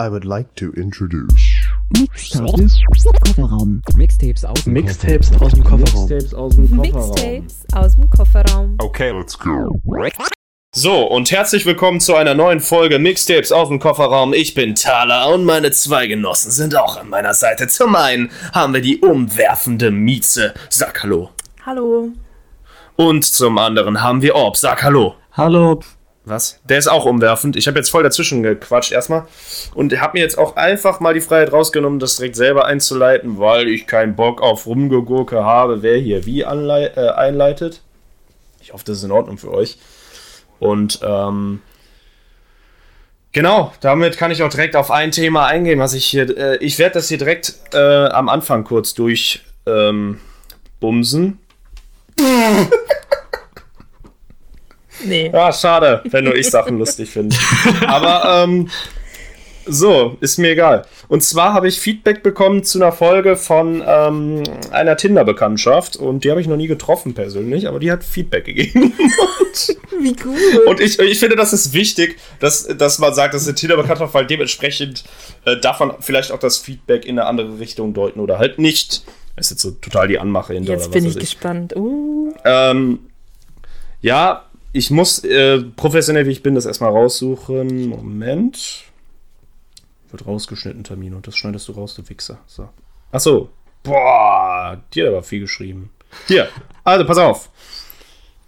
I would like to introduce Mixtapes Kofferraum. Mixtapes aus dem Mixtapes aus dem Kofferraum. Mixtapes aus dem Kofferraum. Mixtapes aus dem Kofferraum. Okay, let's go. So, und herzlich willkommen zu einer neuen Folge Mixtapes aus dem Kofferraum. Ich bin Thaler und meine zwei Genossen sind auch an meiner Seite. Zum einen haben wir die umwerfende Mieze. Sag Hallo. Hallo. Und zum anderen haben wir Orb. Sag Hallo. Hallo. Was? Der ist auch umwerfend. Ich habe jetzt voll dazwischen gequatscht erstmal und habe mir jetzt auch einfach mal die Freiheit rausgenommen, das direkt selber einzuleiten, weil ich keinen Bock auf Rumgegurke habe, wer hier wie äh, einleitet. Ich hoffe, das ist in Ordnung für euch. Und ähm, genau, damit kann ich auch direkt auf ein Thema eingehen, was ich hier. Äh, ich werde das hier direkt äh, am Anfang kurz durch ähm, bumsen. Nee. Ja, schade, wenn nur ich Sachen lustig finde. Aber ähm, so, ist mir egal. Und zwar habe ich Feedback bekommen zu einer Folge von ähm, einer Tinder-Bekanntschaft und die habe ich noch nie getroffen persönlich, aber die hat Feedback gegeben. Wie gut. und ich, ich finde, das ist wichtig, dass, dass man sagt, das ist eine Tinder-Bekanntschaft, weil dementsprechend äh, darf man vielleicht auch das Feedback in eine andere Richtung deuten oder halt nicht. Das ist jetzt so total die Anmache hinter Jetzt bin ich ich. gespannt. Uh. Ähm, ja, ich muss äh, professionell wie ich bin das erstmal raussuchen. Moment. Wird rausgeschnitten, Termin. Und das schneidest du raus, du Wichser. So. Achso. Boah, dir aber viel geschrieben. Hier, also pass auf.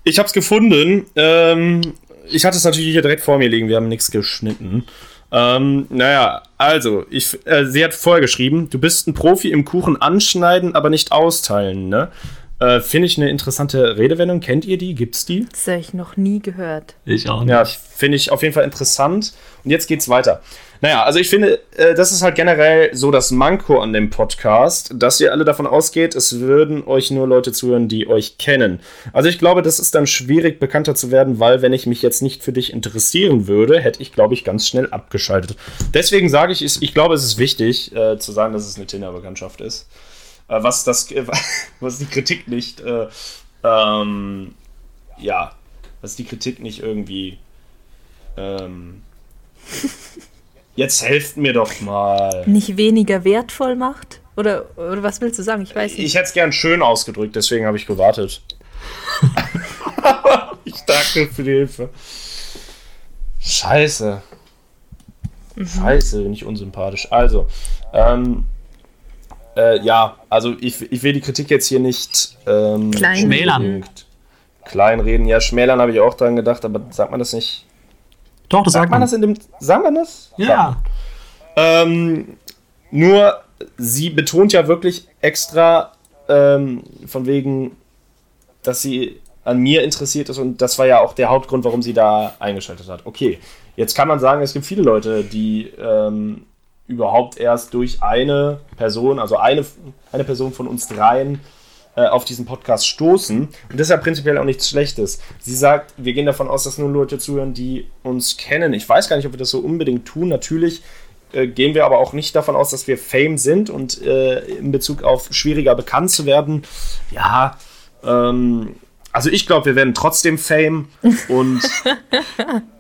Ich hab's gefunden. Ähm, ich hatte es natürlich hier direkt vor mir liegen. Wir haben nichts geschnitten. Ähm, naja, also, ich, äh, sie hat vorher geschrieben, du bist ein Profi im Kuchen anschneiden, aber nicht austeilen, ne? Äh, Finde ich eine interessante Redewendung. Kennt ihr die? Gibt's die? Das habe ich noch nie gehört. Ich auch nicht. Ja, finde ich auf jeden Fall interessant. Und jetzt geht's weiter. Naja, also ich finde, äh, das ist halt generell so das Manko an dem Podcast, dass ihr alle davon ausgeht, es würden euch nur Leute zuhören, die euch kennen. Also ich glaube, das ist dann schwierig, bekannter zu werden, weil wenn ich mich jetzt nicht für dich interessieren würde, hätte ich, glaube ich, ganz schnell abgeschaltet. Deswegen sage ich, ich glaube, es ist wichtig äh, zu sagen, dass es eine Tinder-Bekanntschaft ist. Äh, was das, was die Kritik nicht, äh, ähm, ja, was die Kritik nicht irgendwie, ähm, jetzt helft mir doch mal. Nicht weniger wertvoll macht? Oder, oder was willst du sagen? Ich weiß nicht. Ich hätte es gern schön ausgedrückt, deswegen habe ich gewartet. ich danke für die Hilfe. Scheiße. Scheiße, bin ich unsympathisch. Also, ähm, äh, ja, also ich, ich will die Kritik jetzt hier nicht ähm, Kleinreden. Kleinreden, ja, schmälern habe ich auch dran gedacht, aber sagt man das nicht? Doch, das Sagt man das in dem. Sagt man das? Ja. Ähm, nur, sie betont ja wirklich extra ähm, von wegen, dass sie an mir interessiert ist und das war ja auch der Hauptgrund, warum sie da eingeschaltet hat. Okay, jetzt kann man sagen, es gibt viele Leute, die ähm, überhaupt erst durch eine Person, also eine, eine Person von uns dreien, äh, auf diesen Podcast stoßen. Und das ist ja prinzipiell auch nichts Schlechtes. Sie sagt, wir gehen davon aus, dass nur Leute zuhören, die uns kennen. Ich weiß gar nicht, ob wir das so unbedingt tun. Natürlich äh, gehen wir aber auch nicht davon aus, dass wir Fame sind und äh, in Bezug auf schwieriger bekannt zu werden. Ja, ähm, also ich glaube, wir werden trotzdem Fame und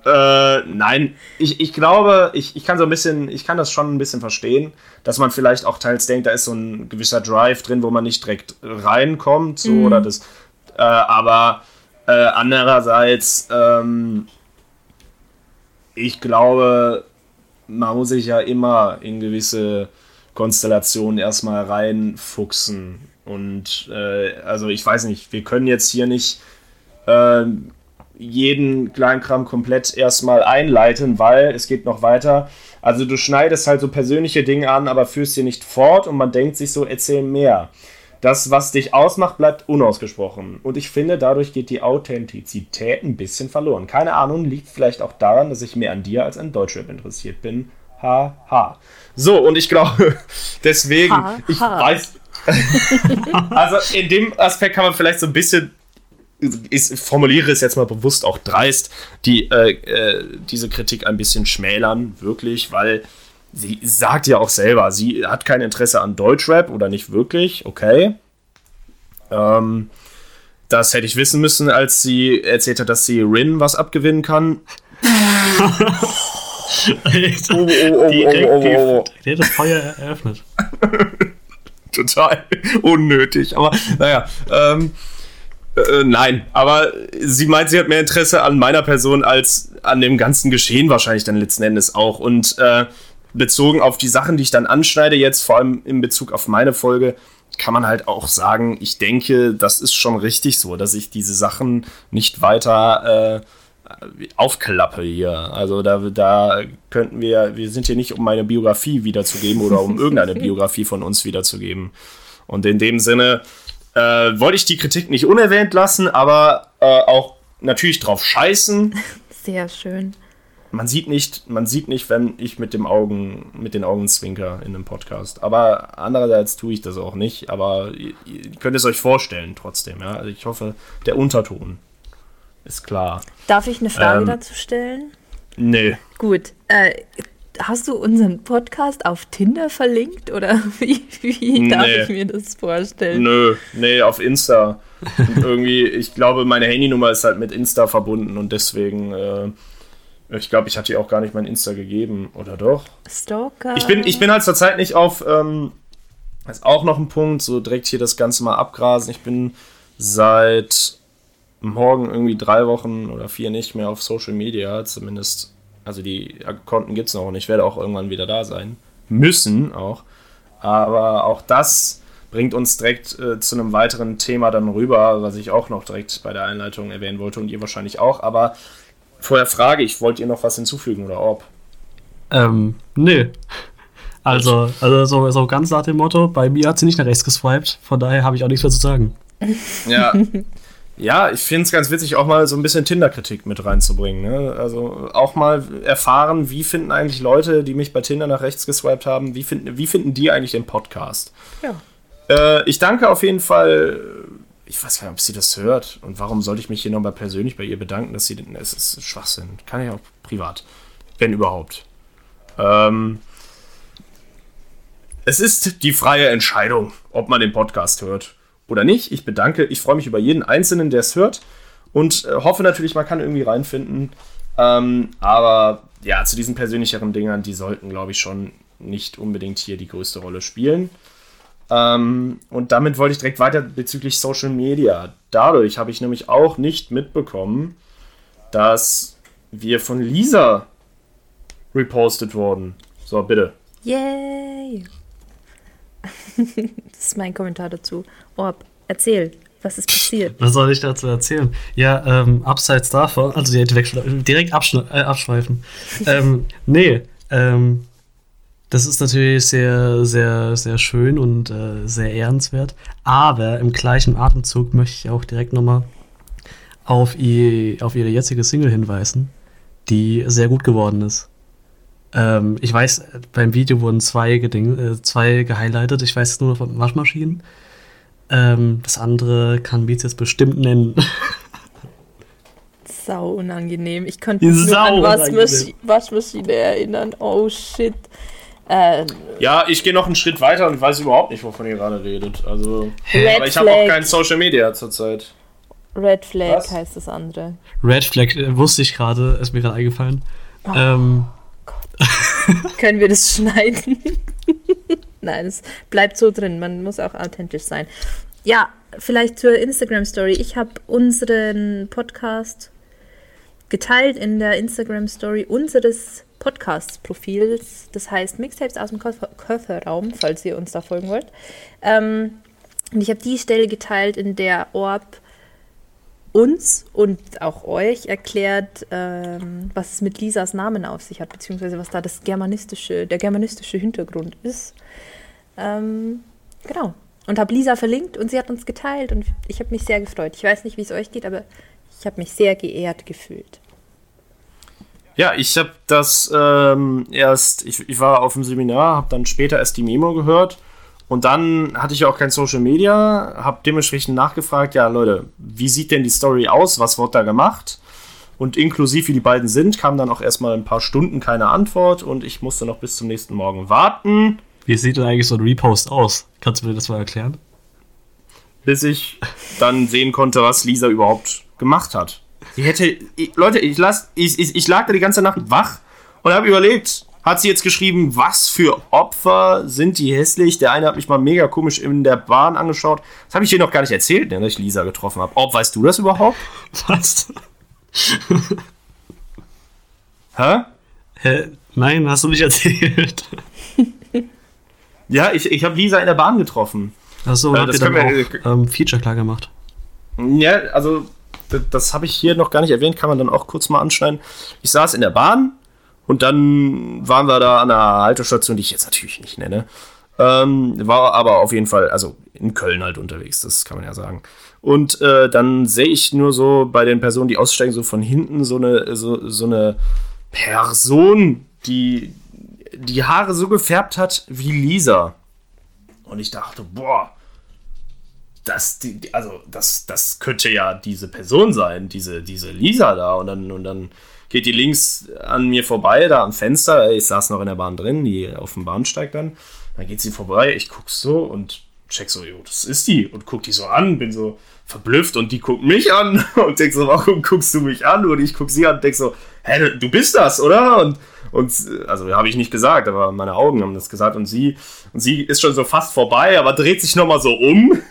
äh, nein, ich, ich glaube, ich, ich kann so ein bisschen, ich kann das schon ein bisschen verstehen, dass man vielleicht auch teils denkt, da ist so ein gewisser Drive drin, wo man nicht direkt reinkommt, so oder das, äh, aber äh, andererseits, ähm, ich glaube, man muss sich ja immer in gewisse Konstellationen erstmal reinfuchsen. Und äh, also ich weiß nicht, wir können jetzt hier nicht äh, jeden Kleinkram komplett erstmal einleiten, weil es geht noch weiter. Also du schneidest halt so persönliche Dinge an, aber führst sie nicht fort und man denkt sich so, erzähl mehr. Das, was dich ausmacht, bleibt unausgesprochen. Und ich finde, dadurch geht die Authentizität ein bisschen verloren. Keine Ahnung, liegt vielleicht auch daran, dass ich mehr an dir als an Deutschrap interessiert bin. Ha, ha. So, und ich glaube, deswegen, Ha, ich ha. weiß. also in dem Aspekt kann man vielleicht so ein bisschen ich formuliere es jetzt mal bewusst auch dreist, die äh, äh, diese Kritik ein bisschen schmälern, wirklich, weil sie sagt ja auch selber, sie hat kein Interesse an Deutschrap oder nicht wirklich, okay. Ähm, das hätte ich wissen müssen, als sie erzählt hat, dass sie Rin was abgewinnen kann. Oh, oh, oh, direkt, oh, oh, oh. Die, direkt das Feuer eröffnet. total unnötig. Aber naja, ähm, äh, nein. Aber sie meint, sie hat mehr Interesse an meiner Person als an dem ganzen Geschehen wahrscheinlich dann letzten Endes auch. Und äh, bezogen auf die Sachen, die ich dann anschneide, jetzt vor allem in Bezug auf meine Folge, kann man halt auch sagen, ich denke, das ist schon richtig so, dass ich diese Sachen nicht weiter äh, aufklappe hier. Also da, da könnten wir, wir sind hier nicht, um meine Biografie wiederzugeben oder um irgendeine Biografie von uns wiederzugeben. Und in dem Sinne äh, wollte ich die Kritik nicht unerwähnt lassen, aber äh, auch natürlich drauf scheißen. Sehr schön. Man sieht nicht, man sieht nicht, wenn ich mit dem Augen, mit den Augen zwinker in einem Podcast. Aber andererseits tue ich das auch nicht. Aber ihr, ihr könnt es euch vorstellen trotzdem. Ja? Also ich hoffe, der Unterton ist klar. Darf ich eine Frage Ähm. dazu stellen? Nee. Gut. Äh, hast du unseren Podcast auf Tinder verlinkt oder wie, wie darf Nee. ich mir das vorstellen? Nö, nee, auf Insta. Und irgendwie, ich glaube, meine Handynummer ist halt mit Insta verbunden und deswegen, äh, ich glaube, ich hatte ihr auch gar nicht mein Insta gegeben, oder doch? Stalker. Ich bin, ich bin halt zurzeit nicht auf, ähm, das ist auch noch ein Punkt, so direkt hier das Ganze mal abgrasen. Ich bin seit morgen irgendwie drei Wochen oder vier nicht mehr auf Social Media, zumindest. Also die Konten gibt es noch und ich werde auch irgendwann wieder da sein. Müssen auch. Aber auch das bringt uns direkt äh, zu einem weiteren Thema dann rüber, was ich auch noch direkt bei der Einleitung erwähnen wollte und ihr wahrscheinlich auch. Aber vorher frage ich, wollt ihr noch was hinzufügen oder ob? Ähm, nee. Also, also so, so ganz nach dem Motto, bei mir hat sie nicht nach rechts geswiped, von daher habe ich auch nichts mehr zu sagen. Ja. Ja, ich finde es ganz witzig, auch mal so ein bisschen Tinder-Kritik mit reinzubringen. Ne? Also auch mal erfahren, wie finden eigentlich Leute, die mich bei Tinder nach rechts geswiped haben, wie finden, wie finden die eigentlich den Podcast? Ja. Äh, ich danke auf jeden Fall. Ich weiß gar nicht, ob sie das hört. Und warum sollte ich mich hier nochmal persönlich bei ihr bedanken, dass sie. Es ist Schwachsinn. Kann ich auch privat. Wenn überhaupt. Ähm, es ist die freie Entscheidung, ob man den Podcast hört oder nicht. Ich bedanke, ich freue mich über jeden Einzelnen, der es hört und äh, hoffe natürlich, man kann irgendwie reinfinden. Ähm, aber ja, zu diesen persönlicheren Dingern, die sollten, glaube ich, schon nicht unbedingt hier die größte Rolle spielen. Ähm, und damit wollte ich direkt weiter bezüglich Social Media. Dadurch habe ich nämlich auch nicht mitbekommen, dass wir von Lisa repostet wurden. So, bitte. Yay! das ist mein Kommentar dazu. Orb, erzähl, was ist passiert? Was soll ich dazu erzählen? Ja, ähm, abseits davon, also direkt, äh, abschweifen. ähm, nee, ähm, das ist natürlich sehr, sehr, sehr schön und äh, sehr ehrenswert. Aber im gleichen Atemzug möchte ich auch direkt nochmal auf, ihr, auf ihre jetzige Single hinweisen, die sehr gut geworden ist. Ähm, ich weiß, beim Video wurden zwei, geding, äh, zwei gehighlightet. Ich weiß es nur von Waschmaschinen. Ähm, das andere kann Beats jetzt bestimmt nennen. Sau unangenehm. Ich konnte mich nur an Waschmasch unangenehm. Waschmaschine erinnern. Oh shit. Äh, Ja, ich gehe noch einen Schritt weiter und weiß überhaupt nicht, wovon ihr gerade redet. Also, Red aber ich habe auch Flag. kein Social Media zurzeit. Red Flag Was? heißt das andere. Red Flag äh, wusste ich gerade, ist mir gerade eingefallen. Ähm, Können wir das schneiden? Nein, es bleibt so drin. Man muss auch authentisch sein. Ja, vielleicht zur Instagram-Story. Ich habe unseren Podcast geteilt in der Instagram-Story unseres Podcast-Profils. Das heißt Mixtapes aus dem Koffer Kofferraum, falls ihr uns da folgen wollt. Ähm, und ich habe die Stelle geteilt, in der Orb uns und auch euch erklärt, ähm, was es mit Lisas Namen auf sich hat, beziehungsweise was da das germanistische, der germanistische Hintergrund ist. Ähm, genau. Und habe Lisa verlinkt und sie hat uns geteilt und ich habe mich sehr gefreut. Ich weiß nicht, wie es euch geht, aber ich habe mich sehr geehrt gefühlt. Ja, ich habe das ähm, erst, ich, ich war auf dem Seminar, habe dann später erst die Memo gehört und dann hatte ich auch kein Social Media, habe dementsprechend nachgefragt, ja Leute, wie sieht denn die Story aus, was wird da gemacht? Und inklusive wie die beiden sind, kam dann auch erstmal ein paar Stunden keine Antwort und ich musste noch bis zum nächsten Morgen warten, wie sieht denn eigentlich so ein Repost aus? Kannst du mir das mal erklären? bis ich dann sehen konnte, was Lisa überhaupt gemacht hat. Sie hätte, ich, Leute, ich, las, ich, ich, ich lag da die ganze Nacht wach und habe überlegt, hat sie jetzt geschrieben, was für Opfer sind die hässlich? Der eine hat mich mal mega komisch in der Bahn angeschaut. Das habe ich dir noch gar nicht erzählt, ne, dass ich Lisa getroffen habe. Ob, weißt du das überhaupt? Was? Hä? Hä? Nein, hast du nicht erzählt. Ja, ich, ich habe Lisa in der Bahn getroffen. Achso, Äh, habt das ihr dann wir- auch ähm, Feature klar gemacht? Ja, also das, das habe ich hier noch gar nicht erwähnt, kann man dann auch kurz mal anschneiden. Ich saß in der Bahn und dann waren wir da an einer Haltestation, die ich jetzt natürlich nicht nenne. Ähm, war aber auf jeden Fall, also in Köln halt unterwegs, das kann man ja sagen. Und äh, dann sehe ich nur so bei den Personen, die aussteigen, so von hinten so eine, so, so eine Person, die die Haare so gefärbt hat wie Lisa. Und ich dachte, boah, das, die, also das, das könnte ja diese Person sein, diese, diese Lisa da. Und dann, und dann geht die links an mir vorbei, da am Fenster. Ich saß noch in der Bahn drin, die auf dem Bahnsteig dann. Dann geht sie vorbei, ich guck so und check so, jo, das ist die. Und guck die so an, bin so verblüfft und die guckt mich an und denk so, warum guckst du mich an? Und ich guck sie an und denk so, hä, du- bist das, oder? Und, und also habe ich nicht gesagt, aber meine Augen haben das gesagt. Und sie, und sie ist schon so fast vorbei, aber dreht sich nochmal so um.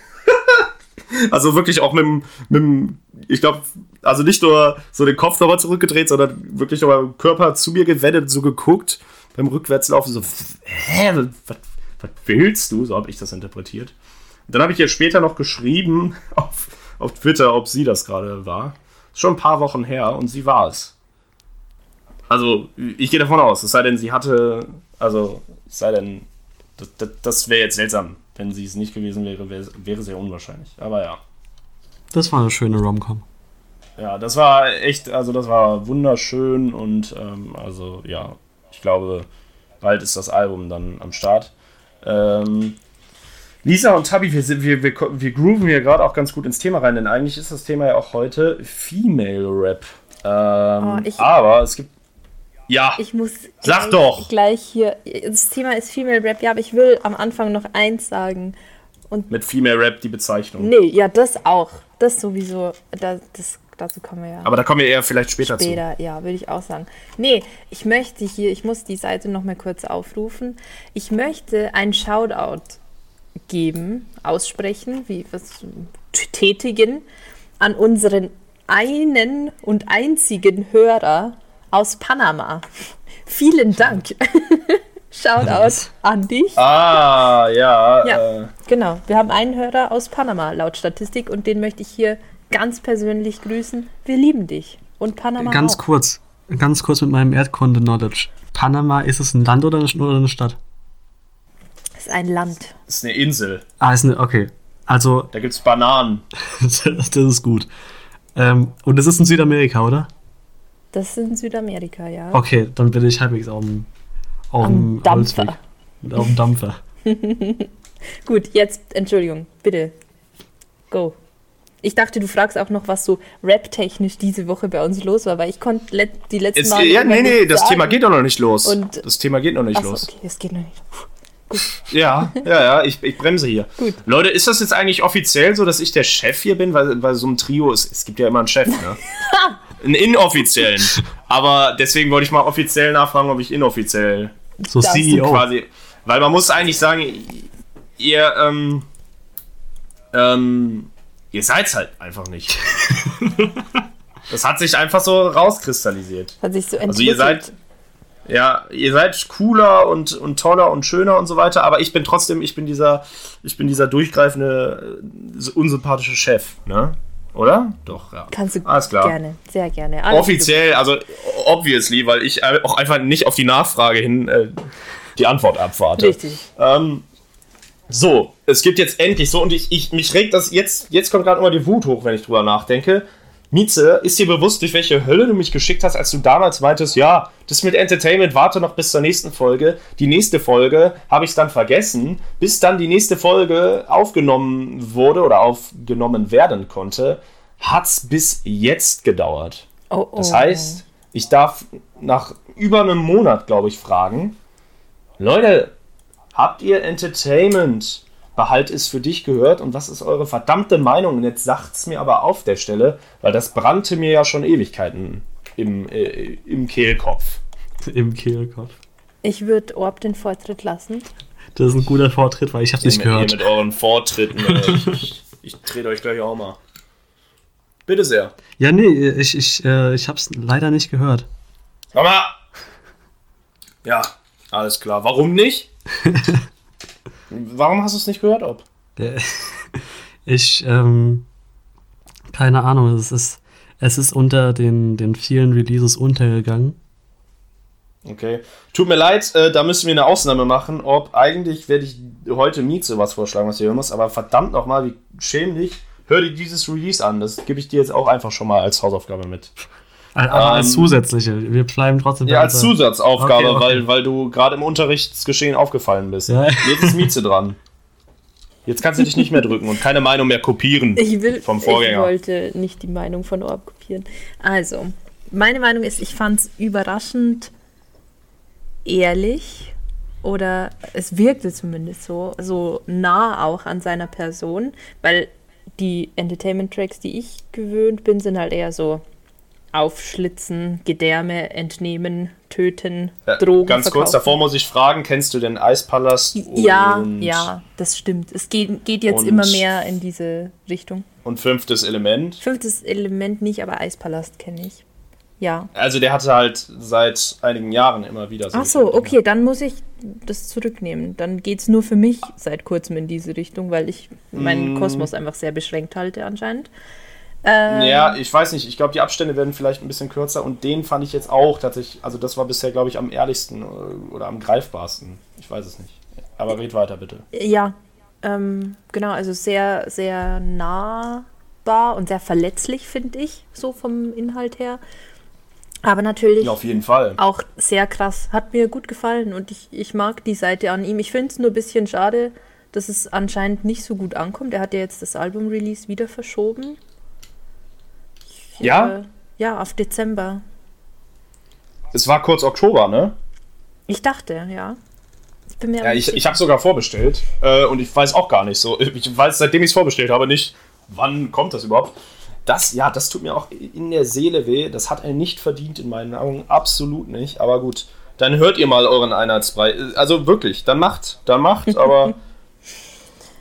Also wirklich auch mit dem, ich glaube, also nicht nur so den Kopf nochmal zurückgedreht, sondern wirklich nochmal Körper zu mir gewendet, so geguckt, beim Rückwärtslaufen so, hä, was, was willst du? So habe ich das interpretiert. Dann habe ich ihr später noch geschrieben auf, auf Twitter, ob sie das gerade war. Ist schon ein paar Wochen her und sie war es. Also, ich gehe davon aus, es sei denn, sie hatte, also, es sei denn, das, das, das wäre jetzt seltsam. Wenn sie es nicht gewesen wäre, wäre, wäre sehr unwahrscheinlich. Aber ja. Das war eine schöne Romcom. Ja, das war echt, also das war wunderschön und ähm, also ja, ich glaube, bald ist das Album dann am Start. Ähm, Lisa und Tabi, wir, wir, wir, wir grooven hier gerade auch ganz gut ins Thema rein, denn eigentlich ist das Thema ja auch heute Female Rap. Ähm, Oh, ich- aber es gibt. Ja, Ich muss Sag gleich, doch! gleich hier. Das Thema ist Female Rap, ja, aber ich will am Anfang noch eins sagen. mit Female Rap die Bezeichnung. Nee, ja, das auch. Das sowieso. Da, das, dazu kommen wir ja. Aber da kommen wir eher vielleicht später, zu. Später, ja, würde ich auch sagen. Nee, ich möchte hier, ich muss die Seite noch mal kurz aufrufen. Ich möchte einen Shoutout geben, aussprechen, wie was tätigen an unseren einen und einzigen Hörer aus Panama. Vielen Dank. Shoutout an dich. Ah, ja. Ja. Äh, Genau, wir haben einen Hörer aus Panama laut Statistik und den möchte ich hier ganz persönlich grüßen. Wir lieben dich. Und Panama Ganz auch. kurz, ganz kurz mit meinem Erdkunde-Knowledge. Panama, ist es ein Land oder eine, oder eine Stadt? Ist ein Land. ist eine Insel. Ah, ist eine, okay. Also, Da gibt's Bananen. das ist gut. Ähm, und es ist in Südamerika, oder? Das ist in Südamerika, ja. Okay, dann bin ich halbwegs auf dem, auf Am dem Dampfer. Holzweg. Auf dem Dampfer. Gut, jetzt, Entschuldigung, bitte. Go. Ich dachte, du fragst auch noch, was so rap-technisch diese Woche bei uns los war, weil ich konnte let die letzten Es, Mal. ja, nee, nee, das sagen. Thema geht doch noch nicht los. Und- das Thema geht noch nicht Achso, los. okay, das geht noch nicht. Ja, ja, ja, ich, ich bremse hier. Gut. Leute, ist das jetzt eigentlich offiziell so, dass ich der Chef hier bin? Weil bei so einem Trio, ist, es gibt ja immer einen Chef, ne? einen inoffiziellen. Aber deswegen wollte ich mal offiziell nachfragen, ob ich inoffiziell So Das- CEO. quasi. Weil man muss eigentlich sagen, ihr, ähm, ähm, ihr seid's halt einfach nicht. das hat sich einfach so rauskristallisiert. Hat sich so Also entwickelt. ihr seid, ja, ihr seid cooler und, und toller und schöner und so weiter, aber ich bin trotzdem, ich bin dieser, ich bin dieser durchgreifende, äh, unsympathische Chef, ne? Oder? Doch, ja. Kannst du Alles klar. gerne, sehr gerne. Alles Offiziell, also obviously, weil ich äh, auch einfach nicht auf die Nachfrage hin äh, die Antwort abwarte. Richtig. Ähm, so, es gibt jetzt endlich so, und ich, ich mich regt das jetzt, jetzt kommt gerade immer die Wut hoch, wenn ich drüber nachdenke. Mieze, ist dir bewusst, durch welche Hölle du mich geschickt hast, als du damals meintest, ja, das mit Entertainment, warte noch bis zur nächsten Folge. Die nächste Folge habe ich dann vergessen, bis dann die nächste Folge aufgenommen wurde oder aufgenommen werden konnte, hat's bis jetzt gedauert. Oh, oh. Das heißt, ich darf nach über einem Monat, glaube ich, fragen, Leute, habt ihr Entertainment? Behalt ist für dich gehört und was ist eure verdammte Meinung? Und jetzt sagt's mir aber auf der Stelle, weil das brannte mir ja schon Ewigkeiten im, äh, im Kehlkopf. im Kehlkopf. Ich würde Orb den Vortritt lassen. Das ist ein guter Vortritt, weil ich habe nicht ihr, gehört. Ihr mit euren Vortritten. Äh, ich, ich, ich trete euch gleich auch mal. Bitte sehr. Ja, nee, ich, ich, äh, ich hab's leider nicht gehört. Mama! Ja, alles klar. Warum nicht? Warum hast du es nicht gehört, ob? Ich, ähm, keine Ahnung, es ist, es ist unter den, den vielen Releases untergegangen. Okay. Tut mir leid, äh, da müssen wir eine Ausnahme machen. Ob eigentlich werde ich heute Mieze was vorschlagen, was du hören musst, aber verdammt nochmal, wie schämlich. Hör dir dieses Release an. Das gebe ich dir jetzt auch einfach schon mal als Hausaufgabe mit. Aber als Ähm, zusätzliche. Wir bleiben trotzdem Ja, als Zusatzaufgabe, Okay, okay. Weil, weil du gerade im Unterrichtsgeschehen aufgefallen bist. Ja. Jetzt ist Mieze dran. Jetzt kannst du dich nicht mehr drücken und keine Meinung mehr kopieren Ich will, vom ich Vorgänger. wollte nicht die Meinung von Orb kopieren. Also, meine Meinung ist, ich fand es überraschend ehrlich oder es wirkte zumindest so, so nah auch an seiner Person, weil die Entertainment-Tracks, die ich gewöhnt bin, sind halt eher so aufschlitzen, Gedärme entnehmen, töten, Ja, Drogen Ganz kurz, verkaufen. davor muss ich fragen, kennst du den Eispalast? Ja, ja, das stimmt. Es geht, geht jetzt immer mehr in diese Richtung. Und fünftes Element. Fünftes Element nicht, aber Eispalast kenne ich. Ja. Also der hatte halt seit einigen Jahren immer wieder Ach so, okay, dann muss ich das zurücknehmen. Dann geht es nur für mich seit kurzem in diese Richtung, weil ich meinen Mm. Kosmos einfach sehr beschränkt halte anscheinend. Ähm, Ja, ich weiß nicht. Ich glaube, die Abstände werden vielleicht ein bisschen kürzer und den fand ich jetzt auch tatsächlich, also das war bisher, glaube ich, am ehrlichsten äh, oder am greifbarsten. Ich weiß es nicht. Aber red weiter, bitte. Ja, ähm, genau, also sehr, sehr nahbar und sehr verletzlich, finde ich, so vom Inhalt her. Aber natürlich Ja, auf jeden Fall. auch sehr krass. Hat mir gut gefallen und ich, ich mag die Seite an ihm. Ich finde es nur ein bisschen schade, dass es anscheinend nicht so gut ankommt. Er hat ja jetzt das Album-Release wieder verschoben. Ja? Äh, ja, auf Dezember. Es war kurz Oktober, ne? Ich dachte, ja. Ich bin mir Ja, ich, ich habe sogar vorbestellt äh, und ich weiß auch gar nicht so. Ich weiß, seitdem ich es vorbestellt habe, nicht, wann kommt das überhaupt. Das, ja, das tut mir auch in der Seele weh. Das hat er nicht verdient in meinen Augen. Absolut nicht. Aber gut, dann hört ihr mal euren Einheitsbrei. Also wirklich, dann macht, dann macht, aber.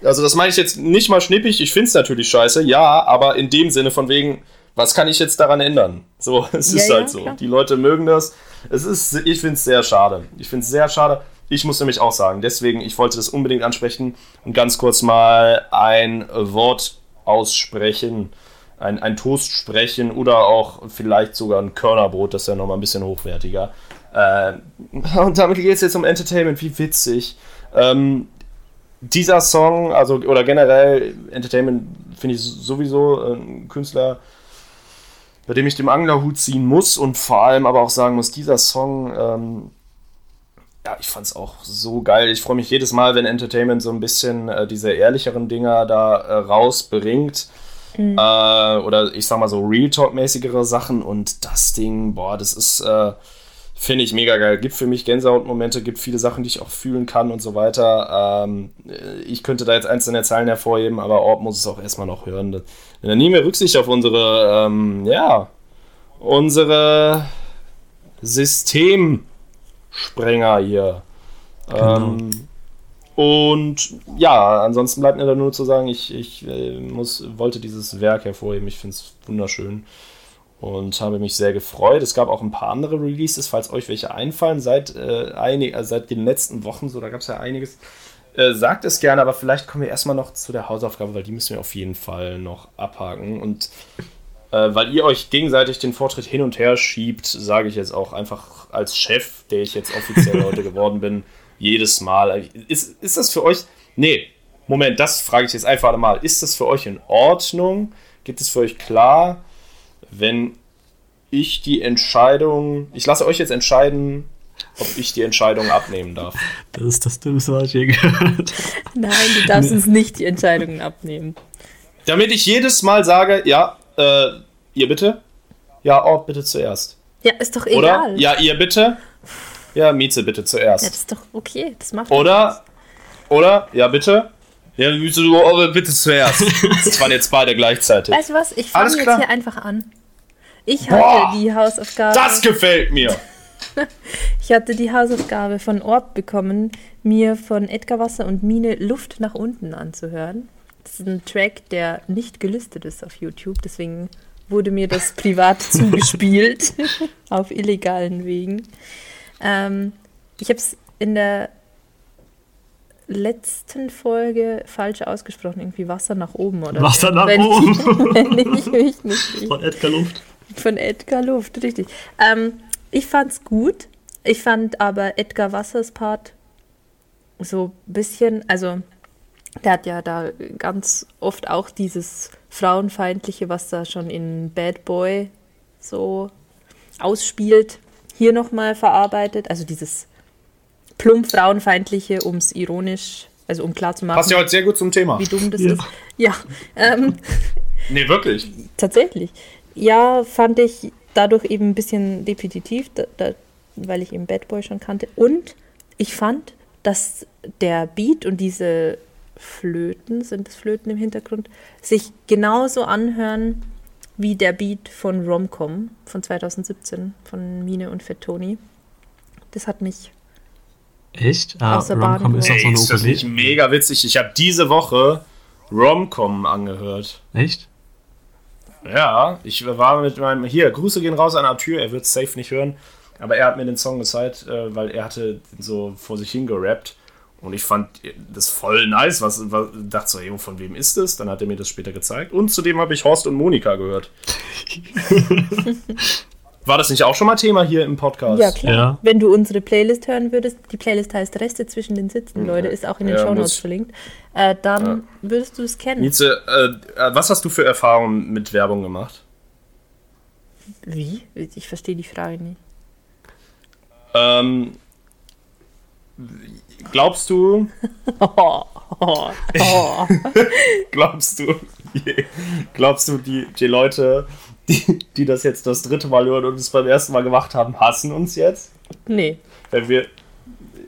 Also das meine ich jetzt nicht mal schnippig. Ich finde es natürlich scheiße, ja, aber in dem Sinne von wegen, was kann ich jetzt daran ändern? So, es Ja, ist ja, halt so. klar. Die Leute mögen das. Es ist, ich finde es sehr schade. Ich finde es sehr schade. Ich muss nämlich auch sagen, deswegen, ich wollte das unbedingt ansprechen und ganz kurz mal ein Wort aussprechen, ein, ein Toast sprechen oder auch vielleicht sogar ein Körnerbrot, das ist ja nochmal ein bisschen hochwertiger. Äh, und damit geht es jetzt um Entertainment, wie witzig. Ähm, dieser Song, also oder generell Entertainment, finde ich sowieso äh, ein Künstler, bei dem ich den Anglerhut ziehen muss und vor allem aber auch sagen muss, dieser Song, ähm, ja, ich fand es auch so geil. Ich freue mich jedes Mal, wenn Entertainment so ein bisschen äh, diese ehrlicheren Dinger da äh, rausbringt. Äh, oder ich sag mal so Real Talk-mäßigere Sachen und das Ding, boah, das ist, äh, finde ich mega geil. Gibt für mich Gänsehautmomente, gibt viele Sachen, die ich auch fühlen kann und so weiter. Ähm, äh, ich könnte da jetzt einzelne Zahlen hervorheben, aber Orb muss es auch erstmal noch hören. Denn da nehmen wir Rücksicht auf unsere, ähm, ja, unsere Systemsprenger hier. Ähm, und ja, ansonsten bleibt mir da nur zu sagen, ich, ich äh, muss, wollte dieses Werk hervorheben. Ich finde es wunderschön und habe mich sehr gefreut. Es gab auch ein paar andere Releases, falls euch welche einfallen, seit, äh, einig, also seit den letzten Wochen, so da gab es ja einiges. Äh, sagt es gerne, aber vielleicht kommen wir erstmal noch zu der Hausaufgabe, weil die müssen wir auf jeden Fall noch abhaken. Und äh, weil ihr euch gegenseitig den Vortritt hin und her schiebt, sage ich jetzt auch einfach als Chef, der ich jetzt offiziell heute geworden bin, jedes Mal. Ist, ist das für euch. Nee, Moment, das frage ich jetzt einfach mal. Ist das für euch in Ordnung? Gibt es für euch klar, wenn ich die Entscheidung. Ich lasse euch jetzt entscheiden, ob ich die Entscheidung abnehmen darf. Das ist das Dümmste, was ich je gehört. Nein, du darfst uns nicht die Entscheidungen abnehmen. Damit ich jedes Mal sage, ja, äh, ihr bitte? Ja, oh, bitte zuerst. Ja, ist doch Oder? egal. Ja, ihr bitte? Ja, Mieze bitte Ja, zuerst. das ist doch okay. Das macht Oder? Oder? Ja, bitte? Ja, Mieze, du oh, bitte zuerst. Das waren jetzt beide gleichzeitig. Weißt du was? Ich fange jetzt hier einfach an. Ich Boah. hatte die Hausaufgabe. Das gefällt mir. Ich hatte die Hausaufgabe von Orb bekommen, mir von Edgar Wasser und Mine Luft nach unten anzuhören. Das ist ein Track, der nicht gelistet ist auf YouTube, deswegen wurde mir das privat zugespielt auf illegalen Wegen. Ähm, ich habe es in der letzten Folge falsch ausgesprochen, irgendwie Wasser nach oben oder Wasser nach Wenn- oben. wenn ich mich nicht Von Edgar Luft. Von Edgar Luft, richtig. Ähm, ich fand's gut. Ich fand aber Edgar Wassers Part so ein bisschen, also der hat ja da ganz oft auch dieses Frauenfeindliche, was da schon in Bad Boy so ausspielt, hier nochmal verarbeitet. Also dieses plump Frauenfeindliche, um es ironisch, also um klar zu machen, Passt ja heute sehr gut zum Thema. wie dumm das Ja. ist. Ja, ähm, Nee, wirklich. Tatsächlich. Ja, fand ich dadurch eben ein bisschen repetitiv, da, da, weil ich eben Bad Boy schon kannte. Und ich fand, dass der Beat und diese Flöten, sind es Flöten im Hintergrund, sich genauso anhören wie der Beat von Romcom von 2017 von Mine und Fettoni. Das hat mich. Echt? Ah, Romcom ist geholt. so Ey, eine ist das nicht mega witzig? Ich habe diese Woche Romcom angehört. Echt? Ja, ich war mit meinem. Hier, Grüße gehen raus an Arthur, er wird safe nicht hören. Aber er hat mir den Song gezeigt, äh, weil er hatte so vor sich hingerappt. Und ich fand das voll nice. Was, was dachte so, hey, von wem ist das? Dann hat er mir das später gezeigt. Und zudem habe ich Horst und Monika gehört. War das nicht auch schon mal Thema hier im Podcast? Ja, klar. Ja. Wenn du unsere Playlist hören würdest, die Playlist heißt Reste zwischen den Sitzen, Leute, ist auch in den Ja, Shownotes verlinkt, äh, dann würdest du es kennen. Nietzsche, äh, äh, was hast du für Erfahrungen mit Werbung gemacht? Wie? Ich verstehe die Frage nicht. Ähm, glaubst du, Oh, oh, oh. glaubst du, glaubst du, die, die Leute, die, die das jetzt das dritte Mal hören und es beim ersten Mal gemacht haben, hassen uns jetzt? nee. Wenn wir,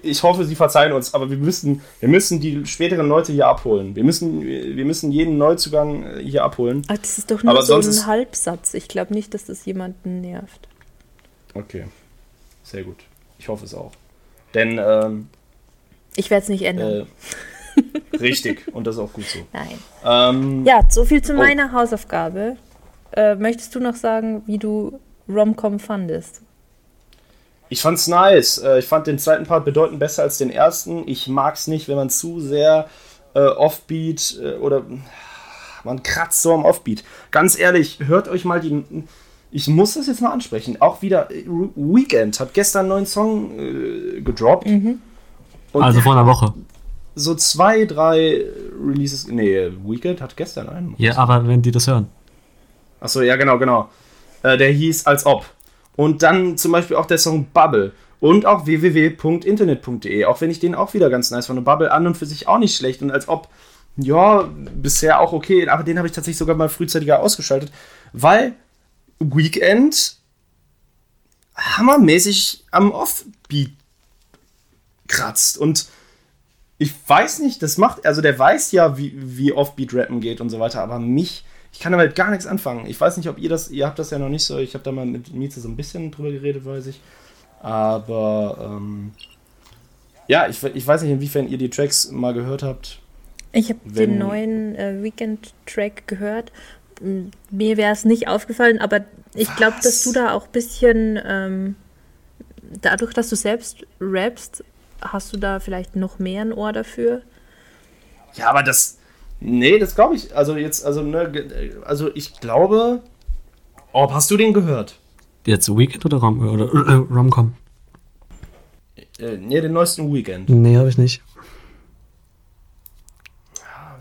ich hoffe, sie verzeihen uns, aber wir müssen, wir müssen die späteren Leute hier abholen. Wir müssen, wir müssen jeden Neuzugang äh, hier abholen. Ach, das ist doch nur Aber so ein Halbsatz. Ich glaube nicht, dass das jemanden nervt. Okay, sehr gut. Ich hoffe es auch. Denn, ähm, Ich werde es nicht ändern. äh, richtig, und das ist auch gut so. Nein. Ähm, Ja, so viel zu Oh. meiner Hausaufgabe. Äh, möchtest du noch sagen, wie du Romcom fandest? Ich fand's nice. Äh, Ich fand den zweiten Part bedeutend besser als den ersten. Ich mag's nicht, wenn man zu sehr äh, Offbeat äh, oder man kratzt so am Offbeat. Ganz ehrlich, hört euch mal die. Ich muss das jetzt mal ansprechen. Auch wieder äh, Weekend hat gestern einen neuen Song äh, gedroppt. Und Also vor einer Woche. so zwei, drei Releases. Nee, Weekend hat gestern einen. Ja, aber wenn die das hören. Achso, ja, genau, genau. Äh, der hieß Als ob. Und dann zum Beispiel auch der Song Bubble. Und auch www.internet.de. Auch wenn ich den auch wieder ganz nice fand. Und Bubble an und für sich auch nicht schlecht. Und als ob, ja, bisher auch okay. Aber den habe ich tatsächlich sogar mal frühzeitiger ausgeschaltet. Weil Weekend hammermäßig am Offbeat kratzt. Und ich weiß nicht, das macht, also der weiß ja, wie, wie Offbeat-Rappen geht und so weiter, aber mich, ich kann damit gar nichts anfangen. Ich weiß nicht, ob ihr das, ihr habt das ja noch nicht so, ich habe da mal mit Mieze so ein bisschen drüber geredet, weiß ich. Aber, ähm, ja, ich, ich weiß nicht, inwiefern ihr die Tracks mal gehört habt. Ich habe den neuen äh, Weekend-Track gehört. Mir wäre es nicht aufgefallen, aber ich glaube, dass du da auch ein bisschen, ähm, dadurch, dass du selbst rappst, hast du da vielleicht noch mehr ein Ohr dafür. Ja, aber das, nee, das glaube ich, also jetzt, also, ne, also ich glaube, oh, hast du den gehört? Jetzt Weekend oder, Rom oder äh, Romcom? Äh, nee, den neuesten Weekend. Nee, habe ich nicht.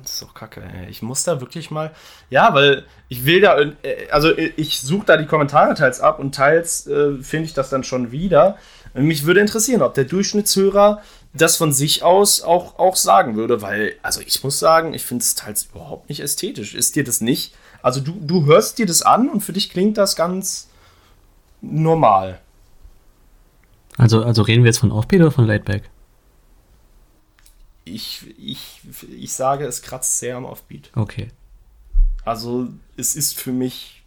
Das ist doch kacke, ey. Ich muss da wirklich mal. Ja, weil ich will da. äh, Also, ich suche da die Kommentare teils ab und teils äh, finde ich das dann schon wieder. Mich würde interessieren, ob der Durchschnittshörer das von sich aus auch, auch sagen würde, weil, also ich muss sagen, ich finde es teils überhaupt nicht ästhetisch. Ist dir das nicht? Also, du, du hörst dir das an und für dich klingt das ganz normal. Also, also reden wir jetzt von Offbeat oder von Laidback? Ich, ich, ich sage, es kratzt sehr am Offbeat. Okay. Also es ist für mich,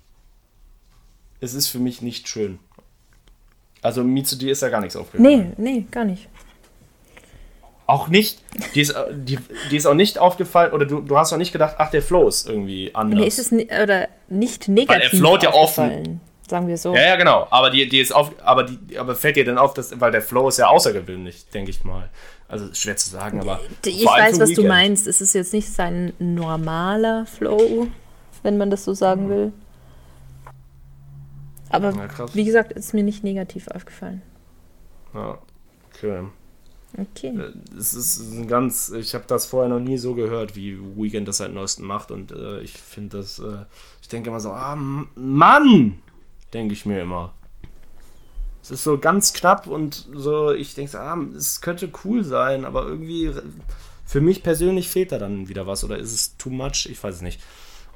es ist für mich nicht schön. Also mir zu dir ist ja gar nichts aufgefallen. Nee, nee, gar nicht. Auch nicht. Die ist, die, die ist auch nicht aufgefallen, oder du, du hast auch nicht gedacht, ach, der Flow ist irgendwie anders. Mir ist es ni oder nicht negativ float ja offen. sagen wir so. ja, ja, genau. Aber die, die ist auf, aber die, aber fällt dir dann auf, dass, weil der Flow ist ja außergewöhnlich, denke ich mal. Also schwer zu sagen, aber. Ich weiß, was du Weekend. meinst. Es ist jetzt nicht sein normaler Flow, wenn man das so sagen will. Aber Ja, wie gesagt, ist mir nicht negativ aufgefallen. Ja, okay. Okay. Es ist ein ganz, ich habe das vorher noch nie so gehört, wie Weekend das seit neuestem macht und äh, ich finde das, äh, ich denke immer so, ah, Mann, denke ich mir immer. Es ist so ganz knapp und so, ich denke so, ah, es könnte cool sein, aber irgendwie, für mich persönlich fehlt da dann wieder was oder ist es too much? Ich weiß es nicht.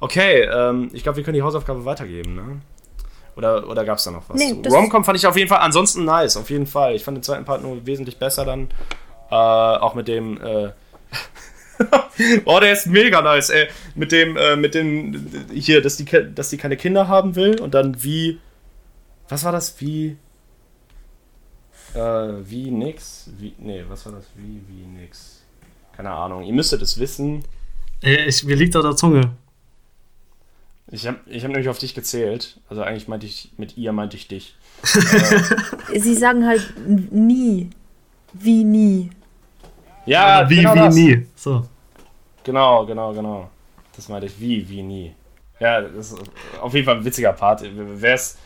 Okay, ähm, ich glaube, wir können die Hausaufgabe weitergeben, ne? Oder, oder gab es da noch was? Nee, Romcom fand ich auf jeden Fall ansonsten nice, auf jeden Fall. Ich fand den zweiten Part nur wesentlich besser dann. Äh, auch mit dem. Äh oh, der ist mega nice, ey. Mit dem, äh, mit dem. Hier, dass die, dass die keine Kinder haben will und dann wie. Was war das? Wie. Äh, wie nix? Wie. Nee, was war das? Wie, wie nix? Keine Ahnung. Ihr müsstet es wissen. Äh, ich, mir liegt auf der Zunge. Ich habe ich hab nämlich auf dich gezählt. Also eigentlich meinte ich, mit ihr meinte ich dich. Sie sagen halt nie. Wie nie. Ja, wie, genau wie das. nie. So. Genau, genau, genau. Das meinte ich. Wie, wie nie. Ja, das ist auf jeden Fall ein witziger Part. Wer's,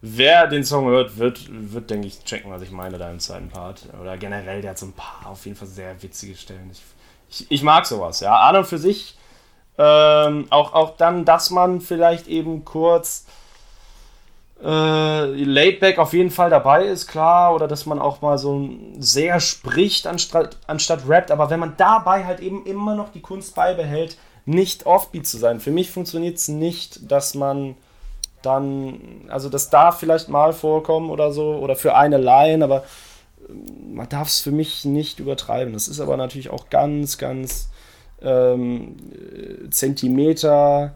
wer den Song hört, wird, wird, denke ich, checken, was ich meine da im zweiten Part. Oder generell, der hat so ein paar auf jeden Fall sehr witzige Stellen. Ich, ich, ich mag sowas, ja. An und für sich ähm, auch, auch dann, dass man vielleicht eben kurz äh, Laidback auf jeden Fall dabei ist, klar, oder dass man auch mal so sehr spricht anstatt, anstatt rappt, aber wenn man dabei halt eben immer noch die Kunst beibehält, nicht offbeat zu sein. Für mich funktioniert es nicht, dass man dann, also das darf vielleicht mal vorkommen oder so, oder für eine Line, aber ähm, man darf es für mich nicht übertreiben. Das ist aber natürlich auch ganz, ganz ähm, äh, Zentimeter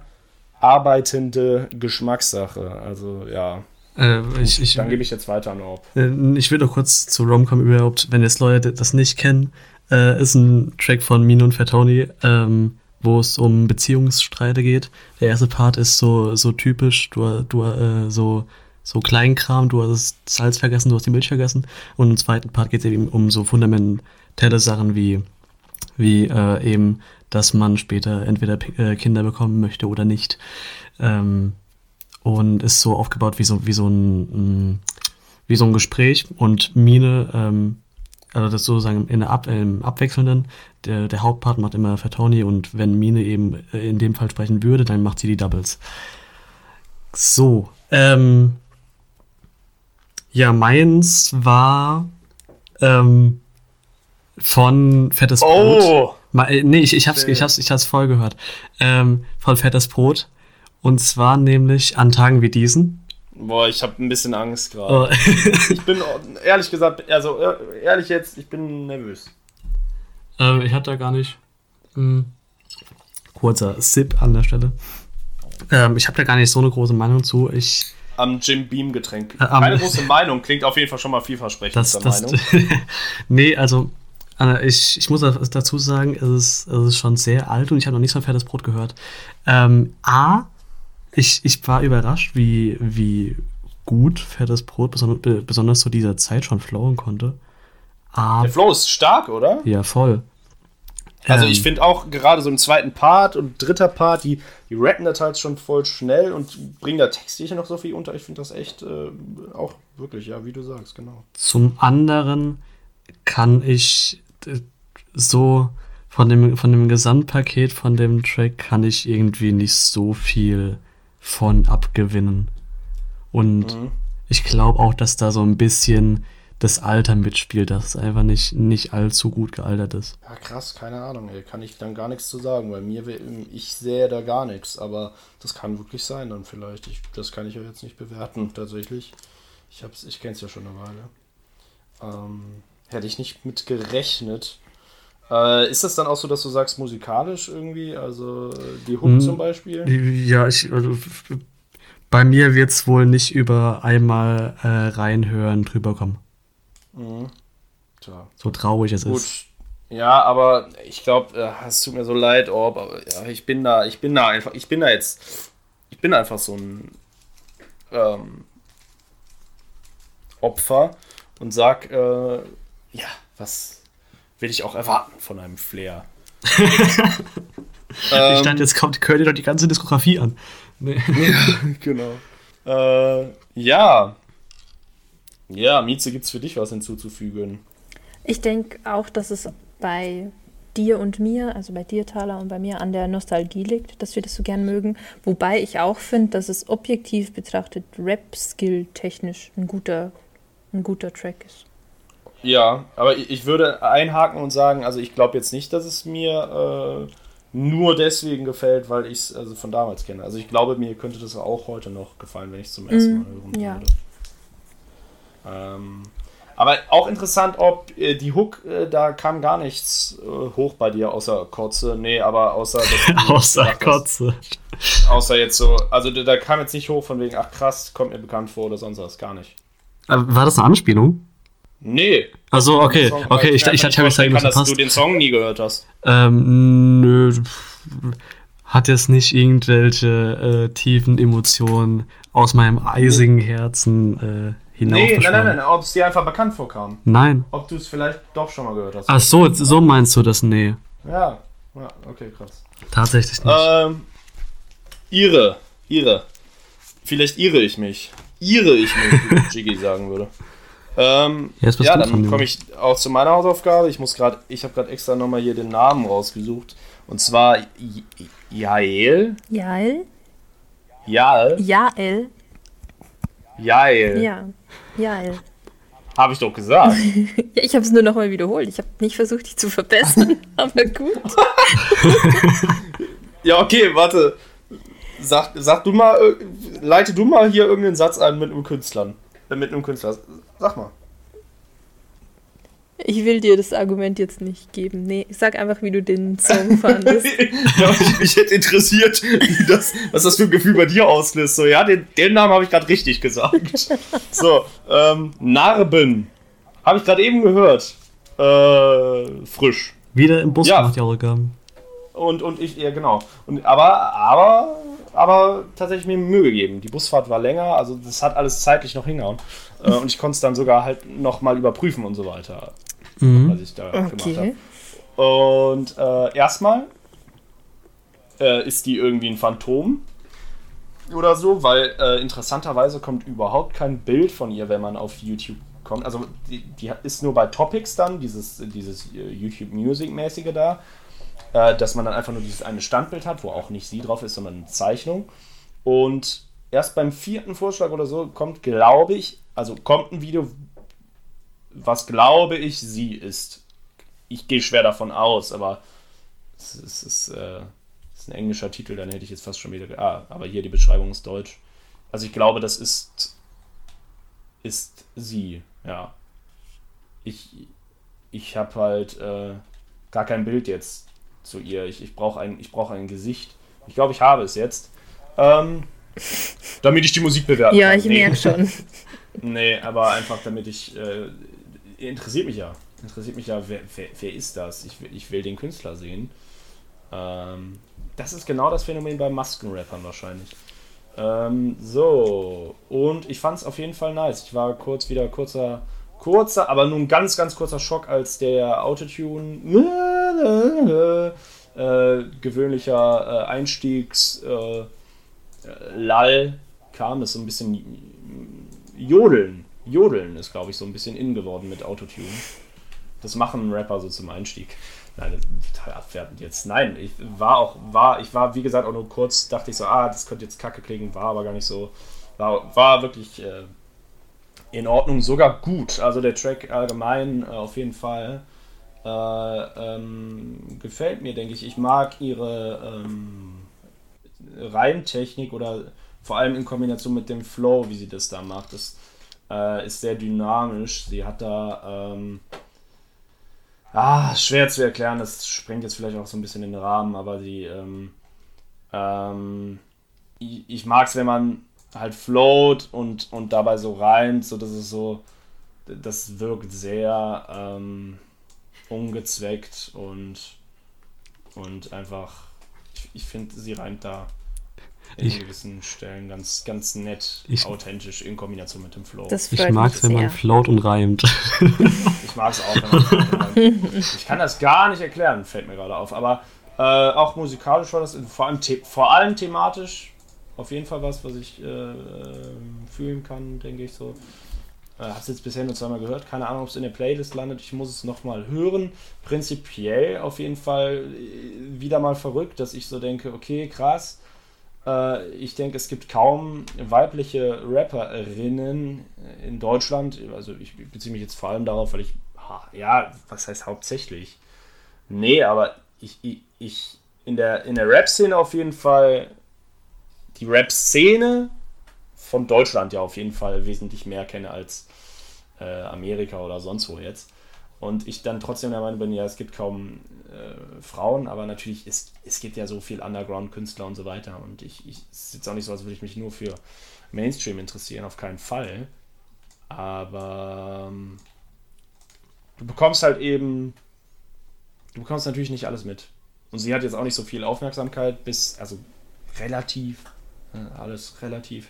arbeitende Geschmackssache. Also ja, Äh, ich, ich, dann gebe ich jetzt weiter an Orb. Äh, Ich will noch kurz zu Romcom überhaupt, wenn jetzt Leute das nicht kennen, äh, ist ein Track von Mino und Fatoni, ähm, wo es um Beziehungsstreite geht. Der erste Part ist so, so typisch, du, du äh, so, so Kleinkram, du hast das Salz vergessen, du hast die Milch vergessen. Und im zweiten Part geht es eben um so fundamentelle Sachen wie, wie äh, eben, dass man später entweder äh, Kinder bekommen möchte oder nicht. Ähm, und ist so aufgebaut wie so, wie so ein, mh, wie so ein Gespräch und Mine, ähm, also das sozusagen in der Ab im Abwechselnden, der, der Hauptpart macht immer Fatoni und wenn Mine eben äh, in dem Fall sprechen würde, dann macht sie die Doubles. So, ähm, ja, meins war ähm, von Fettes Brot. Oh! Ma, äh, nee, ich, ich hab's, ich hab's, ich hab's voll gehört. Ähm, von Fettes Brot. Und zwar nämlich an Tagen wie diesen. Boah, ich habe ein bisschen Angst gerade. Oh, Ich bin ehrlich gesagt, also äh, ehrlich jetzt, ich bin nervös. ähm, ich hatte da gar nicht. Hm, kurzer Sip an der Stelle. Ähm, ich habe da gar nicht so eine große Meinung zu. Ich, Am Jim Beam Getränk. Äh, am- Keine große Meinung, klingt auf jeden Fall schon mal vielversprechend. das, das, Meinung. nee, also ich, ich muss dazu sagen, es ist, es ist schon sehr alt und ich habe noch nichts von Fettes Brot gehört. Ähm, A, ich, ich war überrascht, wie, wie gut Fettes Brot besonders, besonders zu dieser Zeit schon flowen konnte. A, Der Flow ist stark, oder? ja, voll. Also Ähm, ich finde auch gerade so im zweiten Part und dritter Part, die, die rappen da teils schon voll schnell und bringen da textlich noch so viel unter. Ich finde das echt äh, auch wirklich, ja, wie du sagst, genau. Zum anderen kann ich so von dem, von dem Gesamtpaket von dem Track kann ich irgendwie nicht so viel von abgewinnen. Und Mhm. ich glaube auch, dass da so ein bisschen das Alter mitspielt, dass es einfach nicht, nicht allzu gut gealtert ist. Ja, krass, keine Ahnung, ey. Kann ich dann gar nichts zu sagen, weil mir, ich sehe da gar nichts, aber das kann wirklich sein dann vielleicht. Ich, das kann ich ja jetzt nicht bewerten, tatsächlich. Ich, hab's, ich kenne es ja schon eine Weile. Ähm, hätte ich nicht mit gerechnet. Äh, ist das dann auch so, dass du sagst, musikalisch irgendwie? Also äh, die Hook Hm. zum Beispiel? Ja, ich, also, Bei mir wird es wohl nicht über einmal äh, reinhören drüber kommen. Tja. So traurig es Gut. ist. Ja, aber ich glaube, äh, es tut mir so leid, Orb, aber ja, ich bin da, ich bin da einfach, ich bin da jetzt, ich bin einfach so ein ähm, Opfer und sag, äh, ja, was will ich auch erwarten von einem Flair? Ich dachte, jetzt kommt, hört ihr doch die ganze Diskografie an. Nee. genau. Äh, ja. Ja, Mieze, gibt's für dich was hinzuzufügen? Ich denke auch, dass es bei dir und mir, also bei dir, Thaler, und bei mir an der Nostalgie liegt, dass wir das so gern mögen. Wobei ich auch finde, dass es objektiv betrachtet Rap-Skill-technisch ein guter, ein guter Track ist. Ja, aber ich würde einhaken und sagen, also ich glaube jetzt nicht, dass es mir äh, nur deswegen gefällt, weil ich es also von damals kenne. Also ich glaube, mir könnte das auch heute noch gefallen, wenn ich es zum ersten Mal hören ja. würde. Ähm, aber auch interessant, ob äh, die Hook, äh, da kam gar nichts äh, hoch bei dir, außer Kotze. Nee, aber außer. Außer hast- Kotze. Außer jetzt so, also da, da kam jetzt nicht hoch von wegen, ach krass, kommt mir bekannt vor oder sonst was, gar nicht. Äh, War das eine Anspielung? Nee. Also okay, Song, okay, ich, ich, ich, ich habe jetzt kann, dass du den Song nie gehört hast. Ähm, nö, hat jetzt nicht irgendwelche äh, tiefen Emotionen aus meinem eisigen Herzen äh, Nee, nein, nein, nein, ob es dir einfach bekannt vorkam. Nein. Ob du es vielleicht doch schon mal gehört hast. Ach so, so meinst du das? Nee, Ja, ja, okay, krass. tatsächlich nicht. Ähm, ihre, ihre. Vielleicht irre ich mich. Irre ich mich, wie Jiggy sagen würde. Ähm, ja, dran, dann komme ich auch zu meiner Hausaufgabe. Ich muss gerade, ich habe gerade extra nochmal hier den Namen rausgesucht. Und zwar Jael. Jael? Jael. Jael? Jael. Ja. Jael. Habe ich doch gesagt. Ja, ich habe es nur nochmal wiederholt. Ich habe nicht versucht, dich zu verbessern, aber gut. Ja, okay, warte. Sag, sag du mal, äh, leite du mal hier irgendeinen Satz ein mit einem Künstlern. Äh, mit einem Künstler. Sag mal. Ich will dir das Argument jetzt nicht geben. Nee, sag einfach, wie du den Song fandest. ja, mich, mich hätte interessiert, wie das, was das für ein Gefühl bei dir auslöst. So, ja, den, den Namen habe ich gerade richtig gesagt. So, ähm, Narben. Habe ich gerade eben gehört. Äh, frisch. Wieder im Bus ja. gemacht, die Autogramm. Und, und ich, ja, genau. Und, aber, aber, aber tatsächlich mir Mühe gegeben. Die Busfahrt war länger, also das hat alles zeitlich noch hingehauen. Äh, und ich konnte es dann sogar halt nochmal überprüfen und so weiter, was ich da gemacht habe. Okay. Und äh, erstmal äh, ist die irgendwie ein Phantom oder so, weil äh, interessanterweise kommt überhaupt kein Bild von ihr, wenn man auf YouTube kommt. Also die, die ist nur bei Topics dann, dieses, dieses äh, YouTube Music-mäßige da, äh, dass man dann einfach nur dieses eine Standbild hat, wo auch nicht sie drauf ist, sondern eine Zeichnung. Und erst beim vierten Vorschlag oder so kommt, glaube ich, also kommt ein Video, was glaube ich sie ist ich gehe schwer davon aus, aber es, es ist, äh, ist ein englischer Titel, dann hätte ich jetzt fast schon wieder. Ah, aber hier die Beschreibung ist deutsch. Also ich glaube, das ist ist sie, ja. Ich ich habe halt äh, gar kein Bild jetzt zu ihr. Ich, ich brauche ein ich brauche ein Gesicht. Ich glaube, ich habe es jetzt. Ähm, damit ich die Musik bewerten Ja, kann. ich Nee. merke schon. Nee, aber einfach damit ich. Äh, interessiert mich ja. Interessiert mich ja, wer, wer, wer ist das? Ich will, ich will den Künstler sehen. Ähm, das ist genau das Phänomen bei Maskenrappern wahrscheinlich. Ähm, so, und ich fand es auf jeden Fall nice. Ich war kurz wieder kurzer, kurzer, aber nur ein ganz, ganz kurzer Schock, als der Autotune äh, gewöhnlicher äh, Einstiegs äh, Lall kam, das so ein bisschen Jodeln. Jodeln ist, glaube ich, so ein bisschen in geworden mit Autotune. Das machen Rapper so zum Einstieg. Nein, ist total abwertend jetzt. Nein, ich war auch, war, ich war, wie gesagt, auch nur kurz, dachte ich so, ah, das könnte jetzt kacke klingen, war aber gar nicht so. War, war wirklich äh, in Ordnung, sogar gut. Also der Track allgemein äh, auf jeden Fall. Äh, ähm, gefällt mir, denke ich. Ich mag ihre ähm, Reimtechnik oder vor allem in Kombination mit dem Flow, wie sie das da macht. Das äh, ist sehr dynamisch. Sie hat da. Ähm, ah, schwer zu erklären, das sprengt jetzt vielleicht auch so ein bisschen den Rahmen, aber sie. Ähm, ähm, ich ich mag es, wenn man halt float und, und dabei so reimt, so dass es so, das wirkt sehr ähm, ungezweckt und, und einfach, ich, ich finde, sie reimt da in Ich- gewissen Stellen ganz, ganz nett, Ich- authentisch in Kombination mit dem Flow. Das Ich mag es, wenn man float und reimt. Ich mag es auch. Wenn man, ich kann das gar nicht erklären, fällt mir gerade auf. Aber äh, auch musikalisch war das vor allem, the vor allem thematisch auf jeden Fall was, was ich äh, äh, fühlen kann, denke ich so. Äh, Hab's jetzt bisher nur zweimal gehört. Keine Ahnung, ob es in der Playlist landet. Ich muss es nochmal hören. Prinzipiell auf jeden Fall äh, wieder mal verrückt, dass ich so denke, okay, krass. Äh, ich denke, es gibt kaum weibliche Rapperinnen in Deutschland. Also ich beziehe mich jetzt vor allem darauf, weil ich, ja, was heißt hauptsächlich? Nee, aber ich, ich, ich in der, in der Rap-Szene auf jeden Fall, die Rap-Szene von Deutschland ja auf jeden Fall wesentlich mehr kenne als äh, Amerika oder sonst wo jetzt. Und ich dann trotzdem der Meinung bin, ja, es gibt kaum äh, Frauen, aber natürlich, ist, es gibt ja so viel Underground-Künstler und so weiter. Und ich, ich, es ist jetzt auch nicht so, als würde ich mich nur für Mainstream interessieren, auf keinen Fall. Aber ähm, du bekommst halt eben, du bekommst natürlich nicht alles mit. Und sie hat jetzt auch nicht so viel Aufmerksamkeit, bis, also relativ, äh, alles relativ.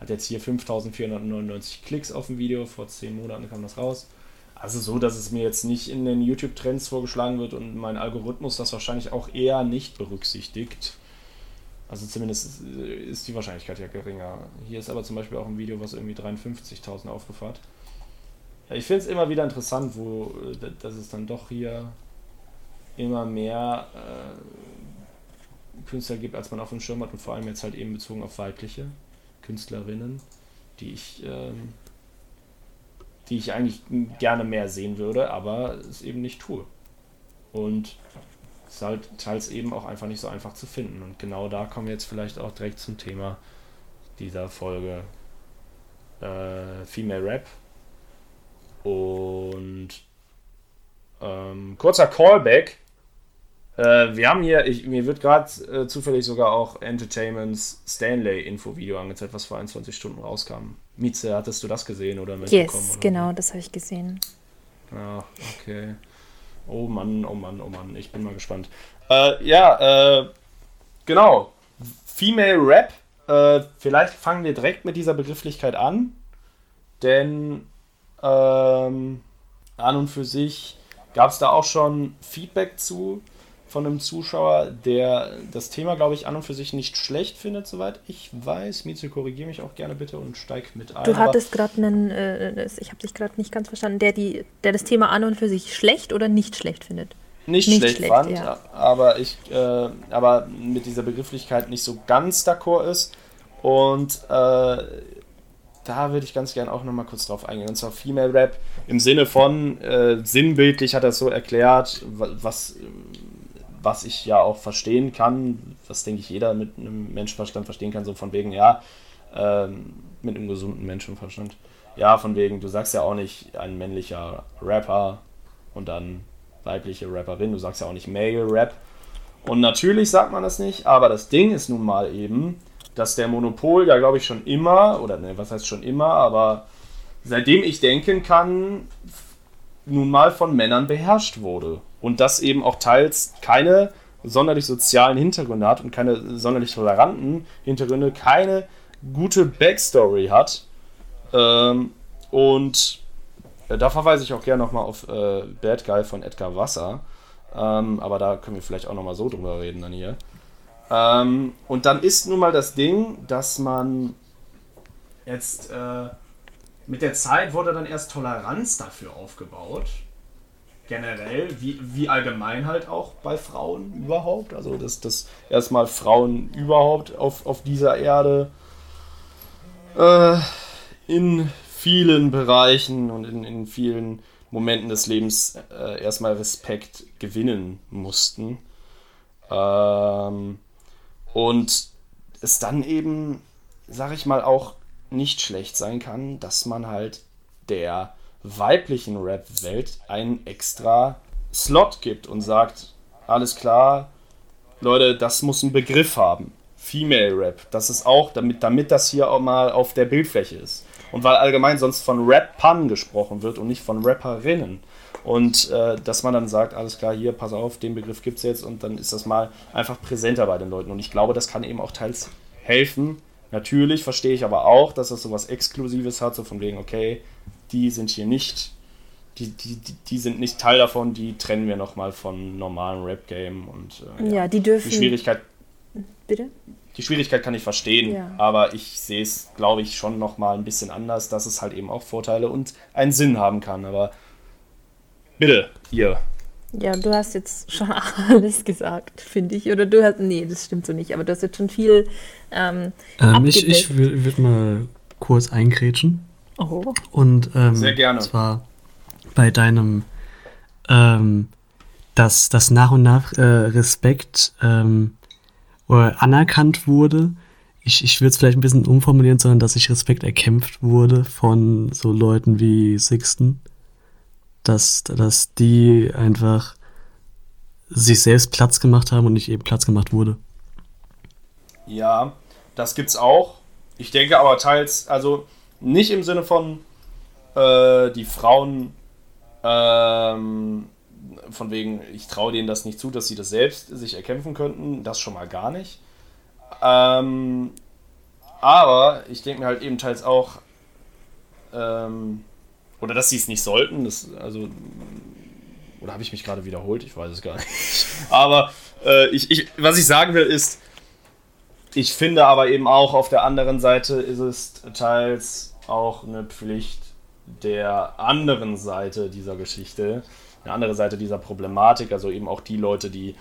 Hat jetzt hier 5499 Klicks auf dem Video, vor 10 Monaten kam das raus. Also so, dass es mir jetzt nicht in den YouTube-Trends vorgeschlagen wird und mein Algorithmus das wahrscheinlich auch eher nicht berücksichtigt. Also zumindest ist die Wahrscheinlichkeit ja geringer. Hier ist aber zum Beispiel auch ein Video, was irgendwie 53.000 Aufrufe hat. Ich finde es immer wieder interessant, wo äh, dass es dann doch hier immer mehr äh, Künstler gibt, als man auf dem Schirm hat und vor allem jetzt halt eben bezogen auf weibliche Künstlerinnen, die ich, ähm, die ich eigentlich gerne mehr sehen würde, aber es eben nicht tue. Und es ist halt teils eben auch einfach nicht so einfach zu finden. Und genau da kommen wir jetzt vielleicht auch direkt zum Thema dieser Folge äh, Female Rap. Und ähm, kurzer Callback. Äh, wir haben hier, ich, mir wird gerade äh, zufällig sogar auch Entertainments Stanley Infovideo angezeigt, was vor 21 Stunden rauskam. Mieze, hattest du das gesehen oder mitbekommen? Yes, oder? genau, das habe ich gesehen. Ja, okay. Oh Mann, oh Mann, oh Mann, ich bin mal gespannt. Äh, ja, äh, genau. Female Rap. Äh, vielleicht fangen wir direkt mit dieser Begrifflichkeit an. Denn ähm, an und für sich gab es da auch schon Feedback zu von einem Zuschauer, der das Thema, glaube ich, an und für sich nicht schlecht findet, soweit ich weiß. Mieze, korrigiere mich auch gerne bitte und steig mit ein. Du hattest gerade einen, äh, das- ich habe dich gerade nicht ganz verstanden, der, die, der das Thema an und für sich schlecht oder nicht schlecht findet. nicht, Nicht schlecht, schlecht, fand, ja. aber ich äh, aber mit dieser Begrifflichkeit nicht so ganz d'accord ist. Und äh, da würde ich ganz gerne auch nochmal kurz drauf eingehen. Und zwar Female Rap im Sinne von, äh, sinnbildlich hat er es so erklärt, wa- was, was ich ja auch verstehen kann, was denke ich jeder mit einem Menschenverstand verstehen kann, so von wegen, ja, ähm, mit einem gesunden Menschenverstand. Ja, von wegen, du sagst ja auch nicht ein männlicher Rapper und dann weibliche Rapperin, du sagst ja auch nicht Male Rap. Und natürlich sagt man das nicht, aber das Ding ist nun mal eben, dass der Monopol ja, glaube ich, schon immer, oder ne, was heißt schon immer, aber seitdem ich denken kann, nun mal von Männern beherrscht wurde. Und das eben auch teils keine sonderlich sozialen Hintergründe hat und keine sonderlich toleranten Hintergründe, keine gute Backstory hat. Ähm, und äh, da verweise ich auch gerne nochmal auf äh, Bad Guy von Edgar Wasser. Ähm, aber da können wir vielleicht auch nochmal so drüber reden dann hier. Ähm, und dann ist nun mal das Ding, dass man jetzt äh, mit der Zeit wurde dann erst Toleranz dafür aufgebaut. Generell, wie, wie allgemein halt auch bei Frauen überhaupt. Also, dass, dass erstmal Frauen überhaupt auf, auf dieser Erde äh, in vielen Bereichen und in, in vielen Momenten des Lebens äh, erstmal Respekt gewinnen mussten. Ähm, und es dann eben, sag ich mal, auch nicht schlecht sein kann, dass man halt der weiblichen Rap-Welt einen extra Slot gibt und sagt, alles klar, Leute, das muss einen Begriff haben. Female Rap. Das ist auch, damit, damit das hier auch mal auf der Bildfläche ist. Und weil allgemein sonst von Rappern gesprochen wird und nicht von Rapperinnen. Und äh, dass man dann sagt, alles klar, hier, pass auf, den Begriff gibt es jetzt und dann ist das mal einfach präsenter bei den Leuten. Und ich glaube, das kann eben auch teils helfen. Natürlich verstehe ich aber auch, dass das so was Exklusives hat, so von wegen, okay, die sind hier nicht, die, die, die, die sind nicht Teil davon, die trennen wir nochmal von normalen Rap-Game und äh, Ja, die dürfen. die Schwierigkeit, Bitte? die Schwierigkeit kann ich verstehen, Ja. aber ich sehe es, glaube ich, schon nochmal ein bisschen anders, dass es halt eben auch Vorteile und einen Sinn haben kann. Aber bitte, ihr. Ja, du hast jetzt schon alles gesagt, finde ich. Oder du hast. Nee, das stimmt so nicht, aber du hast jetzt schon viel. Ähm, Ähm, ich ich würde mal kurz eingrätschen. Oh. Und ähm, Sehr gerne. zwar bei deinem, ähm, dass, dass nach und nach äh, Respekt ähm, oder anerkannt wurde. Ich, ich würde es vielleicht ein bisschen umformulieren, sondern dass sich Respekt erkämpft wurde von so Leuten wie Sixten. Dass, dass die einfach sich selbst Platz gemacht haben und nicht eben Platz gemacht wurde. Ja, das gibt's auch. Ich denke aber teils, also nicht im Sinne von äh, die Frauen ähm, von wegen, ich traue denen das nicht zu, dass sie das selbst sich erkämpfen könnten, das schon mal gar nicht. Ähm, aber ich denke mir halt eben teils auch, ähm, oder dass sie es nicht sollten, das, also, oder habe ich mich gerade wiederholt? Ich weiß es gar nicht. Aber äh, ich, ich, was ich sagen will ist, ich finde aber eben auch auf der anderen Seite ist es teils auch eine Pflicht der anderen Seite dieser Geschichte, eine andere Seite dieser Problematik, also eben auch die Leute, die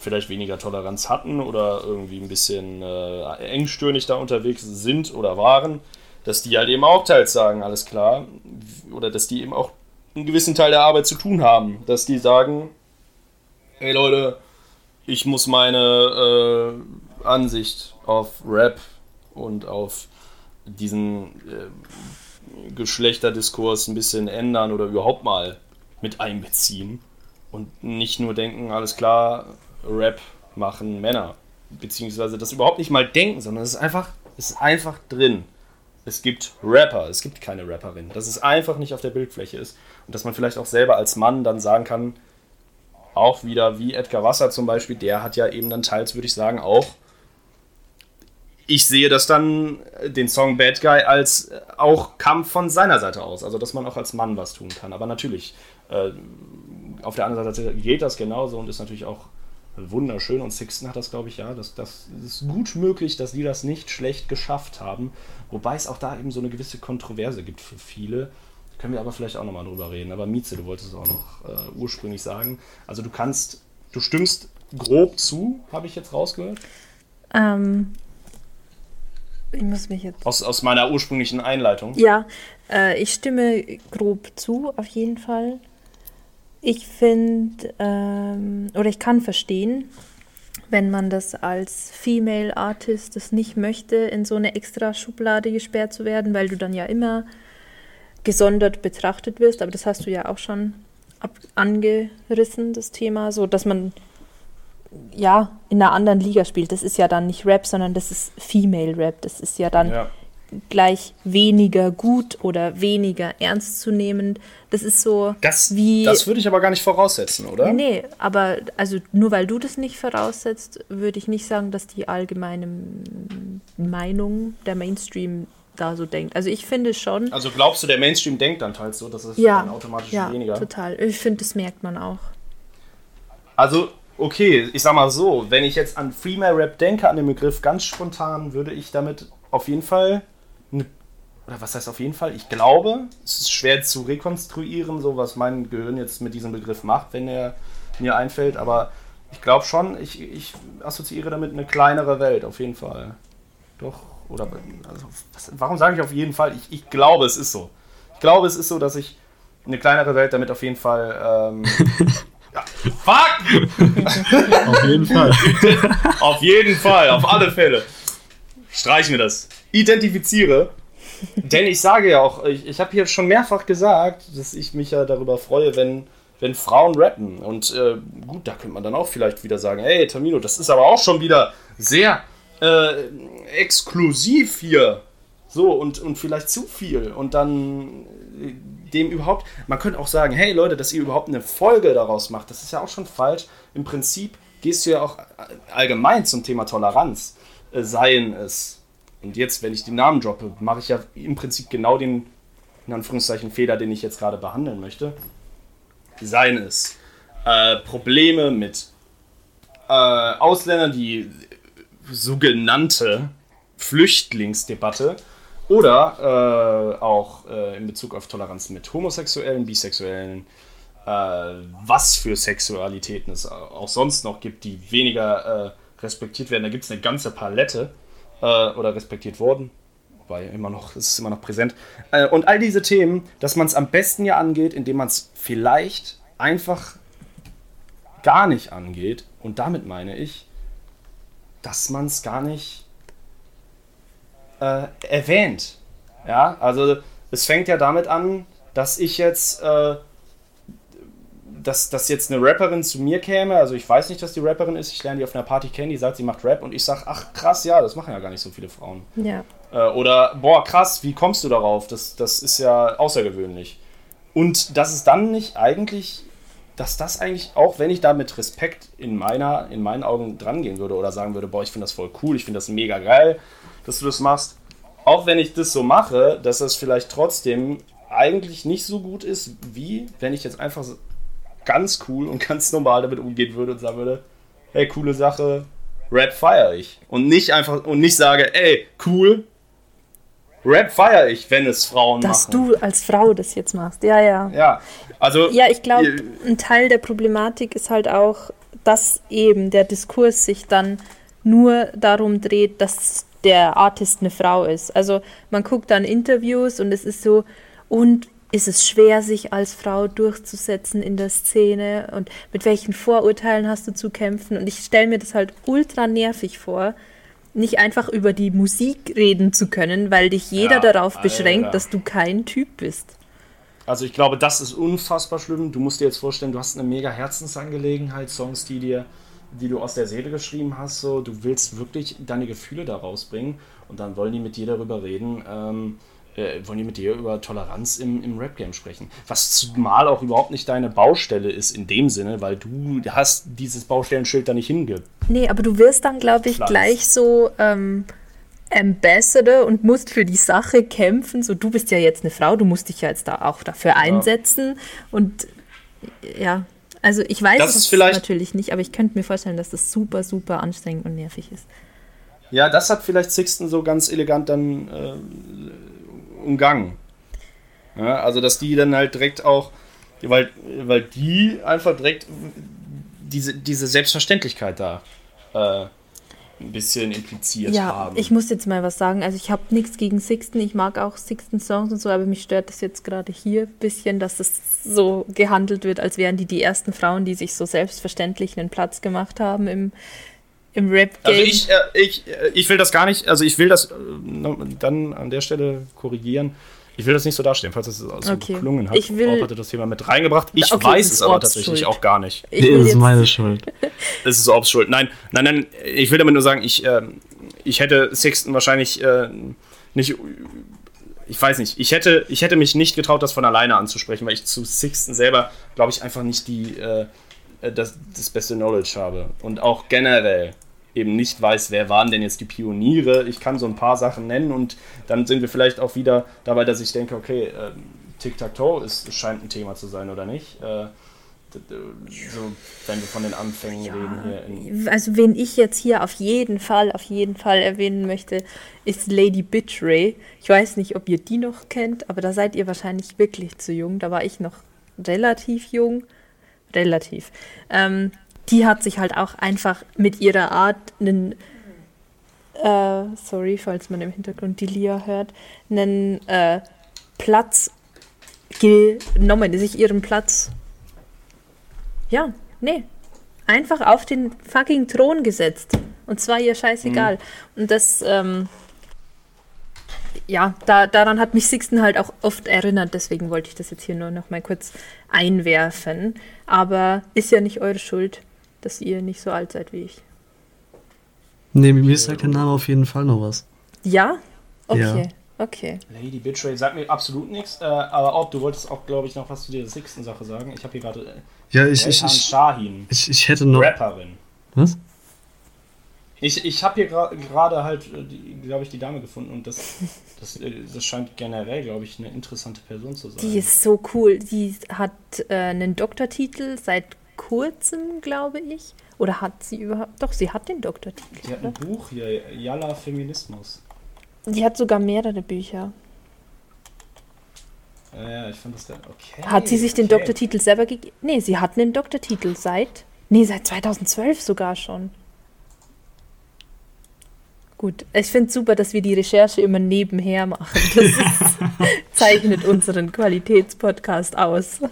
vielleicht weniger Toleranz hatten oder irgendwie ein bisschen äh, engstirnig da unterwegs sind oder waren, dass die halt eben auch teils sagen, alles klar, oder dass die eben auch einen gewissen Teil der Arbeit zu tun haben, dass die sagen, hey Leute, ich muss meine äh, Ansicht auf Rap und auf diesen äh, Geschlechterdiskurs ein bisschen ändern oder überhaupt mal mit einbeziehen. Und nicht nur denken, alles klar, Rap machen Männer, beziehungsweise das überhaupt nicht mal denken, sondern es ist einfach, es ist einfach drin. Es gibt Rapper, es gibt keine Rapperin, dass es einfach nicht auf der Bildfläche ist und dass man vielleicht auch selber als Mann dann sagen kann, auch wieder wie Edgar Wasser zum Beispiel, der hat ja eben dann teils, würde ich sagen, auch. Ich sehe das dann, äh, den Song Bad Guy, als äh, auch Kampf von seiner Seite aus. Also, dass man auch als Mann was tun kann. Aber natürlich, äh, auf der anderen Seite geht das genauso und ist natürlich auch wunderschön. Und Sixten hat das, glaube ich, ja. Das, das ist gut möglich, dass die das nicht schlecht geschafft haben. Wobei es auch da eben so eine gewisse Kontroverse gibt für viele. Können wir aber vielleicht auch nochmal drüber reden. Aber Mieze, du wolltest es auch noch äh, ursprünglich sagen. Also du kannst, du stimmst grob zu, habe ich jetzt rausgehört. Ähm, ich muss mich jetzt. Aus, aus meiner ursprünglichen Einleitung. Ja, äh, ich stimme grob zu, auf jeden Fall. Ich finde, ähm, oder ich kann verstehen, wenn man das als Female Artist das nicht möchte, in so eine extra Schublade gesperrt zu werden, weil du dann ja immer gesondert betrachtet wirst. Aber das hast du ja auch schon angerissen, das Thema, so dass man ja in einer anderen Liga spielt. Das ist ja dann nicht Rap, sondern das ist Female Rap. Das ist ja dann Ja. Gleich weniger gut oder weniger ernstzunehmend. Das ist so Das, wie. das würde ich aber gar nicht voraussetzen, oder? Nee, aber also nur weil du das nicht voraussetzt, würde ich nicht sagen, dass die allgemeine Meinung, der Mainstream da so denkt. Also ich finde schon. Also glaubst du, der Mainstream denkt dann teils so, dass es Ja, dann automatisch ja, weniger? total. Ich finde, das merkt man auch. Also, okay, ich sag mal so, wenn ich jetzt an Female Rap denke, an den Begriff ganz spontan, würde ich damit auf jeden Fall, ne, oder was heißt auf jeden Fall? Ich glaube, es ist schwer zu rekonstruieren, so was mein Gehirn jetzt mit diesem Begriff macht, wenn er mir einfällt, aber ich glaube schon, ich, ich assoziiere damit eine kleinere Welt, auf jeden Fall. Doch, oder, also, was, warum sage ich auf jeden Fall? Ich, ich glaube, es ist so. Ich glaube, es ist so, dass ich eine kleinere Welt damit auf jeden Fall. Ähm, ja, fuck! Auf jeden Fall. Auf jeden Fall, auf alle Fälle. Streichen wir das. Identifiziere. Denn ich sage ja auch, ich, ich habe hier schon mehrfach gesagt, dass ich mich ja darüber freue, wenn, wenn Frauen rappen. Und äh, gut, da könnte man dann auch vielleicht wieder sagen, hey Tamino, das ist aber auch schon wieder sehr äh, exklusiv hier. So, und, und vielleicht zu viel. Und dann äh, dem überhaupt. Man könnte auch sagen, hey Leute, dass ihr überhaupt eine Folge daraus macht, das ist ja auch schon falsch. Im Prinzip gehst du ja auch allgemein zum Thema Toleranz. Äh, seien es. Und jetzt, wenn ich die Namen droppe, mache ich ja im Prinzip genau den, in Anführungszeichen, Fehler, den ich jetzt gerade behandeln möchte. Seien es äh, Probleme mit äh, Ausländern, die sogenannte Flüchtlingsdebatte oder äh, auch äh, in Bezug auf Toleranz mit Homosexuellen, Bisexuellen, äh, was für Sexualitäten es auch sonst noch gibt, die weniger äh, respektiert werden. Da gibt es eine ganze Palette äh, oder respektiert wurden. Wobei immer noch, es ist immer noch präsent. Äh, und all diese Themen, dass man es am besten ja angeht, indem man es vielleicht einfach gar nicht angeht. Und damit meine ich, dass man es gar nicht äh, erwähnt. Ja, also es fängt ja damit an, dass ich jetzt, äh, dass, dass jetzt eine Rapperin zu mir käme, also ich weiß nicht, dass die Rapperin ist, ich lerne die auf einer Party kennen, die sagt, sie macht Rap und ich sage, ach krass, ja, das machen ja gar nicht so viele Frauen. Ja. Äh, oder, boah, krass, wie kommst du darauf? Das, das ist ja außergewöhnlich. Und dass es dann nicht eigentlich, dass das eigentlich, auch wenn ich da mit Respekt in, meiner, in meinen Augen drangehen würde oder sagen würde, boah, ich finde das voll cool, ich finde das mega geil, dass du das machst, auch wenn ich das so mache, dass das vielleicht trotzdem eigentlich nicht so gut ist, wie wenn ich jetzt einfach so ganz cool und ganz normal damit umgehen würde und sagen würde, hey, coole Sache, Rap feiere ich. Und nicht einfach, und nicht sage, ey, cool, Rap feiere ich, wenn es Frauen Dass machen. du als Frau das jetzt machst. Ja, ja. Ja, also. Ja, ich glaube, ein Teil der Problematik ist halt auch, dass eben der Diskurs sich dann nur darum dreht, dass der Artist eine Frau ist. Also man guckt dann Interviews und es ist so, und ist es schwer, sich als Frau durchzusetzen in der Szene und mit welchen Vorurteilen hast du zu kämpfen? Und ich stelle mir das halt ultra nervig vor, nicht einfach über die Musik reden zu können, weil dich jeder Ja, darauf beschränkt, Alter. dass du kein Typ bist. Also ich glaube, das ist unfassbar schlimm. Du musst dir jetzt vorstellen, du hast eine mega Herzensangelegenheit, Songs, die dir, die du aus der Seele geschrieben hast. So, du willst wirklich deine Gefühle da rausbringen und dann wollen die mit dir darüber reden, ähm, äh, wollen die mit dir über Toleranz im, im Rap-Game sprechen. Was zumal auch überhaupt nicht deine Baustelle ist in dem Sinne, weil du hast dieses Baustellenschild da nicht hinge. Nee, aber du wirst dann, glaube ich, Pflanzt. gleich so ähm, Ambassador und musst für die Sache kämpfen. So, du bist ja jetzt eine Frau, du musst dich ja jetzt da auch dafür einsetzen. Und ja, also ich weiß Das es ist vielleicht- natürlich nicht, aber ich könnte mir vorstellen, dass das super, super anstrengend und nervig ist. Ja, das hat vielleicht Sixten so ganz elegant dann äh, umgangen. Ja, also, dass die dann halt direkt auch, weil, weil die einfach direkt diese, diese Selbstverständlichkeit da äh, ein bisschen impliziert ja, haben. ich muss jetzt mal was sagen. Also ich habe nichts gegen Sixten, ich mag auch Sixten-Songs und so, aber mich stört das jetzt gerade hier ein bisschen, dass das so gehandelt wird, als wären die die ersten Frauen, die sich so selbstverständlich einen Platz gemacht haben im, im Rap-Game. also ich, äh, ich, äh, ich will das gar nicht, also ich will das äh, dann an der Stelle korrigieren. Ich will das nicht so darstellen, falls das so Okay. geklungen hat. Ich will- Rob hatte das Thema mit reingebracht. Ich Okay, weiß das es aber Orbs tatsächlich Schuld. auch gar nicht. Ich will das ist meine Schuld. Es ist Orbs Schuld. Nein, nein, nein. Ich will damit nur sagen, ich, ähm, ich hätte Sixten wahrscheinlich äh, nicht. Ich weiß nicht. Ich hätte, ich hätte mich nicht getraut, das von alleine anzusprechen, weil ich zu Sixten selber, glaube ich, einfach nicht die, äh, äh, das, das beste Knowledge habe. Und auch generell eben nicht weiß, wer waren denn jetzt die Pioniere. Ich kann so ein paar Sachen nennen und dann sind wir vielleicht auch wieder dabei, dass ich denke, okay, ähm, Tic-Tac-Toe scheint ein Thema zu sein oder nicht. Äh, so, wenn wir von den Anfängen reden hier in also wen ich jetzt hier auf jeden Fall, auf jeden Fall erwähnen möchte, ist Lady Bitchray. Ich weiß nicht, ob ihr die noch kennt, aber da seid ihr wahrscheinlich wirklich zu jung. Da war ich noch relativ jung. Relativ. Ähm, die hat sich halt auch einfach mit ihrer Art einen, äh, sorry, falls man im Hintergrund die Lia hört, einen äh, Platz genommen, sich ihren Platz ja, nee. Einfach auf den fucking Thron gesetzt. Und zwar ihr scheißegal. Und das, ähm, ja, da, daran hat mich Sixten halt auch oft erinnert. Deswegen wollte ich das jetzt hier nur noch mal kurz einwerfen. Aber ist ja nicht eure Schuld, dass ihr nicht so alt seid wie ich. Nee, mir sagt der Name auf jeden Fall noch was. Ja? Okay, Ja. okay. Lady Bitrate sagt mir absolut nichts, äh, aber auch, du wolltest auch, glaube ich, noch was zu der sechsten Sache sagen. Ich habe hier gerade äh, Ja, ich, ich, ich, Shahin, ich, ich hätte noch. Rapperin. Was? Ich, ich habe hier gra- gerade halt, glaube ich, die Dame gefunden und das, das, äh, das scheint generell, glaube ich, eine interessante Person zu sein. Die ist so cool. Die hat äh, einen Doktortitel seit kurzem, glaube ich. Oder hat sie überhaupt. Doch, sie hat den Doktortitel. Die hat ein Buch hier, Yalla Feminismus. Die hat sogar mehrere Bücher. Ja, ja, ich fand das dann okay. Hat sie sich den okay. Doktortitel selber gegeben? Nee, sie hat einen Doktortitel seit. Nee, seit 2012 sogar schon. Gut, ich finde es super, dass wir die Recherche immer nebenher machen. Das ist, zeichnet unseren Qualitätspodcast aus.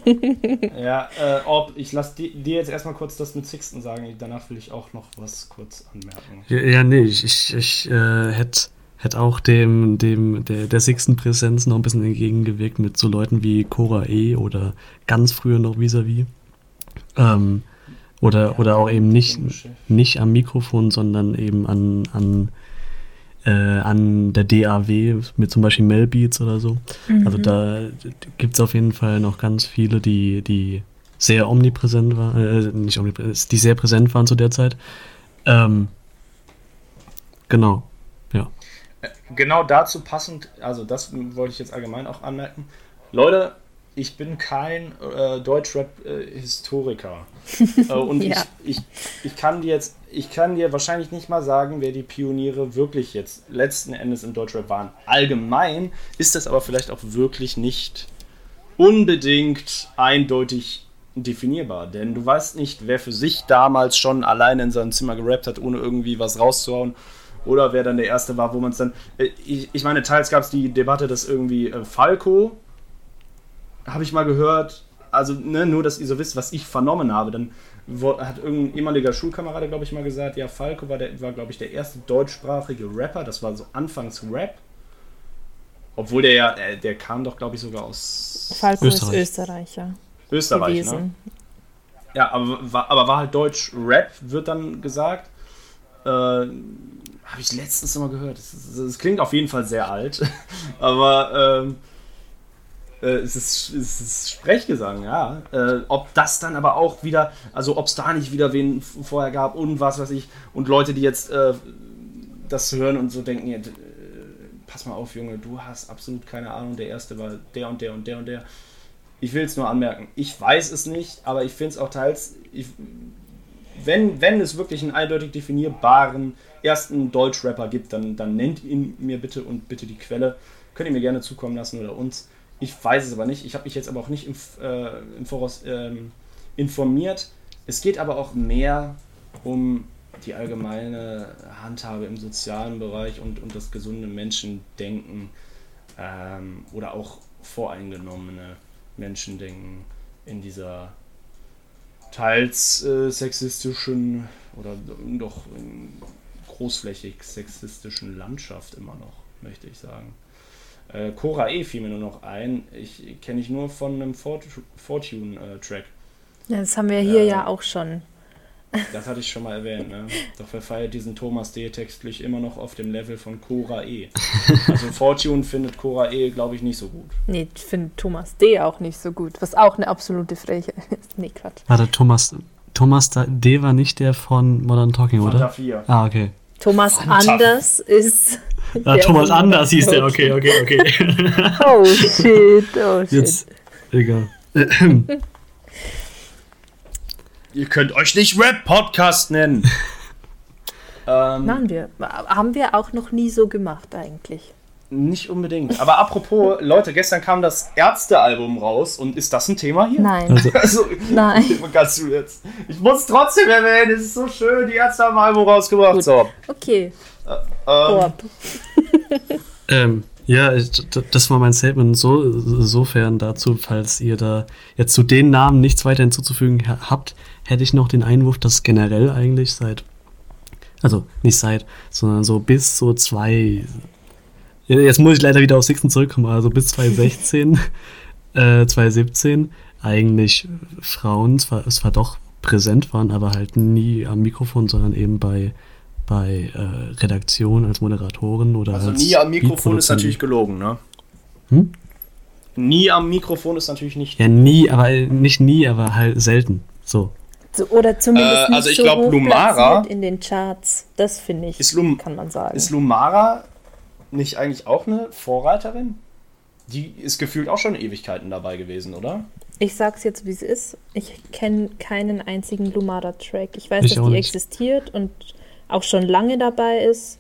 Ja, äh, Orb, ich lasse dir jetzt erstmal kurz das mit Sixten sagen. Danach will ich auch noch was kurz anmerken. Ja, ja nee, ich, ich, ich äh, hätte hätt auch dem, dem der, der sechsten Präsenz noch ein bisschen entgegengewirkt mit so Leuten wie Cora E. oder ganz früher noch Vis-a-vis. Ähm, oder, oder auch eben nicht, nicht am Mikrofon, sondern eben an, an, äh, an der DAW mit zum Beispiel Melbeats oder so. Also da gibt es auf jeden Fall noch ganz viele, die, die sehr omnipräsent waren, äh, nicht omnipräsent, die sehr präsent waren zu der Zeit. Ähm, genau, ja. Genau dazu passend, also das wollte ich jetzt allgemein auch anmerken. Leute, ich bin kein äh, Deutschrap-Historiker. äh, und Ja. ich, ich, ich kann dir jetzt, ich kann dir wahrscheinlich nicht mal sagen, wer die Pioniere wirklich jetzt letzten Endes im Deutschrap waren. Allgemein ist das aber vielleicht auch wirklich nicht unbedingt eindeutig definierbar, denn du weißt nicht, wer für sich damals schon alleine in seinem Zimmer gerappt hat, ohne irgendwie was rauszuhauen. Oder wer dann der Erste war, wo man es dann. äh, Ich, ich meine, teils gab es die Debatte, dass irgendwie äh, Falco, habe ich mal gehört, also ne, nur, dass ihr so wisst, was ich vernommen habe, dann hat irgendein ehemaliger Schulkamerad, glaube ich, mal gesagt, ja, Falco war, der, war glaube ich, der erste deutschsprachige Rapper, das war so anfangs Rap. Obwohl der ja, äh, der kam doch, glaube ich, sogar aus Falco Österreich. ist Österreicher Österreich, ne? gewesen. Ja, aber war, aber war halt Deutsch Rap, wird dann gesagt. Äh, Habe ich letztens mal gehört. Es klingt auf jeden Fall sehr alt. aber ähm, äh, es, ist, es ist Sprechgesang, ja. Äh, ob das dann aber auch wieder, also ob es da nicht wieder wen vorher gab und was weiß ich. Und Leute, die jetzt äh, das hören und so denken, d- äh, pass mal auf, Junge, du hast absolut keine Ahnung. Der erste war der und der und der und der. Ich will es nur anmerken. Ich weiß es nicht, aber ich finde es auch teils. Ich, wenn, wenn es wirklich einen eindeutig definierbaren ersten Deutschrapper gibt, dann, dann nennt ihn mir bitte und bitte die Quelle. Könnt ihr mir gerne zukommen lassen oder uns. Ich weiß es aber nicht. Ich habe mich jetzt aber auch nicht im, äh, im Voraus ähm, informiert. Es geht aber auch mehr um die allgemeine Handhabe im sozialen Bereich und, und das gesunde Menschendenken ähm, oder auch voreingenommene Menschendenken in dieser teils äh, sexistischen oder doch großflächig sexistischen Landschaft immer noch, möchte ich sagen. Äh, Cora E fiel mir nur noch ein. Ich kenne ich nur von einem Fort Fortune-Track. Ja, das haben wir hier Äh, ja auch schon. Das hatte ich schon mal erwähnt, ne? Doch wer feiert diesen Thomas D. textlich immer noch auf dem Level von Cora E. Also Fortune findet Cora E, glaube ich, nicht so gut. Nee, ich finde Thomas D. auch nicht so gut, was auch eine absolute Frechheit ist. Nee, Quatsch. Warte, Thomas, Thomas D. war nicht der von Modern Talking, Fanta oder? 4. Ah, okay. Thomas Anders ist. Ah, Thomas Anders hieß der, okay, okay, okay. Talking. Oh shit, oh shit. Jetzt, egal. Ihr könnt euch nicht Rap-Podcast nennen. ähm, Machen wir. Haben wir auch noch nie so gemacht eigentlich. Nicht unbedingt. Aber apropos, Leute, gestern kam das Ärzte-Album raus und ist das ein Thema hier? Nein, Also, Also, nein. du jetzt. Ich muss trotzdem erwähnen, es ist so schön, die Ärzte haben ein Album rausgebracht. Gut. So. Okay, Ähm, ähm, ja, ich- das war mein Statement. So, sofern dazu, falls ihr da jetzt zu den Namen nichts weiter hinzuzufügen ha- habt, hätte ich noch den Einwurf, dass generell eigentlich seit, also nicht seit, sondern so bis so zwei, jetzt muss ich leider wieder auf Sixten zurückkommen, also bis 2016, äh, 2017 eigentlich Frauen zwar, zwar doch präsent waren, aber halt nie am Mikrofon, sondern eben bei, bei äh, Redaktion als Moderatorin oder Also als nie am Mikrofon ist natürlich gelogen, ne? Hm? Nie am Mikrofon ist natürlich nicht. Ja, nie, aber nicht nie, aber halt selten. So. So, oder zumindest Äh, nicht also ich so glaub, hoch Lumara- in den Charts. Das finde ich, Ist Lum- kann man sagen. Ist Lumara nicht eigentlich auch eine Vorreiterin? Die ist gefühlt auch schon Ewigkeiten dabei gewesen, oder? Ich sag's jetzt, wie es ist. Ich kenne keinen einzigen Lumara-Track. Ich weiß, Ich dass die nicht. existiert und auch schon lange dabei ist.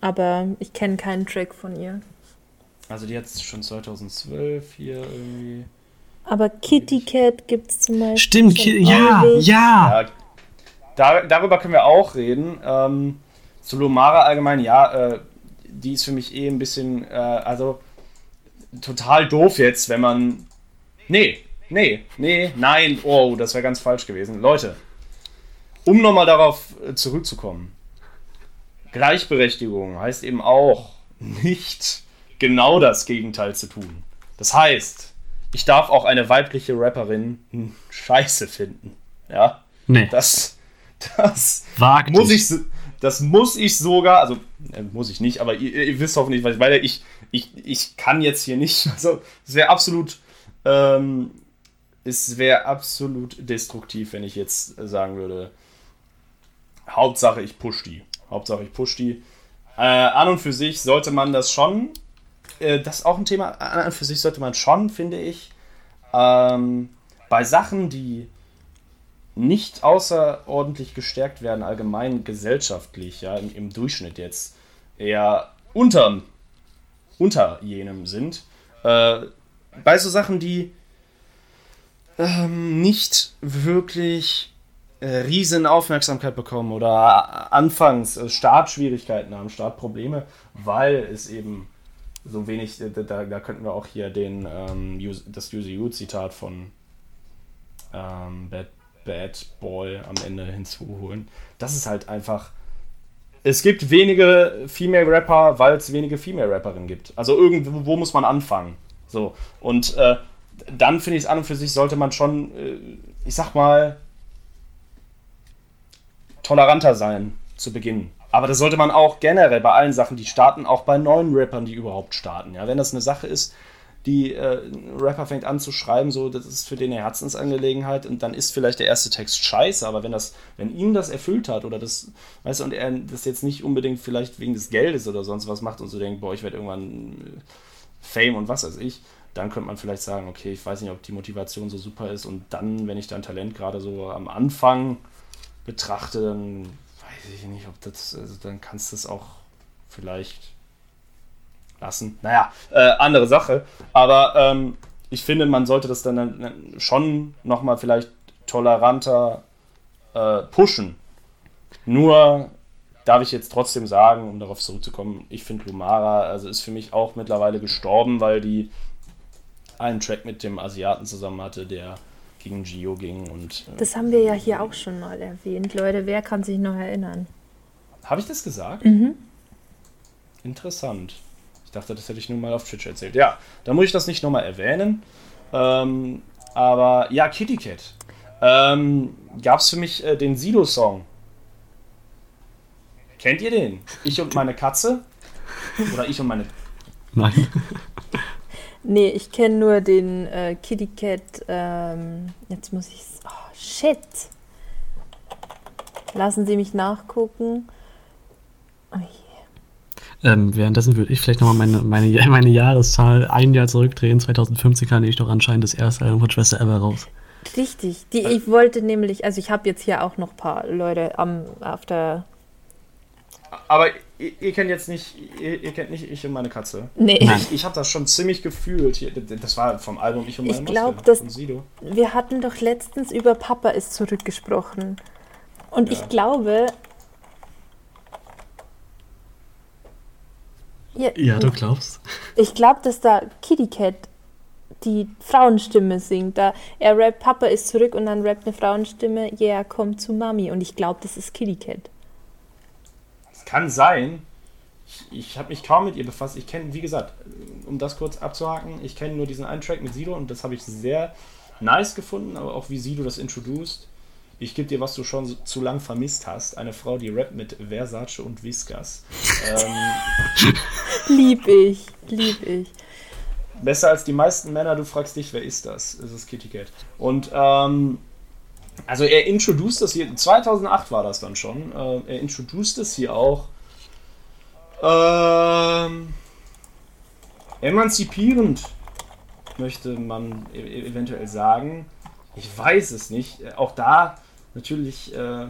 Aber ich kenne keinen Track von ihr. Also die hat schon 2012 hier irgendwie. Aber Kitty Cat gibt's zum Beispiel. Stimmt, ja, ja. Ja, da, darüber können wir auch reden. Ähm, zu Lumara allgemein, ja, äh, die ist für mich eh ein bisschen, äh, also total doof jetzt, wenn man. Nee, nee, nee, nein, oh, das wäre ganz falsch gewesen. Leute, um nochmal darauf äh, zurückzukommen. Gleichberechtigung heißt eben auch nicht genau das Gegenteil zu tun. Das heißt, ich darf auch eine weibliche Rapperin scheiße finden. Ja, Nee, das, das wagt muss ich, das muss ich sogar, also äh, muss ich nicht, aber ihr, ihr wisst hoffentlich, was ich meine. Ich, ich, ich kann jetzt hier nicht, also es wäre absolut, ähm, es wäre absolut destruktiv, wenn ich jetzt äh, sagen würde, Hauptsache ich push die. Hauptsache ich push die. Äh, an und für sich sollte man das schon, äh, das ist auch ein Thema, an und für sich sollte man schon, finde ich, ähm, bei Sachen, die nicht außerordentlich gestärkt werden, allgemein gesellschaftlich, ja, im, im Durchschnitt jetzt eher unter, unter jenem sind. Äh, bei so Sachen, die ähm, nicht wirklich riesen Aufmerksamkeit bekommen oder anfangs äh, Startschwierigkeiten haben, Startprobleme, weil es eben so wenig, äh, da, da könnten wir auch hier den, ähm, das UZU-Zitat von ähm, Bad, Bad Boy am Ende hinzuholen. Das ist halt einfach. Es gibt wenige Female Rapper, weil es wenige Female Rapperinnen gibt. Also irgendwo wo muss man anfangen. So. Und äh, dann finde ich es an und für sich sollte man schon, äh, ich sag mal, toleranter sein zu Beginn. Aber das sollte man auch generell bei allen Sachen, die starten, auch bei neuen Rappern, die überhaupt starten. Ja, wenn das eine Sache ist, die äh, ein Rapper fängt an zu schreiben, so das ist für den eine Herzensangelegenheit und dann ist vielleicht der erste Text scheiße, aber wenn das, wenn ihn das erfüllt hat oder das, weißt du, und er das jetzt nicht unbedingt vielleicht wegen des Geldes oder sonst was macht und so denkt, boah, ich werde irgendwann äh, Fame und was weiß ich, dann könnte man vielleicht sagen, okay, ich weiß nicht, ob die Motivation so super ist und dann, wenn ich dein Talent gerade so am Anfang betrachte, dann weiß ich nicht, ob das, also dann kannst du es auch vielleicht lassen. Naja, äh, andere Sache. Aber ähm, ich finde, man sollte das dann, schon nochmal vielleicht toleranter äh, pushen. Nur darf ich jetzt trotzdem sagen, um darauf zurückzukommen, ich finde Lumara, also ist für mich auch mittlerweile gestorben, weil die einen Track mit dem Asiaten zusammen hatte, der gegen Gio ging und äh, Das haben wir ja hier auch schon mal erwähnt. Leute, wer kann sich noch erinnern? Habe ich das gesagt? Mhm. Interessant. Ich dachte, das hätte ich nur mal auf Twitch erzählt. Ja, dann muss ich das nicht nochmal erwähnen. Ähm, aber ja, Kitty Cat. Ähm, Gab es für mich äh, den Sido-Song. Kennt ihr den? Ich und meine Katze? Oder ich und meine. Nein. Nee, ich kenne nur den äh, Kitty Cat. Ähm, jetzt muss ich. Oh, shit. Lassen Sie mich nachgucken. Oh je. Ähm, währenddessen würde ich vielleicht nochmal meine, meine, meine Jahreszahl ein Jahr zurückdrehen. 2015 kam ich doch anscheinend das erste Album von Schwester Ever raus. Richtig. Die, ich wollte nämlich, also ich habe jetzt hier auch noch ein paar Leute am, auf der. Aber ihr, ihr kennt jetzt nicht, ihr, ihr kennt nicht ich und meine Katze. Nee, Nein. Ich habe das schon ziemlich gefühlt. Hier, das war vom Album Ich und meine Ich Maske glaub, das- von Sido. wir hatten doch letztens über Papa ist zurückgesprochen. Und Ja. ich glaube. Ja, Ja, du glaubst? Ich glaube, dass da Kitty Cat die Frauenstimme singt. Da er rappt, Papa ist zurück und dann rappt eine Frauenstimme, yeah, komm zu Mami. Und ich glaube, das ist Kitty Cat. Es kann sein. Ich, ich habe mich kaum mit ihr befasst. Ich kenne, wie gesagt, um das kurz abzuhaken, ich kenne nur diesen einen Track mit Sido und das habe ich sehr nice gefunden, aber auch wie Sido das introduced. Ich gebe dir, was du schon zu lang vermisst hast. Eine Frau, die rappt mit Versace und Whiskas. ähm, Lieb ich, lieb ich. besser als die meisten Männer, du fragst dich, wer ist das? Es ist Kitty Cat. Und ähm, also er introduced das hier, 2008 war das dann schon, äh, er introduced es hier auch ähm, emanzipierend, möchte man e eventuell sagen. Ich weiß es nicht. Auch da natürlich äh,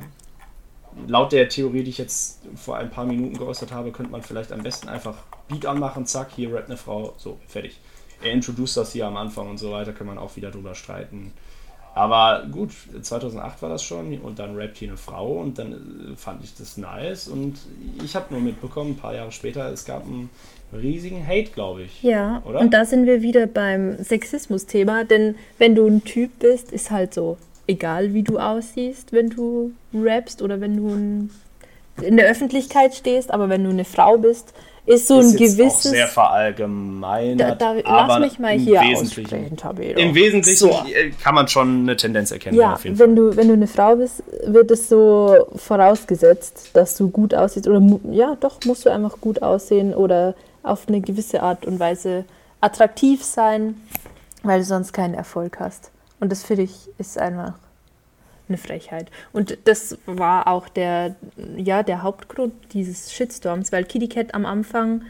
laut der Theorie, die ich jetzt vor ein paar Minuten geäußert habe, könnte man vielleicht am besten einfach Beat anmachen, zack, hier rappt eine Frau, so, fertig. Er introduced das hier am Anfang und so weiter, kann man auch wieder drüber streiten. Aber gut, 2008 war das schon und dann rappt hier eine Frau und dann äh, fand ich das nice und ich habe nur mitbekommen, ein paar Jahre später, es gab einen riesigen Hate, glaube ich. Ja, Oder? und da sind wir wieder beim Sexismus-Thema, denn wenn du ein Typ bist, ist halt so, egal wie du aussiehst, wenn du rappst oder wenn du in der Öffentlichkeit stehst, aber wenn du eine Frau bist, ist so ist ein jetzt auch gewisses... sehr verallgemeinert. Da, da, aber lass mich mal im hier Wesentlichen, aussprechen, Tabelo. Im Wesentlichen So. äh, kann man schon eine Tendenz erkennen. Ja, wenn du, wenn du eine Frau bist, wird es so vorausgesetzt, dass du gut aussiehst. Oder ja, doch, musst du einfach gut aussehen oder auf eine gewisse Art und Weise attraktiv sein, weil du sonst keinen Erfolg hast. Und das finde ich ist einfach eine Frechheit. Und das war auch der, ja, der Hauptgrund dieses Shitstorms, weil Kitty Cat am Anfang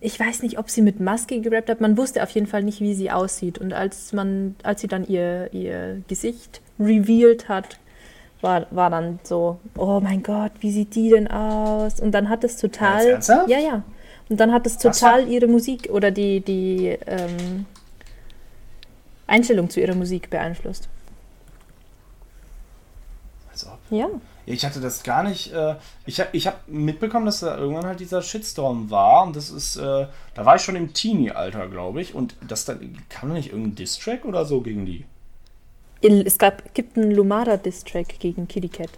ich weiß nicht, ob sie mit Maske gerappt hat. Man wusste auf jeden Fall nicht, wie sie aussieht. Und als man, als sie dann ihr, ihr Gesicht revealed hat, war, war dann so, oh mein Gott, wie sieht die denn aus? Und dann hat es total. Ja, ja. Und dann hat es Das total ihre Musik oder die, die ähm, Einstellung zu ihrer Musik beeinflusst. Ja. Ich hatte das gar nicht. Äh, ich habe ich hab mitbekommen, dass da irgendwann halt dieser Shitstorm war. Und das ist. Äh, da war ich schon im Teenie-Alter, glaube ich. Und das dann. Kam da nicht irgendein Diss-Track oder so gegen die? Es gab, gibt einen Lumara-Diss-Track gegen Kitty Cat.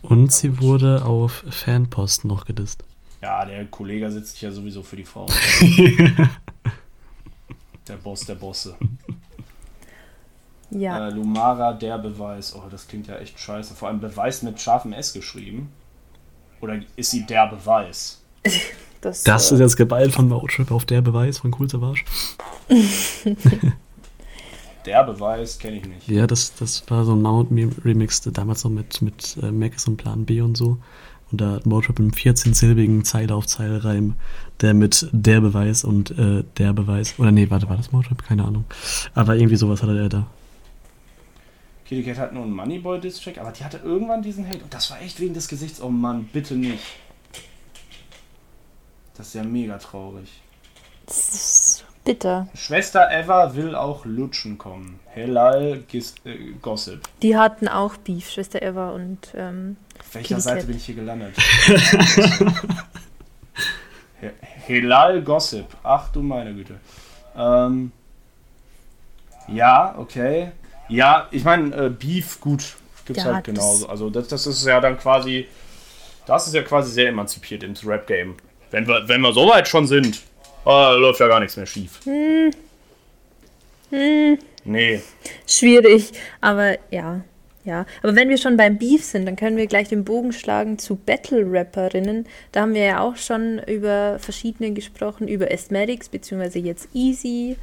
Und sie wurde auf Fanpost noch gedisst. Ja, der Kollege sitzt ja sowieso für die Frau. der Boss der Bosse. Ja. Äh, Lumara, der Beweis. Oh, das klingt ja echt scheiße. Vor allem Beweis mit scharfem S geschrieben. Oder ist sie der Beweis? Das, Das äh, ist jetzt geballt von Motrip auf der Beweis von Cool Savage. Der Beweis kenne ich nicht. Ja, das, das war so ein Mount-Remix, damals so mit, mit äh, Max und Plan B und so. Und da hat Motrip im 14-silbigen Zeile auf Zeile Reim, der mit der Beweis und äh, der Beweis. Oder nee, warte, war das Motrip? Keine Ahnung. Aber irgendwie sowas hatte er da. Kitty Cat hat nur einen Moneyboy Distrack, aber die hatte irgendwann diesen Hate. Und das war echt wegen des Gesichts. Oh Mann, bitte nicht. Das ist ja mega traurig. das ist bitter. Schwester Eva will auch lutschen kommen. Helal Gis äh, Gossip. Die hatten auch Beef, Schwester Eva und ähm, Auf welcher Kitty Seite Cat. bin ich hier gelandet? He- Helal Gossip. Ach du meine Güte. Ähm, ja, okay. Ja, ich meine, äh, Beef, gut, gibt's Ja, halt genauso. Also das, das ist ja dann quasi, das ist ja quasi sehr emanzipiert ins Rap-Game. Wenn wir, wenn wir so weit schon sind, äh, läuft ja gar nichts mehr schief. Hm. Nee. schwierig, aber ja. Ja, aber wenn wir schon beim Beef sind, dann können wir gleich den Bogen schlagen zu Battle-Rapperinnen. Da haben wir ja auch schon über verschiedene gesprochen, über Asthmatics, beziehungsweise jetzt Easy,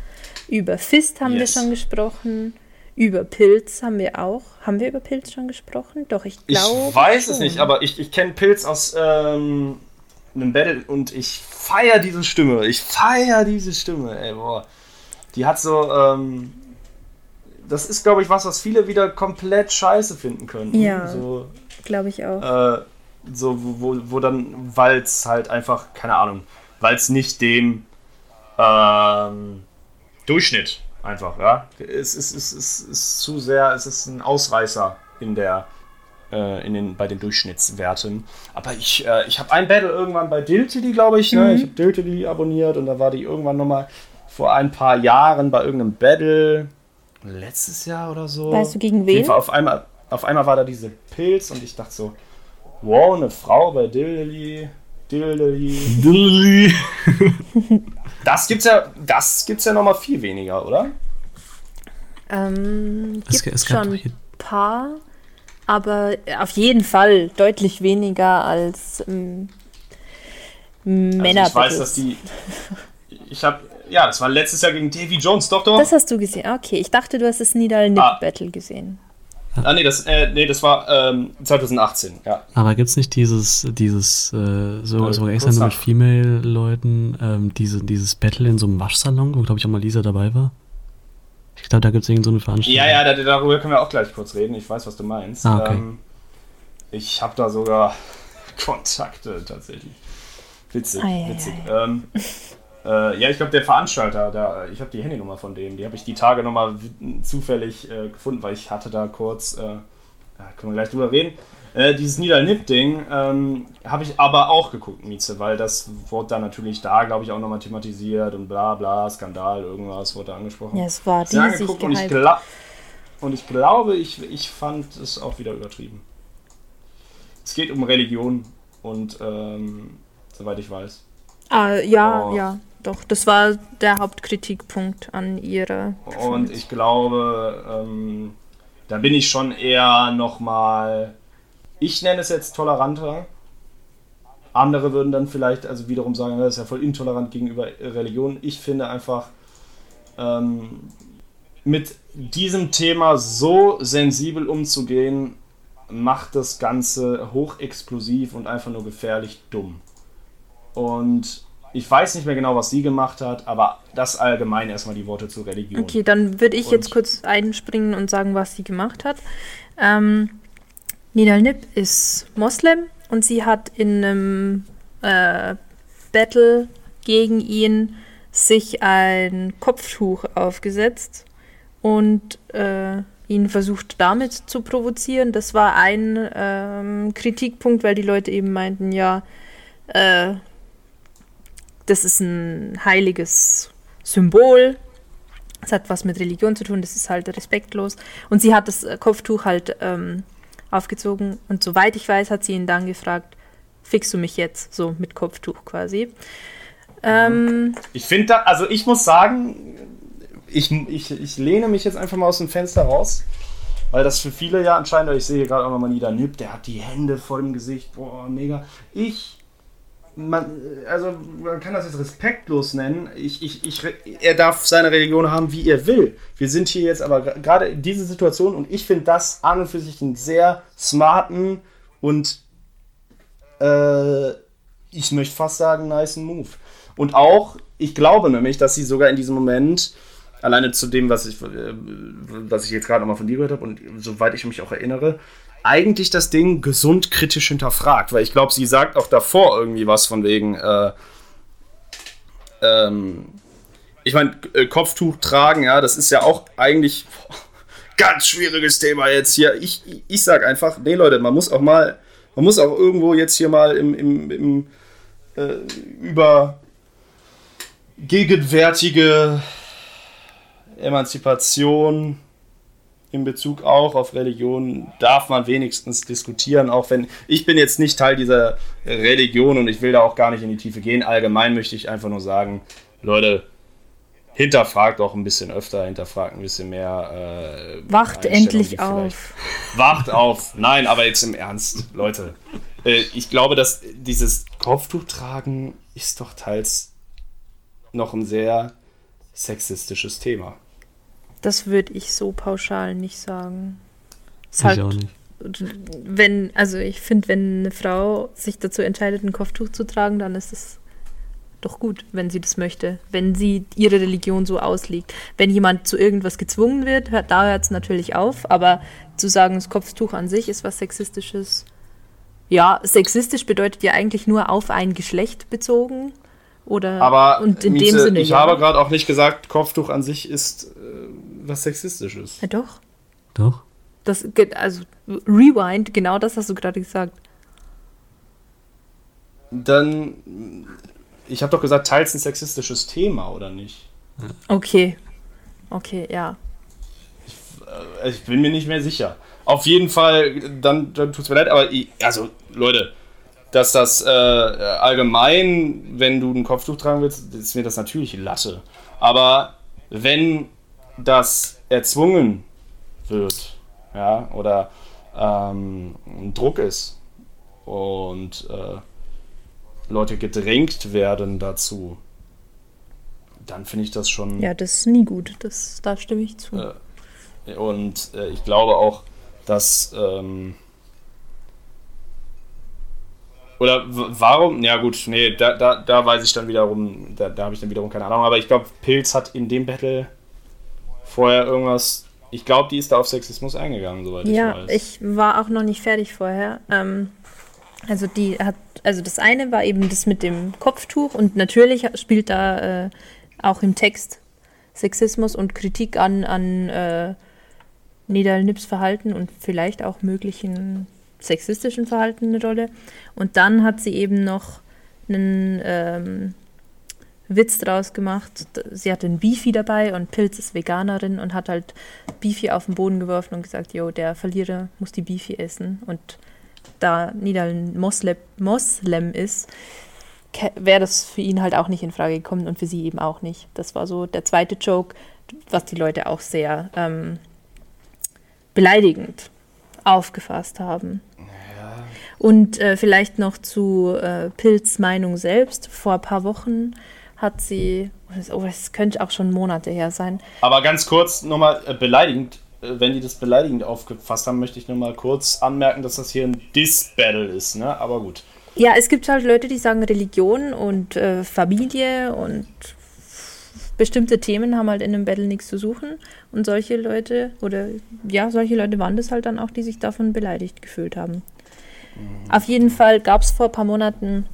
über Fist haben Yes. wir schon gesprochen, über Pilz haben wir auch. Haben wir über Pilz schon gesprochen? Doch, ich glaube. Ich weiß es schon. nicht, aber ich, ich kenne Pilz aus ähm, einem Battle und ich feiere diese Stimme. Ich feiere diese Stimme, ey, boah. Die hat so, ähm, das ist, glaube ich, was, was viele wieder komplett scheiße finden könnten. Ja. So, Glaube ich auch. äh, so wo, wo, wo dann, weil es halt einfach, keine Ahnung, weil es nicht dem ähm, Durchschnitt einfach, ja. Es ist, es, ist, es ist zu sehr, es ist ein Ausreißer in der, äh, in den, bei den Durchschnittswerten. Aber ich, äh, ich habe ein Battle irgendwann bei Diltily, glaube ich, ne? Ich habe Diltily abonniert und da war die irgendwann nochmal vor ein paar Jahren bei irgendeinem Battle. Letztes Jahr oder so. Weißt du, gegen wen? Auf einmal, auf einmal war da diese Pilz und ich dachte so, wow, eine Frau bei Dilly, Dilly. Das gibt's ja, das gibt's ja noch mal viel weniger, oder? Ähm, Es, gibt es gab schon ein paar, aber auf jeden Fall deutlich weniger als ähm, Männer. Also ich weiß, dass die. Ich habe. Ja, das war letztes Jahr gegen Davy Jones, doch, doch. Das hast du gesehen. Okay, ich dachte, du hast das Nidal Nip Ah. Battle gesehen. Ah, nee, das, äh, nee, das war ähm, 2018, ja. aber gibt es nicht dieses, dieses, äh, so, Äh, so extra nur mit. Female-Leuten, ähm, diese, dieses Battle in so einem Waschsalon, wo, glaube ich, auch mal Lisa dabei war? Ich glaube, da gibt es irgend so eine Veranstaltung. Ja, ja, da- darüber können wir auch gleich kurz reden. Ich weiß, was du meinst. Ah, okay. ähm, ich habe da sogar Kontakte tatsächlich. Witzig, Ei, ei, witzig. Ähm, äh, ja, ich glaube, der Veranstalter, der, ich habe die Handynummer von dem, die habe ich die Tage nochmal zufällig äh, gefunden, weil ich hatte da kurz, äh, da können wir gleich drüber reden, äh, dieses Nieder-Nip-Ding ähm, habe ich aber auch geguckt, Mieze, weil das wurde dann natürlich da, glaube ich, auch nochmal thematisiert und bla bla, Skandal, irgendwas wurde da angesprochen Ja, es war riesig angeguckt und ich, und ich glaube, ich, ich fand es auch wieder übertrieben. Es geht um Religion und ähm, soweit ich weiß. Ah, ja, Oh. ja, doch. Das war der Hauptkritikpunkt an ihrer. Und ich glaube, ähm, da bin ich schon eher nochmal, ich nenne es jetzt toleranter. Andere würden dann vielleicht also wiederum sagen, das ist ja voll intolerant gegenüber Religion. Ich finde einfach, ähm, mit diesem Thema so sensibel umzugehen, macht das Ganze hochexplosiv und einfach nur gefährlich dumm. Und ich weiß nicht mehr genau, was sie gemacht hat, aber das allgemein erstmal die Worte zur Religion. Okay, dann würde ich Und- jetzt kurz einspringen und sagen, was sie gemacht hat. Ähm, Nidal Nip ist Moslem und sie hat in einem äh, Battle gegen ihn sich ein Kopftuch aufgesetzt und äh, ihn versucht damit zu provozieren. Das war ein ähm, Kritikpunkt, weil die Leute eben meinten, ja, äh, das ist ein heiliges Symbol. Es hat was mit Religion zu tun, das ist halt respektlos. Und sie hat das äh, Kopftuch halt ähm, aufgezogen und soweit ich weiß, hat sie ihn dann gefragt, fixst du mich jetzt? So mit Kopftuch quasi. Ähm, Ich finde also ich muss sagen, ich, ich, ich lehne mich jetzt einfach mal aus dem Fenster raus, weil das für viele ja anscheinend, ich sehe gerade auch nochmal Nida Nip, der hat die Hände vor dem Gesicht, boah, mega. Ich, man, also man kann das jetzt respektlos nennen, ich, ich, ich, er darf seine Religion haben, wie er will. Wir sind hier jetzt aber gerade in dieser Situation und ich finde das an und für sich einen sehr smarten und äh, ich möchte fast sagen, nice Move. Und auch, ich glaube nämlich, dass sie sogar in diesem Moment, alleine zu dem, was ich, äh, was ich jetzt gerade nochmal von dir gehört habe und soweit ich mich auch erinnere, eigentlich das Ding gesund kritisch hinterfragt. Weil ich glaube, sie sagt auch davor irgendwie was von wegen, äh, ähm, ich meine, äh, Kopftuch tragen, ja, das ist ja auch eigentlich boah, ganz schwieriges Thema jetzt hier. Ich, ich, ich einfach, nee Leute, man muss auch mal, man muss auch irgendwo jetzt hier mal im, im, im äh, über gegenwärtige Emanzipation in Bezug auch auf Religion darf man wenigstens diskutieren, auch wenn ich bin jetzt nicht Teil dieser Religion und ich will da auch gar nicht in die Tiefe gehen. Allgemein möchte ich einfach nur sagen, Leute, hinterfragt auch ein bisschen öfter, hinterfragt ein bisschen mehr. Äh, wacht endlich auf. Wacht auf. Nein, aber jetzt im Ernst, Leute. Äh, ich glaube, dass dieses Kopftuch tragen ist doch teils noch ein sehr sexistisches Thema. Das würde ich so pauschal nicht sagen. Ist Ich halt, auch nicht. wenn, also ich finde, wenn eine Frau sich dazu entscheidet, ein Kopftuch zu tragen, dann ist es doch gut, wenn sie das möchte, wenn sie ihre Religion so auslegt. Wenn jemand zu irgendwas gezwungen wird, hört, da hört es natürlich auf, aber zu sagen, das Kopftuch an sich ist was Sexistisches. Ja, sexistisch bedeutet ja eigentlich nur auf ein Geschlecht bezogen. Oder Aber und in Mieze, dem Sinne. ich ja. habe gerade auch nicht gesagt, Kopftuch an sich ist äh, was sexistisches. ja, doch. Doch? Das, also, Rewind, genau das hast du gerade gesagt. Dann, ich habe doch gesagt, teils ein sexistisches Thema, oder nicht? Okay. Okay, ja. Äh, Ich bin mir nicht mehr sicher. Auf jeden Fall, dann, dann tut es mir leid, aber ich, also Leute, dass das äh, allgemein, wenn du ein Kopftuch tragen willst, ist mir das natürlich Latte. Aber wenn das erzwungen wird, ja, oder ähm, Druck ist und äh, Leute gedrängt werden dazu, dann finde ich das schon. Ja, das ist nie gut. Das, da stimme ich zu. Äh, und äh, ich glaube auch, dass. Ähm, oder warum? Ja, gut, nee, da, da, da weiß ich dann wiederum, da, da habe ich dann wiederum keine Ahnung, aber ich glaube, Pilz hat in dem Battle vorher irgendwas. Ich glaube, die ist da auf Sexismus eingegangen, soweit Ja, ich weiß. ich war auch noch nicht fertig vorher. Ähm, also die hat, also das eine war eben das mit dem Kopftuch und natürlich spielt da äh, auch im Text Sexismus und Kritik an, an äh, Niederlnips Verhalten und vielleicht auch möglichen sexistischen Verhalten eine Rolle. Und dann hat sie eben noch einen ähm, Witz draus gemacht. Sie hatte ein Beefy dabei und Pilz ist Veganerin und hat halt Beefy auf den Boden geworfen und gesagt, jo, der Verlierer muss die Beefy essen. Und da Nidal ein Moslem, Moslem ist, wäre das für ihn halt auch nicht in Frage gekommen und für sie eben auch nicht. Das war so der zweite Joke, was die Leute auch sehr ähm, beleidigend aufgefasst haben. Und äh, vielleicht noch zu äh, Pilz Meinung selbst. Vor ein paar Wochen hat sie, oh, das könnte auch schon Monate her sein. Aber ganz kurz nochmal äh, beleidigend, äh, wenn die das beleidigend aufgefasst haben, möchte ich nur mal kurz anmerken, dass das hier ein Diss-Battle ist, ne? Aber gut. Ja, es gibt halt Leute, die sagen Religion und äh, Familie und bestimmte Themen haben halt in einem Battle nichts zu suchen. Und solche Leute, oder ja, solche Leute waren das halt dann auch, die sich davon beleidigt gefühlt haben. Mhm. Auf jeden Fall gab es vor ein paar Monaten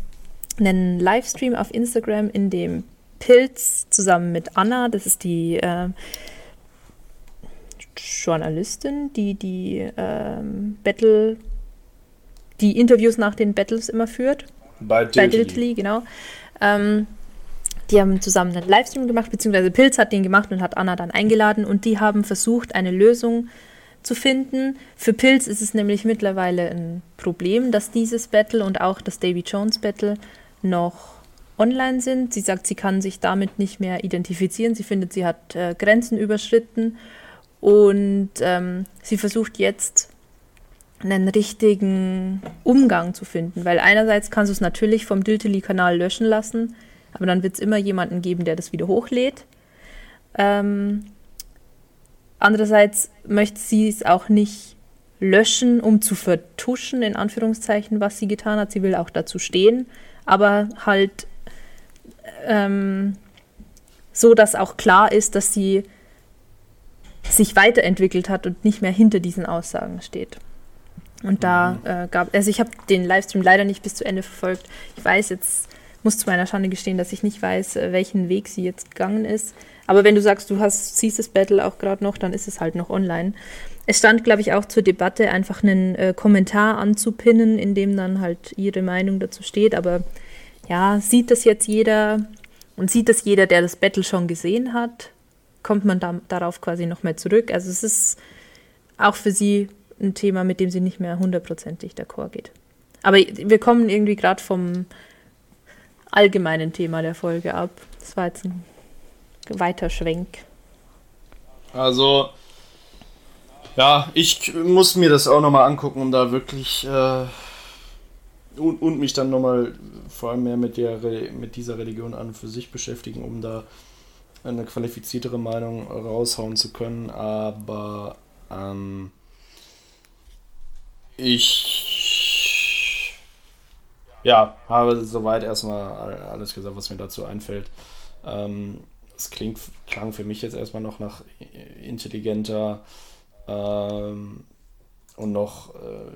einen Livestream auf Instagram, in dem Pilz zusammen mit Anna, das ist die äh, Journalistin, die die ähm, Battle, die Interviews nach den Battles immer führt. Bei Bei Diltily, genau. Ähm, die haben zusammen einen Livestream gemacht, beziehungsweise Pilz hat den gemacht und hat Anna dann eingeladen und die haben versucht, eine Lösung zu finden. Für Pilz ist es nämlich mittlerweile ein Problem, dass dieses Battle und auch das Davy Jones Battle noch online sind. Sie sagt, sie kann sich damit nicht mehr identifizieren. Sie findet, sie hat äh, Grenzen überschritten und ähm, sie versucht jetzt einen richtigen Umgang zu finden, weil einerseits kannst du es natürlich vom Diltily-Kanal löschen lassen, aber dann wird es immer jemanden geben, der das wieder hochlädt. Ähm, andererseits möchte sie es auch nicht löschen, um zu vertuschen, in Anführungszeichen, was sie getan hat. Sie will auch dazu stehen, aber halt ähm, so, dass auch klar ist, dass sie sich weiterentwickelt hat und nicht mehr hinter diesen Aussagen steht. Und da äh, gab, also ich habe den Livestream leider nicht bis zu Ende verfolgt. Ich weiß jetzt, muss zu meiner Schande gestehen, dass ich nicht weiß, äh, welchen Weg sie jetzt gegangen ist. Aber wenn du sagst, du hast, siehst das Battle auch gerade noch, dann ist es halt noch online. Es stand, glaube ich, auch zur Debatte, einfach einen äh, Kommentar anzupinnen, in dem dann halt ihre Meinung dazu steht. Aber ja, sieht das jetzt jeder und sieht das jeder, der das Battle schon gesehen hat, kommt man da, darauf quasi noch mehr zurück. Also es ist auch für sie ein Thema, mit dem sie nicht mehr hundertprozentig d'accord geht. Aber wir kommen irgendwie gerade vom allgemeinen Thema der Folge ab. Das war jetzt ein weiter Schwenk. Also, ja, ich muss mir das auch nochmal angucken, um da wirklich äh, und, und mich dann nochmal vor allem mehr mit, der, mit dieser Religion an und für sich beschäftigen, um da eine qualifiziertere Meinung raushauen zu können. Aber ähm, ich ja, habe soweit erstmal alles gesagt, was mir dazu einfällt. Ähm, es klingt, klang für mich jetzt erstmal noch nach intelligenter ähm, und noch äh,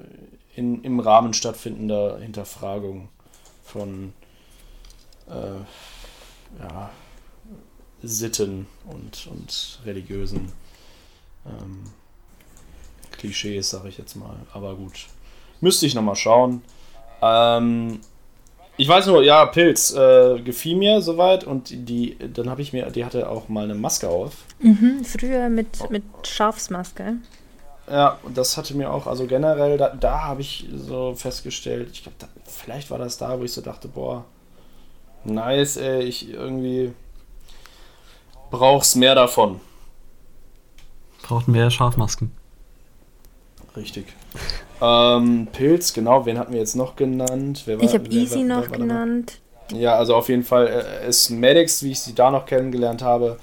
in, im Rahmen stattfindender Hinterfragung von äh, ja, Sitten und, und religiösen ähm, Klischees, sage ich jetzt mal. Aber gut, müsste ich nochmal schauen. Ähm, ich weiß nur, ja, Pilz äh, gefiel mir soweit und die, dann habe ich mir, die hatte auch mal eine Maske auf. Mhm, früher mit, mit Schafsmaske. Ja, und das hatte mir auch, also generell, da, da habe ich so festgestellt, ich glaube, vielleicht war das da, wo ich so dachte, boah, nice, ey, ich irgendwie brauch's mehr davon. Braucht mehr Schafmasken. Richtig. Ähm, Pilz, genau, wen hatten wir jetzt noch genannt? Wer war- Ich habe Easy wer- noch genannt. Ja, also auf jeden Fall äh, ist Maddox, wie ich sie da noch kennengelernt habe,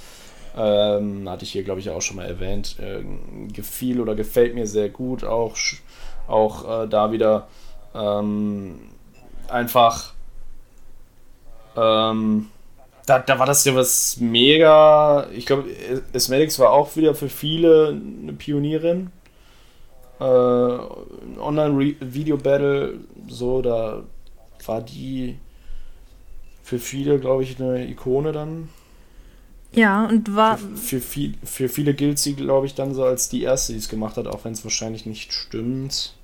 ähm, hatte ich hier, glaube ich, auch schon mal erwähnt, äh, gefiel oder gefällt mir sehr gut. Auch, auch äh, da wieder ähm, einfach. Ähm, da, da war das ja was mega. Ich glaube, Esmedix war auch wieder für viele eine Pionierin. Äh, Online-Video-Battle, so, da war die für viele, glaube ich, eine Ikone dann. Ja, und war. Für, viel, für viele gilt sie, glaube ich, dann so als die erste, die es gemacht hat, auch wenn es wahrscheinlich nicht stimmt.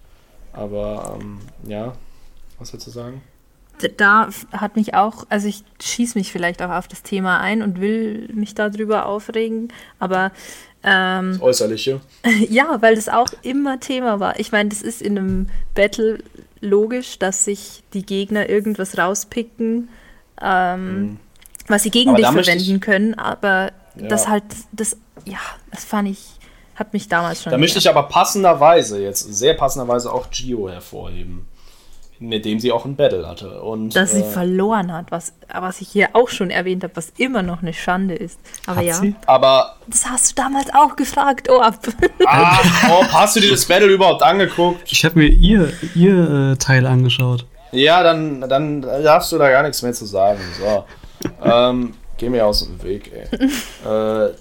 Aber ähm, ja, was willst du sagen? Da hat mich auch, also ich schieße mich vielleicht auch auf das Thema ein und will mich darüber aufregen, aber ähm, Das Äußerliche. ja, weil das auch immer Thema war. Ich meine, das ist in einem Battle logisch, dass sich die Gegner irgendwas rauspicken, ähm, was sie gegen Mhm. Aber dich verwenden ich- können, aber Ja. das halt, das, ja, das fand ich, hat mich damals schon. Da möchte ich aber passenderweise, jetzt sehr passenderweise auch Gio hervorheben. Mit dem sie auch ein Battle hatte. Und, dass sie äh, verloren hat, was, was ich hier auch schon erwähnt habe, was immer noch eine Schande ist. Aber Hat ja, sie? aber das hast du damals auch gefragt, oh ab. Ah, oh, hast du dir das Battle überhaupt angeguckt? Ich habe mir ihr, ihr äh, Teil angeschaut. Ja, dann, dann darfst du da gar nichts mehr zu sagen. So. ähm, geh mir aus dem Weg, ey. äh,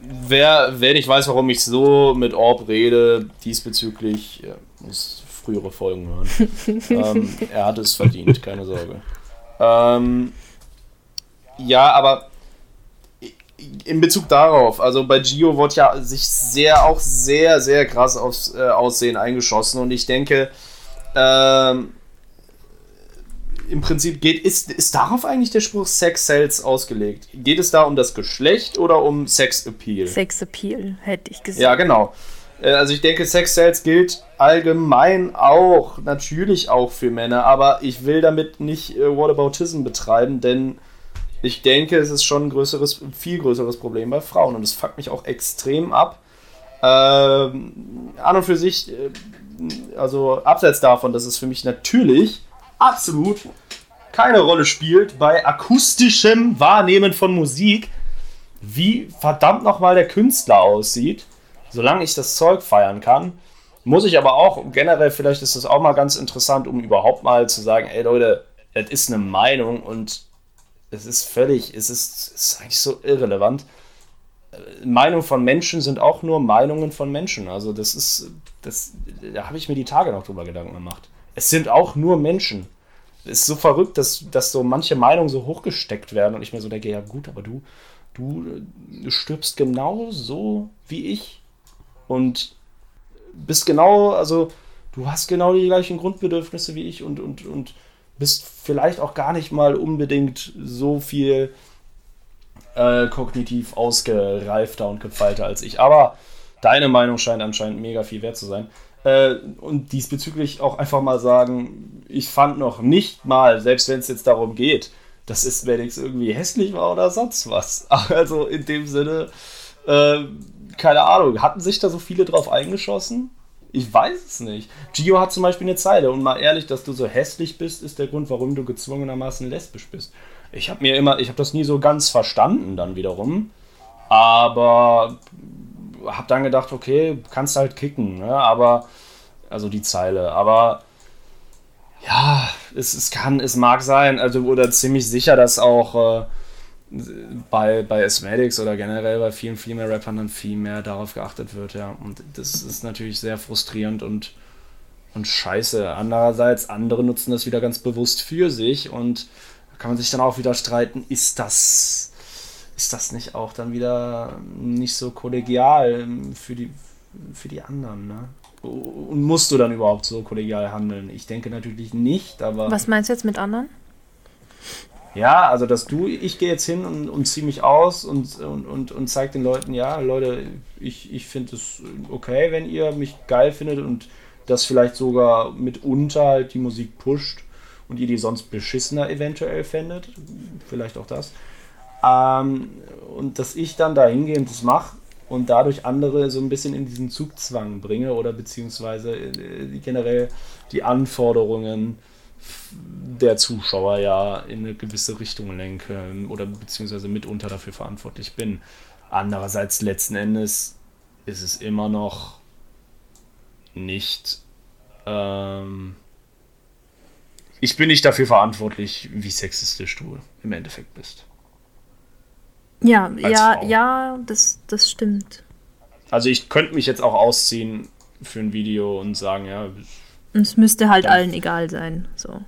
wer, wer nicht weiß, warum ich so mit Orb rede, diesbezüglich, äh, muss frühere Folgen hören. ähm, er hat es verdient, keine Sorge. Ähm, ja, aber in Bezug darauf, also bei Gio wurde ja sich sehr, auch sehr, sehr krass aufs äh, Aussehen eingeschossen und ich denke, ähm, im Prinzip geht, ist, ist darauf eigentlich der Spruch Sex Sells ausgelegt? Geht es da um das Geschlecht oder um Sex Appeal? Sex Appeal, hätte ich gesagt. Ja, genau. Äh, Also ich denke, Sex Sales gilt allgemein auch, natürlich auch für Männer, aber ich will damit nicht äh, Whataboutism betreiben, denn ich denke, es ist schon ein größeres, viel größeres Problem bei Frauen und es fuckt mich auch extrem ab. Ähm, an und für sich, äh, also abseits davon, dass es für mich natürlich absolut keine Rolle spielt bei akustischem Wahrnehmen von Musik, wie verdammt nochmal der Künstler aussieht, solange ich das Zeug feiern kann, muss ich aber auch generell, vielleicht ist das auch mal ganz interessant, um überhaupt mal zu sagen, ey Leute, das ist eine Meinung und es ist völlig, es ist, ist eigentlich so irrelevant. Äh, Meinungen von Menschen sind auch nur Meinungen von Menschen. Also das ist, das, da habe ich mir die Tage noch drüber Gedanken gemacht. Es sind auch nur Menschen. Es ist so verrückt, dass, dass so manche Meinungen so hochgesteckt werden und ich mir so denke, ja gut, aber du, du, du stirbst genau so wie ich und bist genau, also du hast genau die gleichen Grundbedürfnisse wie ich und, und, und bist vielleicht auch gar nicht mal unbedingt so viel äh, kognitiv ausgereifter und gefeilter als ich. Aber deine Meinung scheint anscheinend mega viel wert zu sein. Äh, und diesbezüglich auch einfach mal sagen, ich fand noch nicht mal, selbst wenn es jetzt darum geht, dass es Maddox irgendwie hässlich war oder sonst was. Also in dem Sinne, äh, keine Ahnung, hatten sich da so viele drauf eingeschossen? Ich weiß es nicht. Gio hat zum Beispiel eine Zeile und mal ehrlich, dass du so hässlich bist, ist der Grund, warum du gezwungenermaßen lesbisch bist. Ich habe mir immer, ich habe das nie so ganz verstanden dann wiederum, aber habe dann gedacht, okay, kannst halt kicken, ne? aber also die Zeile, aber ja, es, es kann, es mag sein, also oder ziemlich sicher, dass auch äh, bei, bei Asthmatics oder generell bei vielen Female Rappern dann viel mehr darauf geachtet wird, ja. Und das ist natürlich sehr frustrierend und, und scheiße. Andererseits, andere nutzen das wieder ganz bewusst für sich und da kann man sich dann auch wieder streiten, ist das, ist das nicht auch dann wieder nicht so kollegial für die, für die anderen, ne? Und musst du dann überhaupt so kollegial handeln? Ich denke natürlich nicht, aber. Was meinst du jetzt mit anderen? Ja, also dass du, ich gehe jetzt hin und, und ziehe mich aus und, und, und, und zeige den Leuten, ja, Leute, ich, ich finde es okay, wenn ihr mich geil findet und das vielleicht sogar mitunter halt die Musik pusht und ihr die sonst beschissener eventuell fändet. Vielleicht auch das. Ähm, und dass ich dann da hingehe und das mache, und dadurch andere so ein bisschen in diesen Zugzwang bringe oder beziehungsweise äh, generell die Anforderungen der Zuschauer ja in eine gewisse Richtung lenke oder beziehungsweise mitunter dafür verantwortlich bin. Andererseits letzten Endes ist es immer noch nicht. Ähm, ich bin nicht dafür verantwortlich, wie sexistisch du im Endeffekt bist. Ja, Als ja, Frau. ja, das, das stimmt. Also ich könnte mich jetzt auch ausziehen für ein Video und sagen, ja, es müsste halt allen egal sein. So.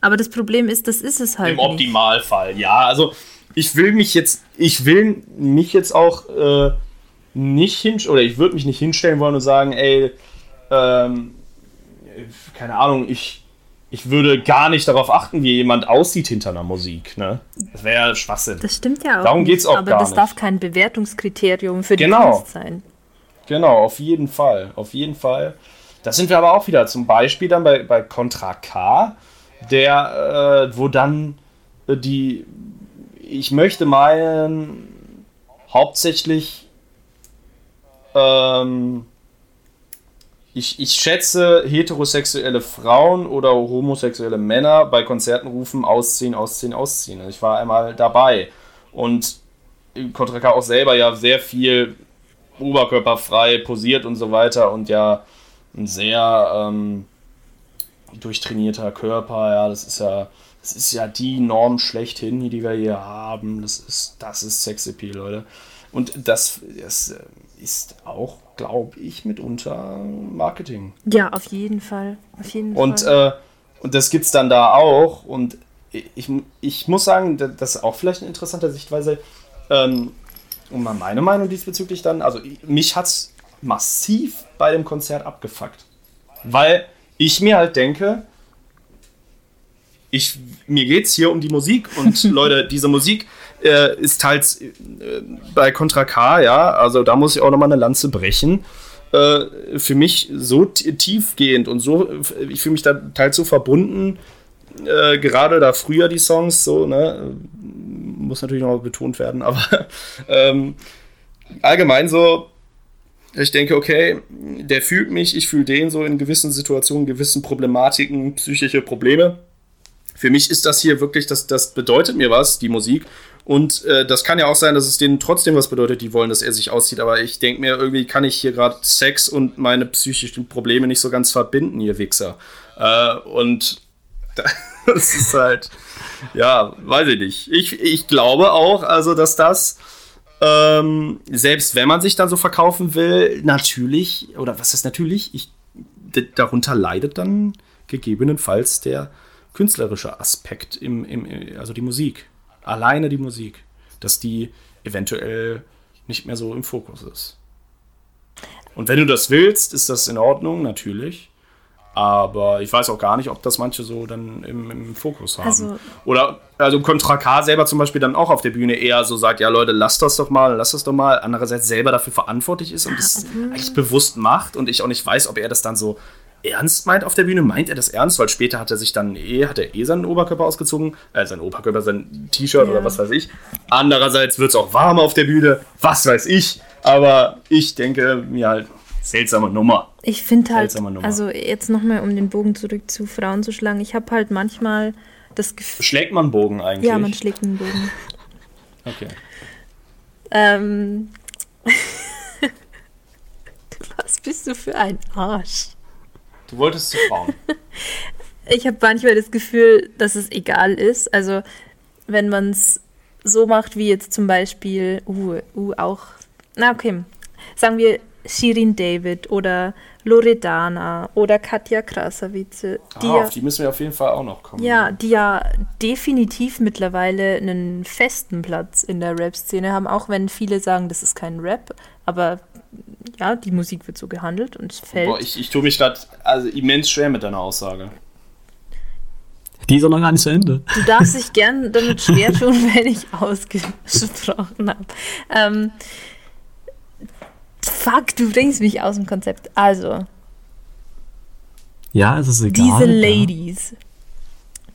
Aber das Problem ist, das ist es halt. Im nicht. Optimalfall, ja. Also ich will mich jetzt, ich will mich jetzt auch äh, nicht hin oder ich würde mich nicht hinstellen wollen und sagen, ey, ähm, keine Ahnung, ich, ich würde gar nicht darauf achten, wie jemand aussieht hinter einer Musik. Ne? Das wäre ja Schwachsinn. Das stimmt ja auch. Darum nicht, geht's auch Aber gar das nicht. darf kein Bewertungskriterium für die Genau. Kunst sein. Genau, auf jeden Fall. Auf jeden Fall. Das sind wir aber auch wieder zum Beispiel dann bei, bei Contra K, der, äh, wo dann äh, die, ich möchte meinen, hauptsächlich, ähm, ich, ich schätze heterosexuelle Frauen oder homosexuelle Männer bei Konzerten rufen, ausziehen, ausziehen, ausziehen. Ich war einmal dabei. Und Contra K auch selber ja sehr viel oberkörperfrei posiert und so weiter und ja ein sehr ähm, durchtrainierter Körper, ja, das ist ja, das ist ja die Norm schlechthin, die wir hier haben. Das ist, das ist Sexappeal, Leute. Und das, das äh, ist auch, glaube ich, mitunter Marketing. Ja, auf jeden Fall. Auf jeden Und, Fall. äh, und das gibt's dann da auch. Und ich, ich muss sagen, da- das ist auch vielleicht eine interessante Sichtweise. Ähm, und mal meine Meinung diesbezüglich dann, also mich hat's massiv bei dem Konzert abgefuckt. Weil ich mir halt denke, ich, mir geht's hier um die Musik und Leute, diese Musik äh, ist teils äh, bei Contra K, ja, also da muss ich auch nochmal eine Lanze brechen. Äh, für mich so tiefgehend und so, ich fühle mich da teils so verbunden, äh, gerade da früher die Songs, so, ne, muss natürlich noch betont werden, aber ähm, allgemein so, ich denke, okay, der fühlt mich, ich fühle den so in gewissen Situationen, gewissen Problematiken, psychische Probleme. Für mich ist das hier wirklich, das, das bedeutet mir was, die Musik. Und äh, das kann ja auch sein, dass es denen trotzdem was bedeutet, die wollen, dass er sich auszieht. Aber ich denke mir, irgendwie kann ich hier gerade Sex und meine psychischen Probleme nicht so ganz verbinden, ihr Wichser. Äh, und das ist halt, ja, weiß ich nicht. Ich, ich glaube auch, also, dass das, ähm, selbst wenn man sich dann so verkaufen will, natürlich, oder was ist natürlich, ich, darunter leidet dann gegebenenfalls der künstlerische Aspekt, im, im, also die Musik. Alleine die Musik. Dass die eventuell nicht mehr so im Fokus ist. Und wenn du das willst, ist das in Ordnung, natürlich. Aber ich weiß auch gar nicht, ob das manche so dann im, im Fokus haben. Also- Oder also Contra K selber zum Beispiel dann auch auf der Bühne eher so sagt, ja Leute, lasst das doch mal, lasst das doch mal. Andererseits selber dafür verantwortlich ist und es eigentlich bewusst macht und ich auch nicht weiß, ob er das dann so ernst meint auf der Bühne. Meint er das ernst? Weil später hat er sich dann eh, hat er eh seinen Oberkörper ausgezogen, äh, seinen Oberkörper, sein T-Shirt Ja. oder was weiß ich. Andererseits wird es auch warm auf der Bühne, was weiß ich. Aber ich denke mir halt, seltsame Nummer. Ich finde halt, seltsame Nummer. also jetzt nochmal, um den Bogen zurück zu Frauen zu schlagen, ich habe halt manchmal das Gefühl, Schlägt man Bogen eigentlich? ja, man schlägt einen Bogen. Okay. Ähm, was bist du für ein Arsch? Du wolltest zu Frauen. Ich habe manchmal das Gefühl, dass es egal ist. Also, wenn man es so macht, wie jetzt zum Beispiel, uh, uh, auch, na okay, sagen wir Shirin David oder Loredana oder Katja Krasavice, die, ah, ja, auf die müssen wir auf jeden Fall auch noch kommen. ja, die ja definitiv mittlerweile einen festen Platz in der Rap-Szene haben, auch wenn viele sagen, das ist kein Rap, aber ja, die Musik wird so gehandelt und es fällt. Boah, ich, ich tue mich gerade also immens schwer mit deiner Aussage. Die ist auch noch gar nicht zu Ende. Du darfst dich gern damit schwer tun, wenn ich ausgesprochen habe. Ähm, fuck, du bringst mich aus dem Konzept. Also, Ja, es ist egal. diese ja. Ladies,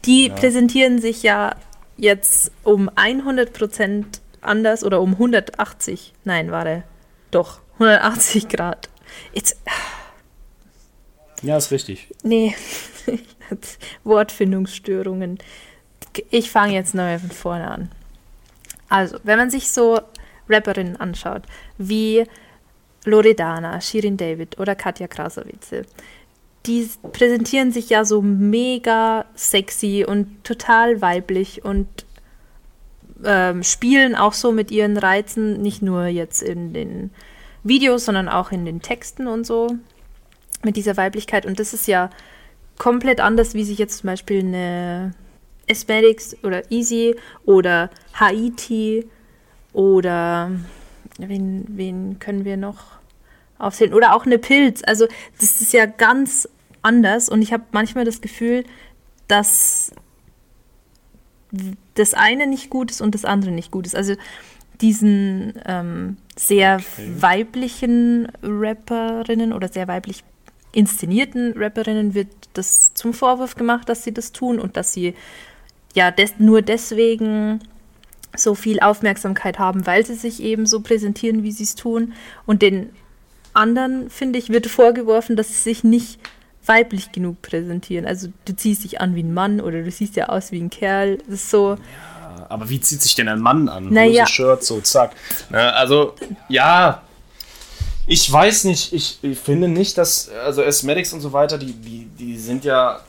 die präsentieren sich ja jetzt um 100% anders oder um 180. Nein, warte. doch, 180 Grad. Jetzt, Ja, ist richtig. nee, Wortfindungsstörungen. Ich fange jetzt neu von vorne an. Also, wenn man sich so Rapperinnen anschaut, wie Loredana, Shirin David oder Katja Krasavice, die präsentieren sich ja so mega sexy und total weiblich und ähm, spielen auch so mit ihren Reizen, nicht nur jetzt in den Videos, sondern auch in den Texten und so, mit dieser Weiblichkeit. Und das ist ja komplett anders, wie sich jetzt zum Beispiel eine Aesthetics oder Easy oder Haiti oder wen, wen können wir noch aufzählen? Oder auch eine Pilz. Also das ist ja ganz anders und ich habe manchmal das Gefühl, dass das eine nicht gut ist und das andere nicht gut ist. Also diesen ähm, sehr weiblichen Rapperinnen oder sehr weiblich inszenierten Rapperinnen wird das zum Vorwurf gemacht, dass sie das tun und dass sie ja des nur deswegen so viel Aufmerksamkeit haben, weil sie sich eben so präsentieren, wie sie es tun. Und den anderen, finde ich, wird vorgeworfen, dass sie sich nicht weiblich genug präsentieren. Also du ziehst dich an wie ein Mann oder du siehst ja aus wie ein Kerl. Das ist so. Aber wie zieht sich denn ein Mann an? Naja. Hose, Shirt, so, zack. Ne, also, ja. Ich weiß nicht, ich, ich finde nicht, dass, also Asthmatics und so weiter, die, die, die sind ja,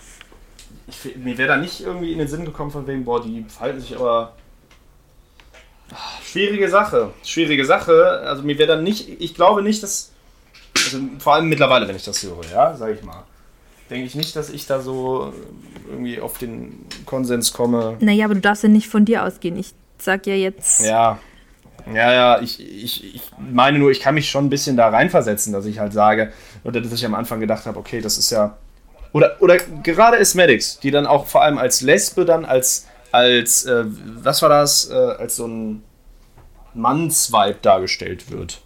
ich, mir wäre da nicht irgendwie in den Sinn gekommen von wegen, boah, die verhalten sich aber, Ah, schwierige Sache, schwierige Sache, also mir wäre da nicht, ich glaube nicht, dass, also vor allem mittlerweile, wenn ich das höre, ja, sag ich mal, denke ich nicht, dass ich da so irgendwie auf den Konsens komme, Naja, aber du darfst ja nicht von dir ausgehen. Ich sag ja jetzt. ja. Ja, ja, ich, ich, ich meine nur, ich kann mich schon ein bisschen da reinversetzen, dass ich halt sage, oder dass ich am Anfang gedacht habe, okay, das ist ja. Oder, oder gerade Asmatics, die dann auch vor allem als Lesbe dann als, als äh, was war das, äh, als so ein Mannsvibe dargestellt wird.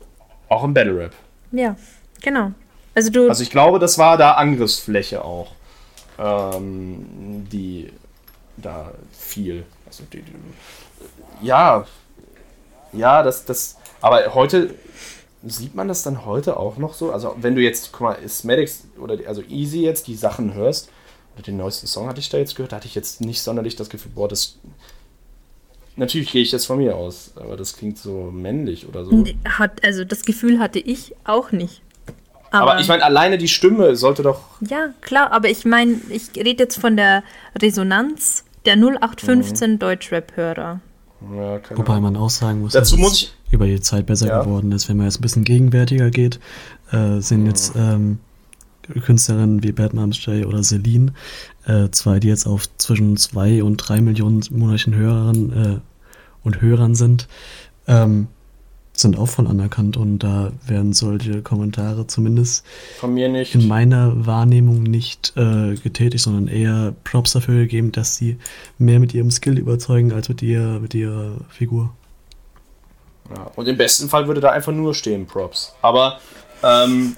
Auch im Battle Rap. Ja, genau. Also du. Also ich glaube, das war da Angriffsfläche auch, ähm, die da fiel. Also die, die, ja, ja, das, das, aber heute sieht man das dann heute auch noch so. Also wenn du jetzt, guck mal, Ismatics oder die, also Easy jetzt die Sachen hörst, oder den neuesten Song hatte ich da jetzt gehört, da hatte ich jetzt nicht sonderlich das Gefühl, boah, das Natürlich gehe ich jetzt von mir aus, aber das klingt so männlich oder so. hat, also das Gefühl hatte ich auch nicht. Aber, ich meine, alleine die Stimme sollte doch. Ja, klar, aber ich meine, ich rede jetzt von der Resonanz der 0815 Deutschrap-Hörer. Ja, Wobei man auch sagen muss, Dazu dass muss es ich- über die Zeit besser Ja. geworden ist. Wenn man jetzt ein bisschen gegenwärtiger geht, äh, sind jetzt ähm, Künstlerinnen wie Bad Moms J oder Celine, äh, zwei, die jetzt auf zwischen zwei und drei Millionen monatlichen Hörern äh, und Hörern sind, ähm, sind auch voll anerkannt und da werden solche Kommentare zumindest Von mir nicht. in meiner Wahrnehmung nicht äh, getätigt, sondern eher Props dafür gegeben, dass sie mehr mit ihrem Skill überzeugen als mit, ihr, mit ihrer Figur. Ja, und im besten Fall würde da einfach nur stehen Props. Aber ähm,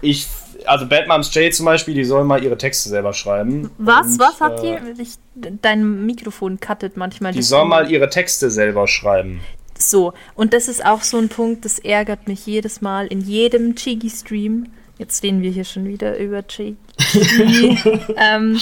ich, also Bad Moms J zum Beispiel, die sollen mal ihre Texte selber schreiben. Was, Und, was hat äh, die? Ich, dein Mikrofon cuttet manchmal. Die sollen mal ihre Texte selber schreiben. So, und das ist auch so ein Punkt, das ärgert mich jedes Mal in jedem Chigi-Stream. Jetzt reden wir hier schon wieder über Chigi. ähm,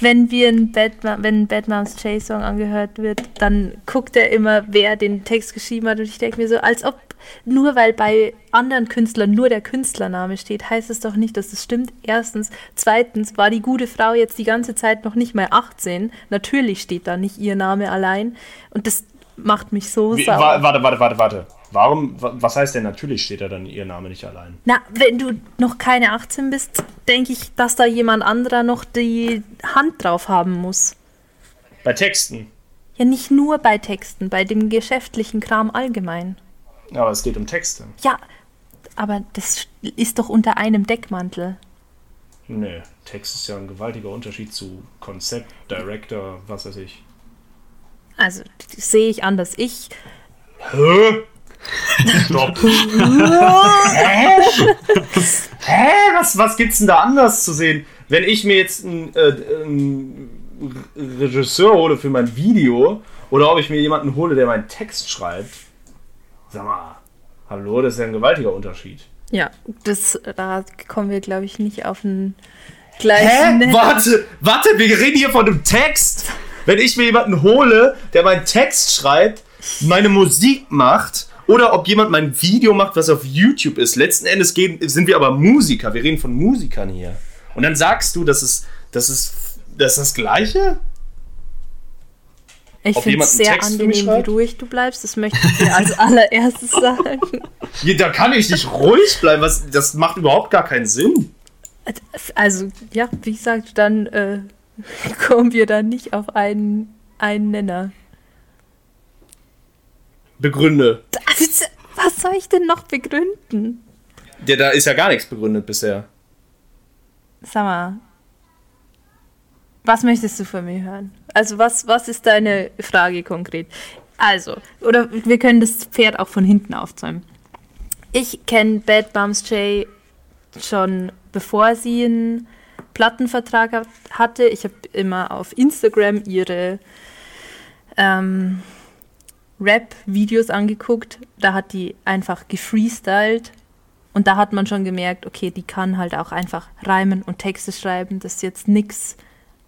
wenn wir ein Bad, wenn ein Bad Moms J-Song angehört wird, dann guckt er immer, wer den Text geschrieben hat. Und ich denke mir so, als ob nur weil bei anderen Künstlern nur der Künstlername steht, heißt es doch nicht, dass es stimmt. Erstens. Zweitens war die gute Frau jetzt die ganze Zeit noch nicht mal 18. Natürlich steht da nicht ihr Name allein. Und das macht mich so Wie, sauer. wa warte, warte, warte, warte. Warum, wa- was heißt denn natürlich steht da dann ihr Name nicht allein? Na, wenn du noch keine 18 bist, denke ich, dass da jemand anderer noch die Hand drauf haben muss. Bei Texten. Ja, nicht nur bei Texten, bei dem geschäftlichen Kram allgemein. Aber es geht um Texte. Ja, aber das ist doch unter einem Deckmantel. Nee, Text ist ja ein gewaltiger Unterschied zu Konzept, Director, was weiß ich. Also, sehe ich anders. Ich, Hä? Stopp. Hä? Hä? Was, was gibt's denn da anders zu sehen? Wenn ich mir jetzt einen, äh, einen Regisseur hole für mein Video oder ob ich mir jemanden hole, der meinen Text schreibt, sag mal, Hallo, das ist ja ein gewaltiger Unterschied. Ja, das, da kommen wir, glaube ich, nicht auf einen gleichen Nenner. Warte, warte, wir reden hier von einem Text. Wenn ich mir jemanden hole, der meinen Text schreibt, meine Musik macht oder ob jemand mein Video macht, was auf YouTube ist. Letzten Endes gehen, sind wir aber Musiker. Wir reden von Musikern hier. Und dann sagst du, das ist das, ist, das, ist das Gleiche? Ich finde es sehr Text angenehm, wie ruhig du bleibst. Das möchte ich dir als allererstes sagen. Ja, da kann ich nicht ruhig bleiben. Was, das macht überhaupt gar keinen Sinn. Also, ja, wie gesagt, dann äh, kommen wir da nicht auf einen, einen Nenner. Begründe. Also, Was soll ich denn noch begründen? Ja, da ist ja gar nichts begründet bisher. Sag mal, was möchtest du von mir hören? Also, was, was ist deine Frage konkret? Also, oder wir können das Pferd auch von hinten aufzäumen. Ich kenne Bad Bums J schon bevor sie einen Plattenvertrag hat- hatte. Ich habe immer auf Instagram ihre ähm, Rap-Videos angeguckt. Da hat die einfach gefreestylt. Und da hat man schon gemerkt, okay, die kann halt auch einfach reimen und Texte schreiben. Das ist jetzt nix,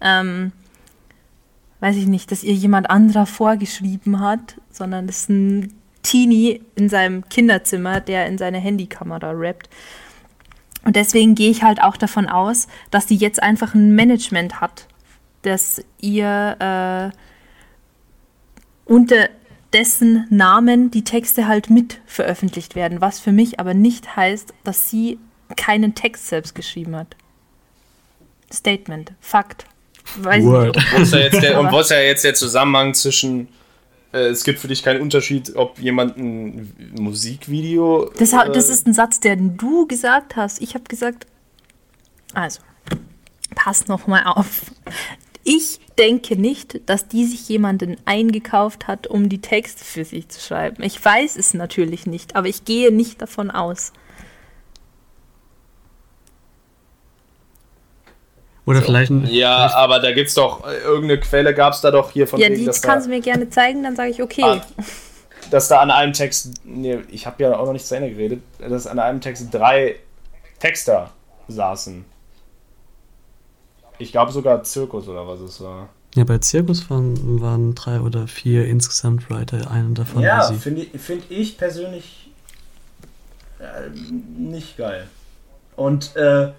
ähm, weiß ich nicht, dass ihr jemand anderer vorgeschrieben hat, sondern das ist ein Teenie in seinem Kinderzimmer, der in seine Handykamera rappt. Und deswegen gehe ich halt auch davon aus, dass die jetzt einfach ein Management hat, das ihr äh, unter dessen Namen die Texte halt mit veröffentlicht werden, was für mich aber nicht heißt, dass sie keinen Text selbst geschrieben hat. Statement, Fakt. Weiß Word. nicht. Wo ist ja jetzt der, und wo ist ja jetzt der Zusammenhang zwischen. Äh, es gibt für dich keinen Unterschied, ob jemand ein Musikvideo. Das, äh, das ist ein Satz, den du gesagt hast. Ich habe gesagt, also, pass noch mal auf. Ich denke nicht, dass die sich jemanden eingekauft hat, um die Texte für sich zu schreiben. Ich weiß es natürlich nicht, aber ich gehe nicht davon aus. Oder vielleicht ein. Ja, aber da gibt's doch. äh, Irgendeine Quelle gab es da doch hier von Ja, wegen, die kannst du mir gerne zeigen, dann sage ich, okay. Ah. dass da an einem Text. Nee, ich habe ja auch noch nicht zu Ende geredet. Dass an einem Text drei Texter saßen. Ich glaube sogar Zirkus oder was es war. Ja, bei Zirkus waren, waren drei oder vier insgesamt Writer, einer davon Ja, finde ich, find ich persönlich äh, nicht geil. Und, äh,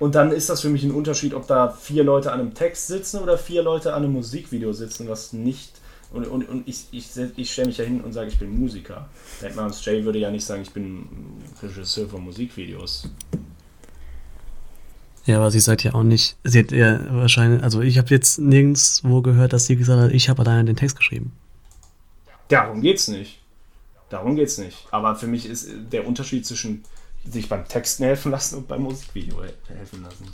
und dann ist das für mich ein Unterschied, ob da vier Leute an einem Text sitzen oder vier Leute an einem Musikvideo sitzen, was nicht. Und, und, und ich, ich, ich stelle mich ja hin und sage, ich bin Musiker. Deadmans Jay würde ja nicht sagen, ich bin Regisseur von Musikvideos. Ja, aber sie sagt ja auch nicht, sie hat ja wahrscheinlich, also ich habe jetzt nirgendwo gehört, dass sie gesagt hat, ich habe alleine den Text geschrieben. Darum geht's nicht. Darum geht's nicht. Aber für mich ist der Unterschied zwischen sich beim Texten helfen lassen und beim Musikvideo he- helfen lassen.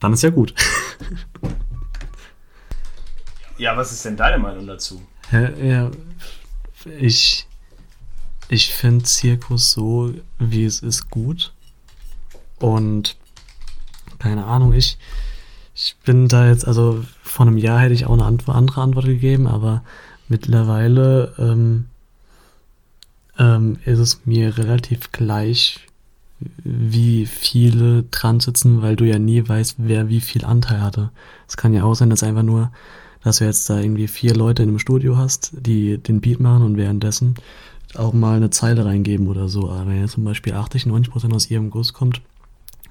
Dann ist ja gut. Ja, was ist denn deine Meinung dazu? Ja, ja ich, ich finde Zirkus so, wie es ist, gut. Und keine Ahnung, ich, ich bin da jetzt, also vor einem Jahr hätte ich auch eine andere Antwort gegeben, aber mittlerweile ähm, ähm, ist es mir relativ gleich, wie viele dran sitzen, weil du ja nie weißt, wer wie viel Anteil hatte. Es kann ja auch sein, dass einfach nur, dass du jetzt da irgendwie vier Leute in einem Studio hast, die den Beat machen und währenddessen auch mal eine Zeile reingeben oder so. Aber wenn jetzt zum Beispiel 80, 90 Prozent aus ihrem Guss kommt,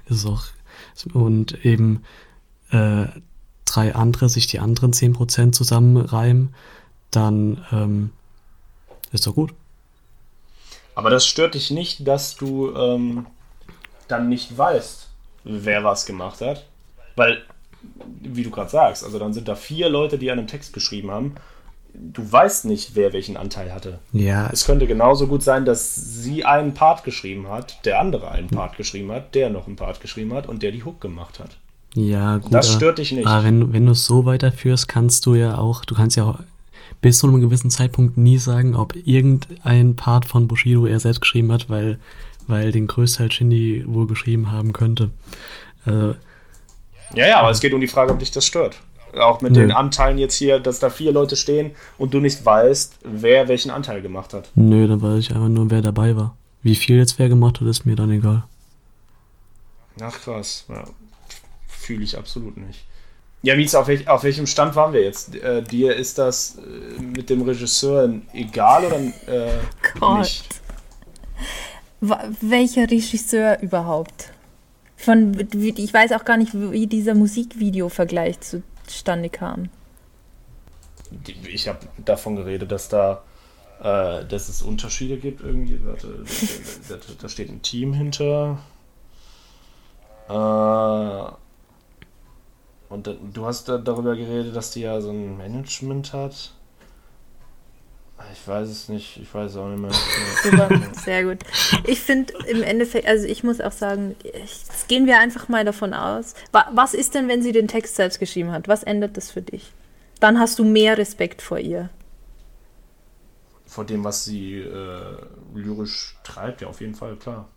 ist es auch, und eben äh, drei andere sich die anderen 10 Prozent zusammenreimen, dann ähm, ist doch gut. Aber das stört dich nicht, dass du ähm, dann nicht weißt, wer was gemacht hat. Weil, wie du gerade sagst, also dann sind da vier Leute, die einen Text geschrieben haben. Du weißt nicht, wer welchen Anteil hatte. Ja, Es könnte genauso gut sein, dass sie einen Part geschrieben hat, der andere einen Part geschrieben hat, der noch einen Part geschrieben hat und der die Hook gemacht hat. ja, gut. Das stört dich nicht. Aber wenn, du- wenn du es so weiterführst, kannst du ja auch, du kannst ja auch bis zu einem gewissen Zeitpunkt nie sagen, ob irgendein Part von Bushido er selbst geschrieben hat, weil, weil den Größteil Shindy wohl geschrieben haben könnte. Also, Ja, ja, aber es geht um die Frage, ob dich das stört. Auch mit Nö. den Anteilen jetzt hier, dass da vier Leute stehen und du nicht weißt, wer welchen Anteil gemacht hat. Nö, dann weiß ich einfach nur, wer dabei war. Wie viel jetzt wer gemacht hat, ist mir dann egal. Ach krass, ja. Fühle ich absolut nicht. Ja, Mies, auf, welch, auf welchem Stand waren wir jetzt? Äh, dir ist das äh, mit dem Regisseur egal oder äh, Gott. nicht? Welcher Regisseur überhaupt? Von, ich weiß auch gar nicht, wie dieser Musikvideo-Vergleich zustande kam. Ich habe davon geredet, dass da äh, dass es Unterschiede gibt irgendwie. Warte, da, da, da steht ein Team hinter. Äh, und du hast da darüber geredet, dass die ja so ein Management hat. Ich weiß es nicht, ich weiß es auch nicht mehr. Super, sehr gut. Ich finde im Endeffekt, also ich muss auch sagen, jetzt gehen wir einfach mal davon aus. Wa, was ist denn, wenn sie den Text selbst geschrieben hat? Was ändert das für dich? Dann hast du mehr Respekt vor ihr. Vor dem, was sie äh, lyrisch treibt, ja, auf jeden Fall, klar.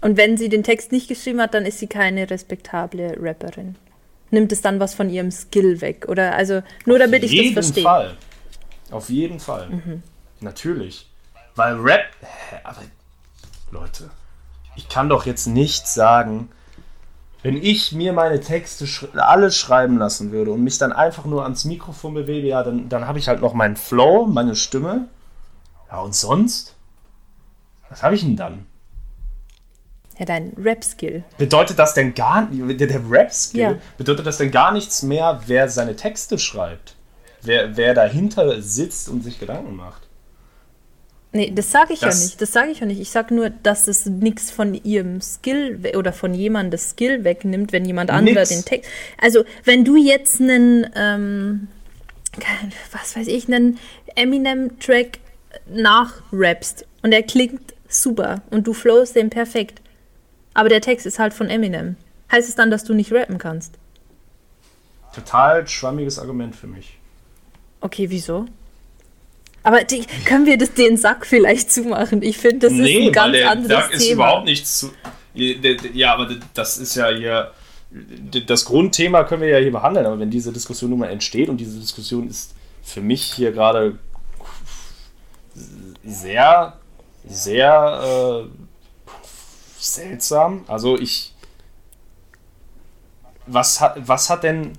Und wenn sie den Text nicht geschrieben hat, dann ist sie keine respektable Rapperin. Nimmt es dann was von ihrem Skill weg? Oder also nur damit Auf ich das jeden verstehe. Fall. Auf jeden Fall. Natürlich. Weil Rap. Hä, aber Leute, ich kann doch jetzt nicht sagen, wenn ich mir meine Texte sch alle schreiben lassen würde und mich dann einfach nur ans Mikrofon bewege, ja, dann, dann habe ich halt noch meinen Flow, meine Stimme. Ja, und sonst? Was habe ich denn dann? Ja, dein Rap-Skill. Bedeutet das denn gar der, der Rap-Skill? Ja. Bedeutet das denn gar nichts mehr, wer seine Texte schreibt? Wer, wer dahinter sitzt und sich Gedanken macht? Nee, das sage ich Das- ja nicht. Das sage ich ja nicht. Ich sage nur, dass das nichts von ihrem Skill oder von jemandem Skill wegnimmt, wenn jemand anderer den Text. Also, wenn du jetzt einen, ähm, was weiß ich, einen Eminem-Track nachrappst und er klingt super und du flowst den perfekt, aber der Text ist halt von Eminem, heißt es dann, dass du nicht rappen kannst? Total schwammiges Argument für mich. Okay, wieso? Aber die, können wir das, den Sack vielleicht zumachen? Ich finde, das ist ein ganz anderes ist Thema. überhaupt nichts zu. Ja, aber das ist ja hier. Das Grundthema können wir ja hier behandeln, aber wenn diese Diskussion nun mal entsteht und diese Diskussion ist für mich hier gerade sehr, sehr äh, seltsam. Also ich. Was hat, was hat denn.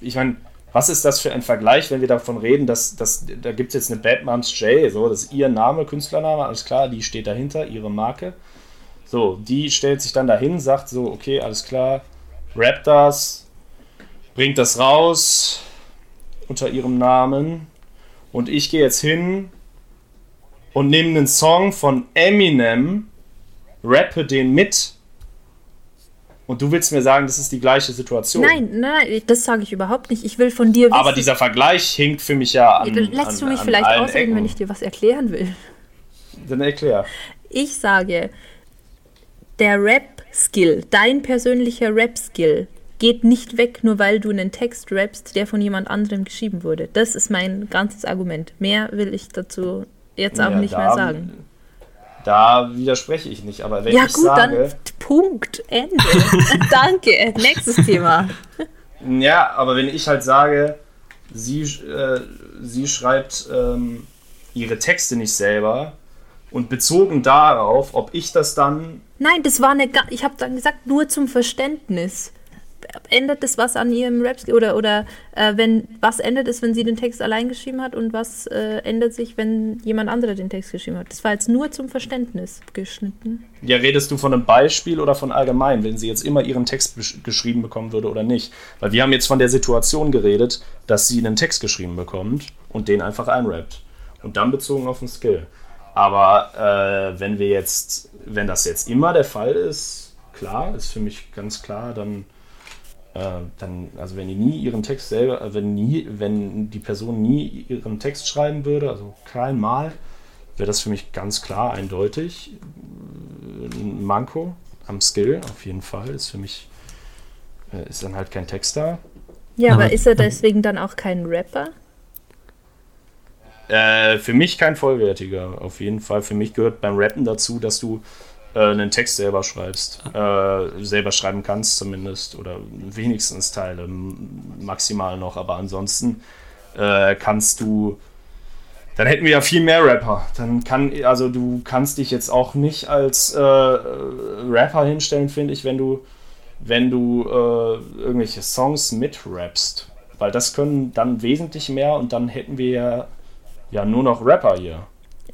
Ich meine, was ist das für ein Vergleich, wenn wir davon reden, dass, dass da gibt es jetzt eine Bad Moms J, so, das ist ihr Name, Künstlername, alles klar, die steht dahinter, ihre Marke. So, die stellt sich dann dahin, sagt so, okay, alles klar, rap das, bringt das raus unter ihrem Namen und ich gehe jetzt hin und nehme einen Song von Eminem, rappe den mit und du willst mir sagen, das ist die gleiche Situation. Nein, nein, das sage ich überhaupt nicht. Ich will von dir wissen. Aber dieser Vergleich hinkt für mich ja an. Lässt an, du mich an vielleicht ausreden, Ecken. wenn ich dir was erklären will? Dann erklär. Ich sage, der Rap-Skill, dein persönlicher Rap-Skill, geht nicht weg, nur weil du einen Text rappst, der von jemand anderem geschrieben wurde. Das ist mein ganzes Argument. Mehr will ich dazu jetzt auch Ja, nicht mehr sagen. Da widerspreche ich nicht, aber wenn Ja ich gut, sage, dann Punkt, Ende. Danke, nächstes Thema. ja, aber wenn ich halt sage, sie, äh, sie schreibt ähm, ihre Texte nicht selber und bezogen darauf, ob ich das dann Nein, das war eine, ich habe dann gesagt, nur zum Verständnis. Ändert das was an ihrem Rap oder oder äh, wenn was ändert es, wenn sie den Text allein geschrieben hat und was äh, ändert sich, wenn jemand anderer den Text geschrieben hat? Das war jetzt nur zum Verständnis geschnitten. Ja, redest du von einem Beispiel oder von allgemein, wenn sie jetzt immer ihren Text geschrieben bekommen würde oder nicht? Weil wir haben jetzt von der Situation geredet, dass sie einen Text geschrieben bekommt und den einfach einrappt. Und dann bezogen auf den Skill. Aber äh, wenn wir jetzt, wenn das jetzt immer der Fall ist, klar, ist für mich ganz klar, dann, dann also wenn die nie ihren Text selber, äh, wenn nie, wenn die Person nie ihren Text schreiben würde, also kein Mal, wäre das für mich ganz klar eindeutig ein Manko am Skill, auf jeden Fall. Ist für mich, äh, ist dann halt kein Text da. Ja, aber Aber- ist er deswegen dann auch kein Rapper? Äh, für mich kein vollwertiger, auf jeden Fall. Für mich gehört beim Rappen dazu, dass du äh, einen Text selber schreibst. Äh, selber schreiben kannst zumindest. Oder wenigstens Teile, maximal noch. Aber ansonsten äh, kannst du. Dann hätten wir ja viel mehr Rapper. Dann kann, also du kannst dich jetzt auch nicht als äh, Rapper hinstellen, finde ich, wenn du, wenn du äh, irgendwelche Songs mitrappst. Weil das können dann wesentlich mehr und dann hätten wir ja, ja nur noch Rapper hier.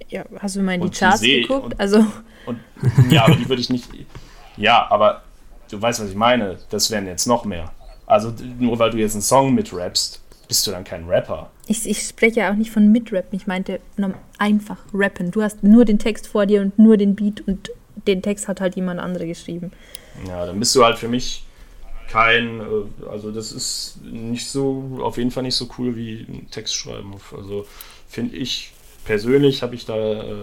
Ja, hast du mal in die Und Charts geguckt? Also, Und ja, aber die würde ich nicht. Ja, aber du weißt, was ich meine. Das wären jetzt noch mehr. Also nur weil du jetzt einen Song mitrappst, bist du dann kein Rapper. ich, ich spreche ja auch nicht von Mitrappen. Ich meinte einfach rappen. Du hast nur den Text vor dir und nur den Beat und den Text hat halt jemand andere geschrieben. Ja, dann bist du halt für mich kein. äh, Also das ist nicht so, auf jeden Fall nicht so cool wie ein Text schreiben. Also finde ich persönlich habe ich da. Äh,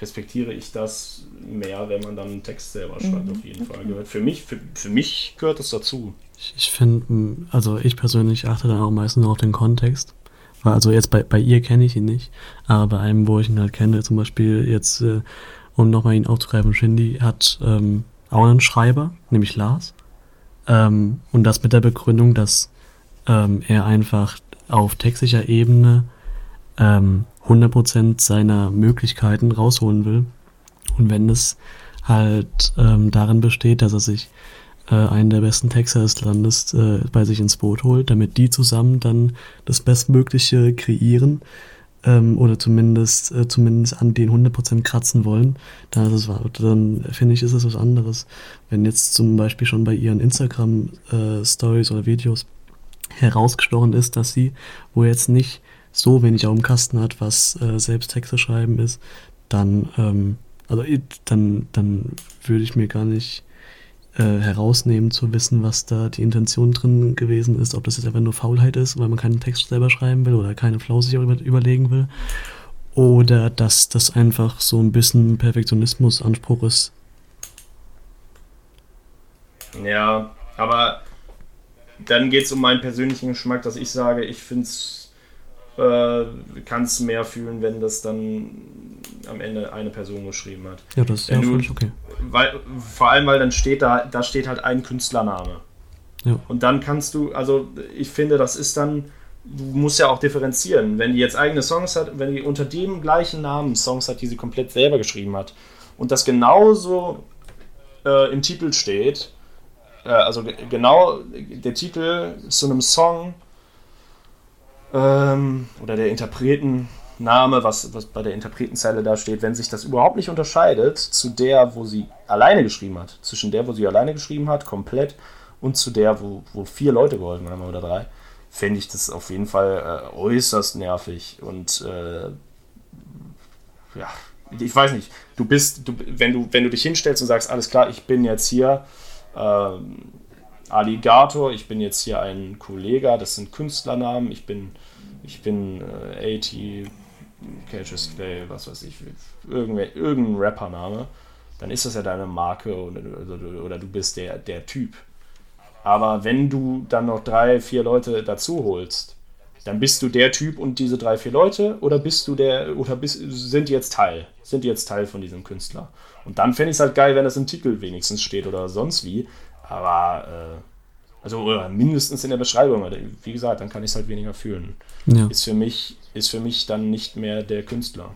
respektiere ich das mehr, wenn man dann einen Text selber schreibt, auf jeden Fall. Gehört für mich, für, für mich gehört das dazu. Ich, ich finde, also ich persönlich achte dann auch meistens nur auf den Kontext. Weil also jetzt bei, bei ihr kenne ich ihn nicht, aber bei einem, wo ich ihn halt kenne, zum Beispiel jetzt, äh, um nochmal ihn aufzugreifen, Shindy hat ähm, auch einen Schreiber, nämlich Lars. Ähm, und das mit der Begründung, dass ähm, er einfach auf textlicher Ebene ähm, 100% seiner Möglichkeiten rausholen will. Und wenn es halt ähm, darin besteht, dass er sich äh, einen der besten Texter des Landes äh, bei sich ins Boot holt, damit die zusammen dann das Bestmögliche kreieren ähm, oder zumindest, äh, zumindest an den 100% kratzen wollen, dann, ist es, dann finde ich, ist es was anderes. Wenn jetzt zum Beispiel schon bei ihren Instagram-Stories oder Videos herausgestochen ist, dass sie, wo jetzt nicht so wenig auf dem Kasten hat, was äh, selbst Texte schreiben ist, dann, ähm, also dann, dann würde ich mir gar nicht äh, herausnehmen zu wissen, was da die Intention drin gewesen ist, ob das jetzt einfach nur Faulheit ist, weil man keinen Text selber schreiben will oder keine Flow sich über, überlegen will, oder dass das einfach so ein bisschen Perfektionismusanspruch ist. Ja, aber dann geht es um meinen persönlichen Geschmack, dass ich sage, ich finde es, äh, kann es mehr fühlen, wenn das dann am Ende eine Person geschrieben hat. Ja, das ist ja du- völlig okay. Weil, vor allem, weil dann steht da, da steht halt ein Künstlername. Ja. Und dann kannst du, also ich finde, das ist dann, du musst ja auch differenzieren. Wenn die jetzt eigene Songs hat, wenn die unter dem gleichen Namen Songs hat, die sie komplett selber geschrieben hat und das genauso äh, im Titel steht, äh, also ge- genau der Titel zu einem Song ähm, oder der Interpretenname, was, was bei der Interpretenzeile da steht, wenn sich das überhaupt nicht unterscheidet zu der, wo sie alleine geschrieben hat, zwischen der, wo sie alleine geschrieben hat, komplett, und zu der, wo, wo vier Leute geholfen haben oder drei, fände ich das auf jeden Fall äh, äußerst nervig. Und äh, ja, ich weiß nicht, du bist, du, wenn du, wenn du dich hinstellst und sagst, alles klar, ich bin jetzt hier ähm, Alligator, ich bin jetzt hier ein Kollege, das sind Künstlernamen, ich bin, ich bin äh, AT, Cassius Clay, was weiß ich, irgendwer, irgendein Rappername, dann ist das ja deine Marke oder, oder, oder du bist der, der Typ. Aber wenn du dann noch drei, vier Leute dazu holst, dann bist du der Typ und diese drei, vier Leute oder bist du der, oder bist, sind jetzt Teil, sind jetzt Teil von diesem Künstler? Und dann fände ich es halt geil, wenn das im Titel wenigstens steht oder sonst wie. Aber, äh, also oder mindestens in der Beschreibung. Oder, Wie gesagt, dann kann ich es halt weniger fühlen. Ja, Ist für mich, ist für mich dann nicht mehr der Künstler.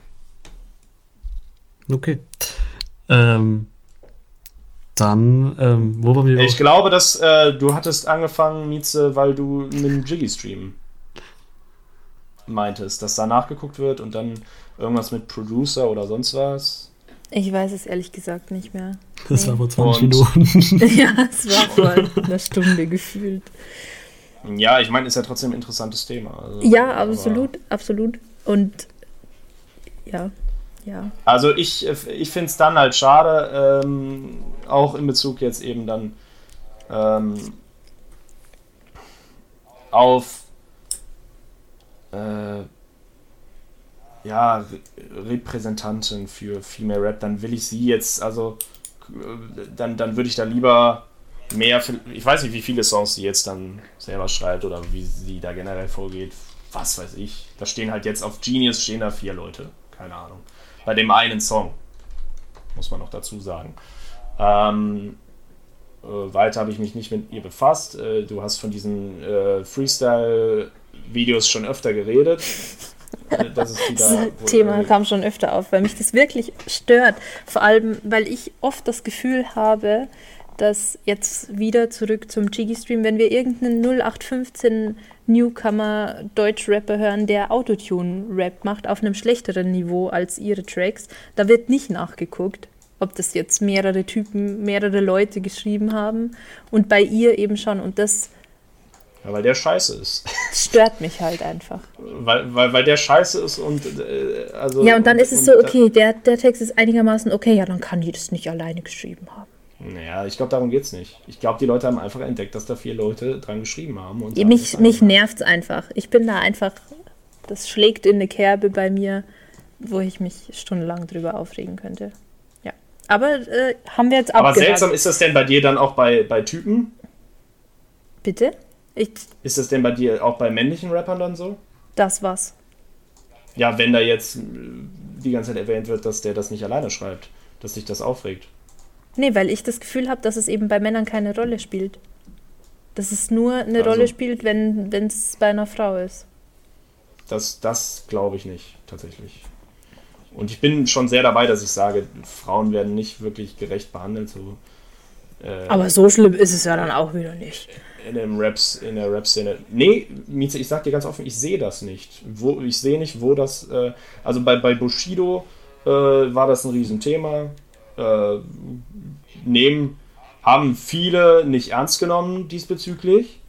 okay. Ähm, dann, ähm, wo waren wir? Ich glaube, dass äh, du hattest angefangen, Mieze, weil du mit dem Jiggy-Stream meintest, dass da nachgeguckt wird und dann irgendwas mit Producer oder sonst was. Ich weiß es ehrlich gesagt nicht mehr. das war vor 20 Und- Minuten. ja, es war vor einer Stunde gefühlt. Ja, ich meine, ist ja trotzdem ein interessantes Thema. Also, Ja, absolut, absolut. Und ja, ja. Also ich, ich finde es dann halt schade, ähm, auch in Bezug jetzt eben dann ähm, auf äh, ja, Re Repräsentantin für Female Rap, dann will ich sie jetzt, also dann, dann würde ich da lieber mehr, ich weiß nicht, wie viele Songs sie jetzt dann selber schreibt oder wie sie da generell vorgeht, was weiß ich. Da stehen halt jetzt auf Genius stehen da vier Leute, keine Ahnung bei dem einen Song. muss man noch dazu sagen. Ähm, äh, weiter habe ich mich nicht mit ihr befasst. Äh, du hast von diesen äh, Freestyle-Videos schon öfter geredet. Äh, Das Thema kam schon öfter auf, weil mich das wirklich stört. Vor allem, weil ich oft das Gefühl habe, dass jetzt wieder zurück zum Jiggy-Stream, wenn wir irgendeinen 0815 Newcomer Deutsch-Rapper hören, der Autotune-Rap macht auf einem schlechteren Niveau als ihre Tracks, da wird nicht nachgeguckt, ob das jetzt mehrere Typen, mehrere Leute geschrieben haben und bei ihr eben schon und das Ja, weil der scheiße ist. stört mich halt einfach. weil, weil, weil der scheiße ist und. Äh, also, Ja, und dann ist es und so, okay, der, der Text ist einigermaßen okay, ja, dann kann die das nicht alleine geschrieben haben. Naja, ich glaube, darum geht's nicht. Ich glaube, die Leute haben einfach entdeckt, dass da vier Leute dran geschrieben haben. Und Mich, das mich nervt es einfach. Ich bin da einfach, das schlägt in eine Kerbe bei mir, wo ich mich stundenlang drüber aufregen könnte. Ja. Aber äh, haben wir jetzt Aber abgehakt. seltsam ist das denn bei dir dann auch bei, bei Typen? Bitte? Ich, Ist das denn bei dir auch bei männlichen Rappern dann so? das war's. Ja, wenn da jetzt äh, die ganze Zeit erwähnt wird, dass der das nicht alleine schreibt, dass sich das aufregt. Nee, weil ich das Gefühl habe, dass es eben bei Männern keine Rolle spielt. Dass es nur eine Also- Rolle spielt, wenn es bei einer Frau ist. Das, das glaube ich nicht, tatsächlich. Und ich bin schon sehr dabei, dass ich sage, Frauen werden nicht wirklich gerecht behandelt. So, äh, Aber so schlimm ist es ja dann auch wieder nicht. In, dem Raps, in der Rap-Szene. Nee, Mieze, ich sag dir ganz offen, ich sehe das nicht. Wo, ich sehe nicht, wo das. Äh, also bei, bei Bushido äh, war das ein Riesenthema. Äh, nehmen, haben viele nicht ernst genommen diesbezüglich.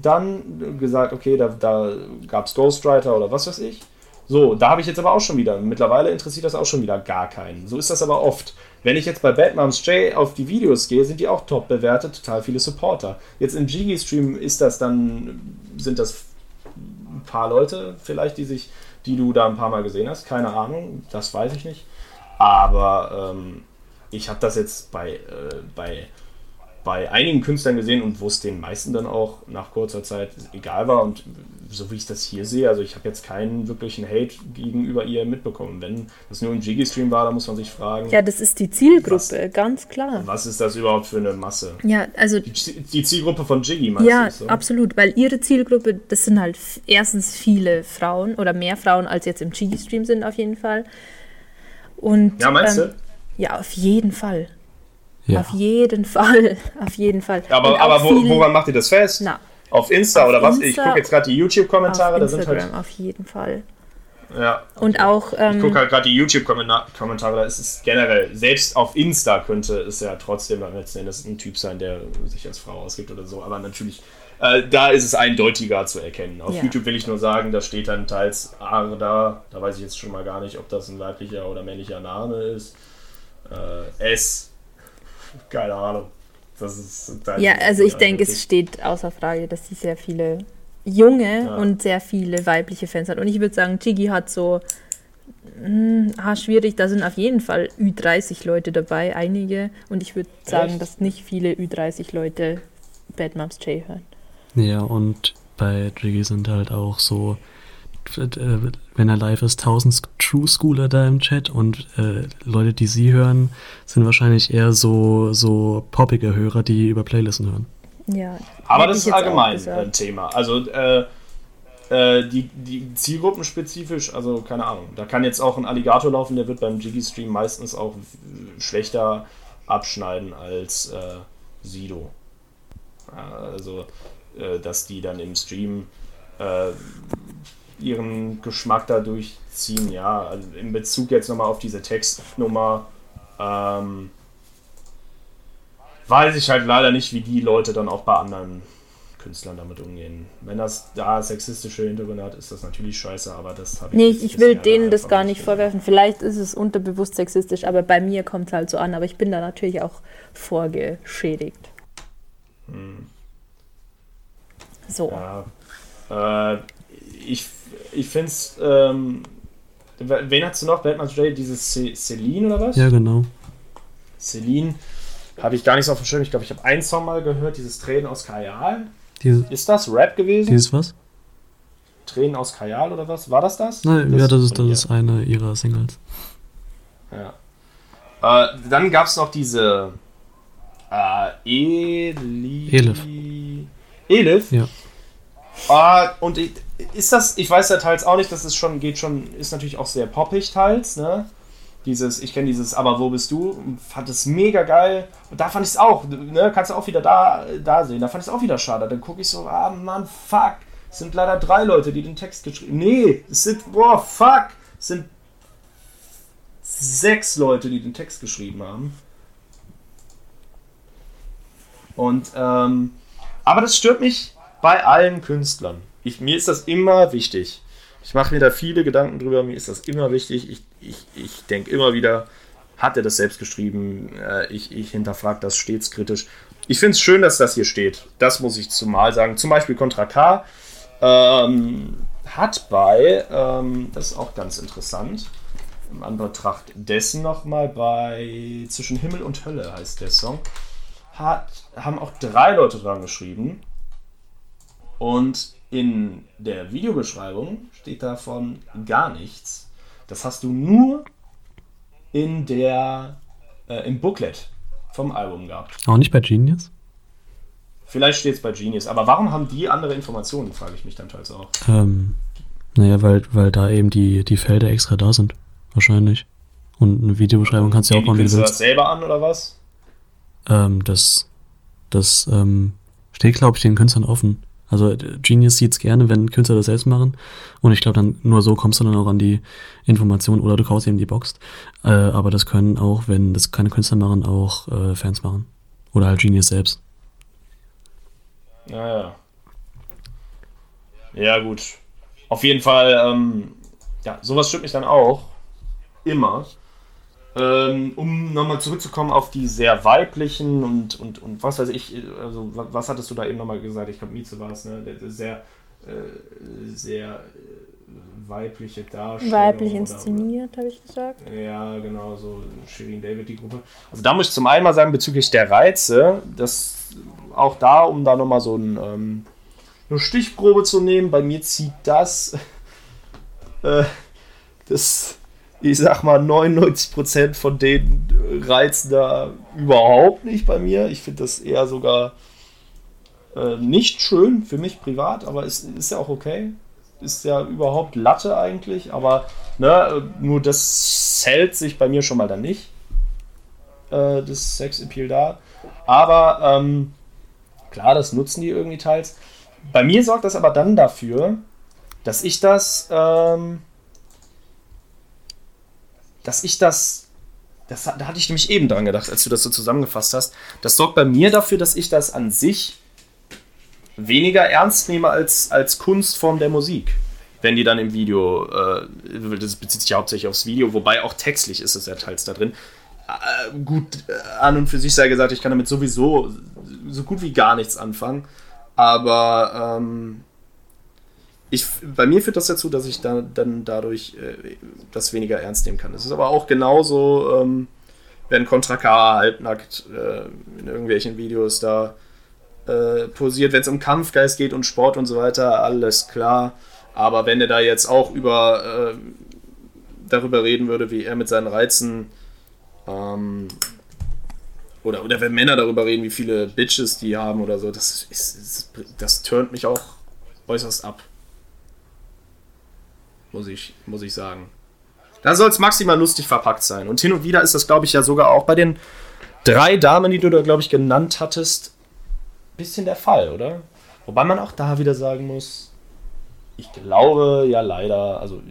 Dann gesagt, okay, da, da gab es Ghostwriter oder was weiß ich. So, da habe ich jetzt aber auch schon wieder. Mittlerweile interessiert das auch schon wieder gar keinen. So ist das aber oft. Wenn ich jetzt bei Batmums J auf die Videos gehe, sind die auch top bewertet, total viele Supporter. Jetzt im Jiggy-Stream ist das dann, sind das ein paar Leute vielleicht, die sich, die du da ein paar Mal gesehen hast. Keine Ahnung, das weiß ich nicht. Aber ähm, ich habe das jetzt bei, äh, bei, bei einigen Künstlern gesehen und wo es den meisten dann auch nach kurzer Zeit egal war. Und so wie ich das hier sehe, also ich habe jetzt keinen wirklichen Hate gegenüber ihr mitbekommen. Wenn das nur ein Jiggy-Stream war, dann muss man sich fragen, Ja, das ist die Zielgruppe, ganz klar. was ist das überhaupt für eine Masse? Ja, also Die, die Zielgruppe von Jiggy, meinst Ja, du? so? absolut, weil ihre Zielgruppe, das sind halt erstens viele Frauen oder mehr Frauen als jetzt im Chigi-Stream sind auf jeden Fall. Und, Ja, meinst ähm, du? Ja, auf jeden Fall. Ja. Auf jeden Fall. Auf jeden Fall. Aber, aber wo, woran macht ihr das fest? Na, Auf Insta Auf oder was? Ich Insta- gucke jetzt gerade die YouTube-Kommentare, auf da sind Instagram halt. auf jeden Fall. Ja, Und auch, ich ähm, gucke halt gerade die YouTube-Kommentare, da ist es generell, selbst auf Insta könnte es ja trotzdem dann letzten Endes ein Typ sein, der sich als Frau ausgibt oder so, aber natürlich, äh, da ist es eindeutiger zu erkennen. Auf Ja. YouTube will ich nur sagen, da steht dann teils A da, da weiß ich jetzt schon mal gar nicht, ob das ein weiblicher oder männlicher Name ist. Äh, S, keine Ahnung. Das ist, ja, also ich denke, es steht außer Frage, dass sie sehr viele junge Ja. und sehr viele weibliche Fans hat. Und ich würde sagen, Chigi hat so, mh, ah, schwierig, da sind auf jeden Fall Ü30 Leute dabei, einige. Und ich würde sagen, Echt? dass nicht viele Ü30 Leute Bad Moms J hören. Ja, und bei Jiggy sind halt auch so, wenn er live ist, 1000 True Schooler da im Chat und äh, Leute, die sie hören, sind wahrscheinlich eher so, so poppige Hörer, die über Playlisten hören. Ja, Aber das ist allgemein ein Thema. Also äh, äh, die, die Zielgruppenspezifisch, also keine Ahnung, da kann jetzt auch ein Alligator laufen, der wird beim Jiggy-Stream meistens auch schlechter abschneiden als äh, Sido. Ja, Also, äh, dass die dann im Stream äh, ihren Geschmack da durchziehen, ja. Also in Bezug jetzt nochmal auf diese Textnummer, ähm, weiß ich halt leider nicht, wie die Leute dann auch bei anderen Künstlern damit umgehen. Wenn das da sexistische Hintergründe hat, ist das natürlich scheiße, aber das habe ich. Nee, ich, will denen das einfach gar nicht vorwerfen. Vielleicht ist es unterbewusst sexistisch, aber bei mir kommt es halt so an. Aber ich bin da natürlich auch vorgeschädigt. So. Ja. Äh, ich ich finde es. Ähm, wen hast du noch? Batman's J? Dieses Ce- Celine oder was? Ja, genau. Celine habe ich gar nicht so auf dem Schirm. Ich glaube, ich habe einen Song mal gehört, dieses Tränen aus Kajal. Diese, Ist das Rap gewesen? dieses was? Tränen aus Kajal oder was? War das das? Nein, ja, das ist, das ist eine ihrer Singles. Ja. Äh, dann gab es noch diese äh, Eli Elif. Elif. Ja. Ah, und ich, ist das, ich weiß ja teils auch nicht, das ist schon, geht schon, ist natürlich auch sehr poppig teils, ne? Dieses, ich kenne dieses Aber wo bist du? Fand es mega geil. Und da fand ich es auch, ne? Kannst du auch wieder da, da sehen. Da fand ich es auch wieder schade. Dann gucke ich so, ah Mann, fuck. Es sind leider drei Leute, die den Text geschrieben Nee, es sind, boah, fuck. Es sind sechs Leute, die den Text geschrieben haben. Und, ähm, aber das stört mich bei allen Künstlern. Ich, mir ist das immer wichtig. Ich mache mir da viele Gedanken drüber, mir ist das immer wichtig. Ich, ich, ich denke immer wieder, hat er das selbst geschrieben? Äh, ich ich hinterfrage das stets kritisch. Ich finde es schön, dass das hier steht. Das muss ich zumal sagen. Zum Beispiel Contra K ähm, hat bei, ähm, das ist auch ganz interessant, im Anbetracht dessen nochmal bei Zwischen Himmel und Hölle heißt der Song, hat, haben auch drei Leute dran geschrieben. Und in der Videobeschreibung steht davon gar nichts. Das hast du nur in der, äh, im Booklet vom Album gehabt. Auch nicht bei Genius? Vielleicht steht es bei Genius, aber warum haben die andere Informationen, frage ich mich dann teils auch. Ähm, naja, weil, weil da eben die, die Felder extra da sind. Wahrscheinlich. Und eine Videobeschreibung kannst du ja auch machen, wie du das selber an oder was? Ähm, das das ähm, steht, glaube ich, den Künstlern offen. Also äh, Genius sieht's gerne, wenn Künstler das selbst machen. Und ich glaube, dann nur so kommst du dann auch an die Informationen oder du kaufst eben die Box. Äh, aber das können auch, wenn das keine Künstler machen, auch äh, Fans machen. Oder halt Genius selbst. Naja. Ja, gut. Auf jeden Fall, ähm, ja, sowas stimmt mich dann auch. Immer. Ähm, um nochmal zurückzukommen auf die sehr weiblichen und, und, und was weiß ich, also wa- was hattest du da eben nochmal gesagt? Ich glaube, Mieze war es, ne? Der- der Sehr, äh, sehr äh, weibliche Darstellung. Weiblich inszeniert, habe ich gesagt. ja, genau, so Shirin David, die Gruppe. Also da muss ich zum einen mal sagen, bezüglich der Reize, dass auch da, um da nochmal so ein, ähm, eine Stichprobe zu nehmen, bei mir zieht das, äh, das, ich sag mal, 99% von den reizen da überhaupt nicht bei mir. Ich finde das eher sogar äh, nicht schön für mich privat, aber ist, ist ja auch okay. Ist ja überhaupt Latte eigentlich, aber ne, nur das hält sich bei mir schon mal dann nicht. Äh, das Sexappeal da. Aber ähm, klar, das nutzen die irgendwie teils. Bei mir sorgt das aber dann dafür, dass ich das, ähm, dass ich das, das, da hatte ich nämlich eben dran gedacht, als du das so zusammengefasst hast. Das sorgt bei mir dafür, dass ich das an sich weniger ernst nehme als, als Kunstform der Musik. Wenn die dann im Video, äh, das bezieht sich ja hauptsächlich aufs Video, wobei auch textlich ist es ja teils da drin. Äh, gut, äh, an und für sich sei gesagt, ich kann damit sowieso so gut wie gar nichts anfangen. Aber ähm, ich, bei mir führt das dazu, dass ich da, dann dadurch äh, das weniger ernst nehmen kann. Es ist aber auch genauso, ähm, wenn Contra K halbnackt äh, in irgendwelchen Videos da äh, posiert, wenn es um Kampfgeist geht und Sport und so weiter, alles klar. Aber wenn er da jetzt auch über äh, darüber reden würde, wie er mit seinen Reizen ähm, oder, oder wenn Männer darüber reden, wie viele Bitches die haben oder so, das ist, ist das turnt mich auch äußerst ab. Muss ich, muss ich sagen. Da soll es maximal lustig verpackt sein. Und hin und wieder ist das, glaube ich, ja sogar auch bei den drei Damen, die du da, glaube ich, genannt hattest, bisschen der Fall, oder? Wobei man auch da wieder sagen muss, ich glaube ja leider, also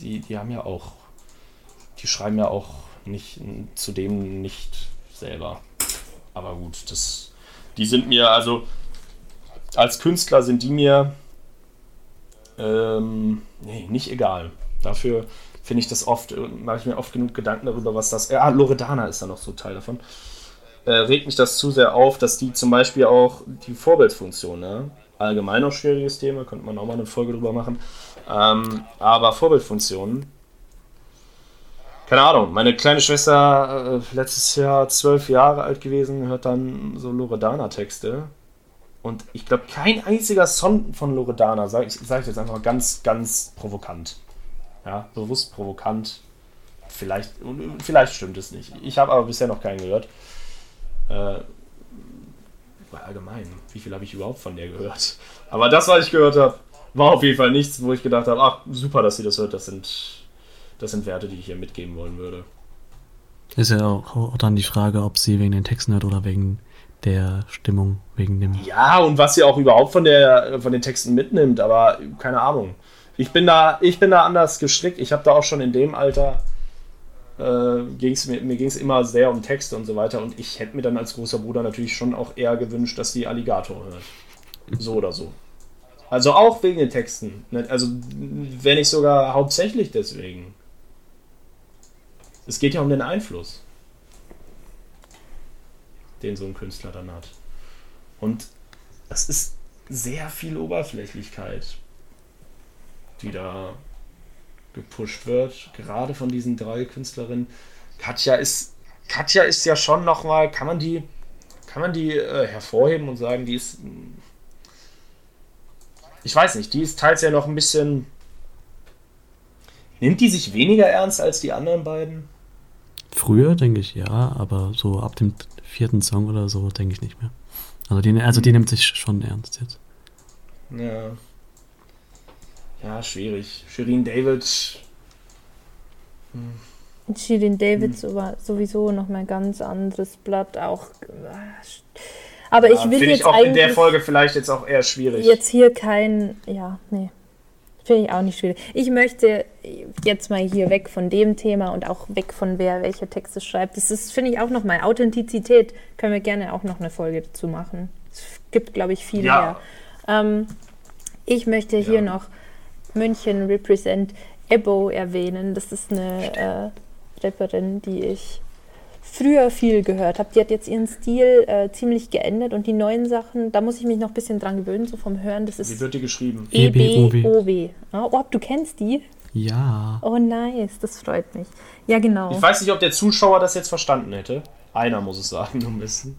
die, die haben ja auch, die schreiben ja auch nicht zudem nicht selber. Aber gut, das, die sind mir, also als Künstler sind die mir ähm, nee, nicht egal. Dafür finde ich das oft, äh, mache ich mir oft genug Gedanken darüber, was das. Ja, Loredana ist da noch so Teil davon. Äh, regt mich das zu sehr auf, dass die zum Beispiel auch die Vorbildfunktion, ne? allgemein auch schwieriges Thema, könnte man auch mal eine Folge drüber machen. Ähm, aber Vorbildfunktionen, keine Ahnung, meine kleine Schwester, äh, letztes Jahr zwölf Jahre alt gewesen, hört dann so Loredana-Texte. Und ich glaube, kein einziger Song von Loredana, sage ich, sag ich jetzt einfach ganz, ganz provokant. Ja, bewusst provokant. vielleicht, vielleicht stimmt es nicht. Ich habe aber bisher noch keinen gehört. Äh, allgemein, wie viel habe ich überhaupt von der gehört? Aber das, was ich gehört habe, war auf jeden Fall nichts, wo ich gedacht habe, ach, super, dass sie das hört. Das sind, das sind Werte, die ich ihr mitgeben wollen würde. Ist ja auch dann die Frage, ob sie wegen den Texten hört oder wegen der Stimmung, wegen dem. Ja, und was sie auch überhaupt von, der, von den Texten mitnimmt, aber keine Ahnung. Ich bin da, ich bin da anders gestrickt. Ich habe da auch schon in dem Alter, äh, ging's mir, mir ging es immer sehr um Texte und so weiter. Und ich hätte mir dann als großer Bruder natürlich schon auch eher gewünscht, dass die Alligator hört. So oder so. Also auch wegen den Texten. Ne, Also wenn nicht sogar hauptsächlich deswegen. Es geht ja um den Einfluss, den so ein Künstler dann hat. Und das ist sehr viel Oberflächlichkeit, die da gepusht wird, gerade von diesen drei Künstlerinnen. Katja ist, Katja ist ja schon nochmal, kann man die, kann man die äh, hervorheben und sagen, die ist, mh, ich weiß nicht, die ist teils ja noch ein bisschen, nimmt die sich weniger ernst als die anderen beiden? Früher denke ich ja, aber so ab dem vierten Song oder so denke ich nicht mehr. Also die, also die nimmt sich schon ernst jetzt. Ja. Ja, schwierig. Shirin David. Shirin David war sowieso noch mal ein ganz anderes Blatt auch. Aber ich ja, will finde jetzt ich auch eigentlich in der Folge vielleicht jetzt auch eher schwierig. jetzt hier kein, ja, nee. Finde ich auch nicht schwierig. Ich möchte jetzt mal hier weg von dem Thema und auch weg von wer welche Texte schreibt. Das ist, finde ich, auch nochmal Authentizität. Können wir gerne auch noch eine Folge dazu machen. Es gibt, glaube ich, viel Ja. mehr. Ähm, ich möchte hier Ja. noch München Represent Ebo erwähnen. Das ist eine äh, Rapperin, die ich früher viel gehört habe. Die hat jetzt ihren Stil äh, ziemlich geändert und die neuen Sachen, da muss ich mich noch ein bisschen dran gewöhnen, so vom Hören. Das Wie ist wird die geschrieben? EBOW. EBOW. Ah, Oh, du kennst die? Ja. Oh, nice, das freut mich. Ja, genau. Ich weiß nicht, ob der Zuschauer das jetzt verstanden hätte. Einer muss es sagen, nur ein bisschen.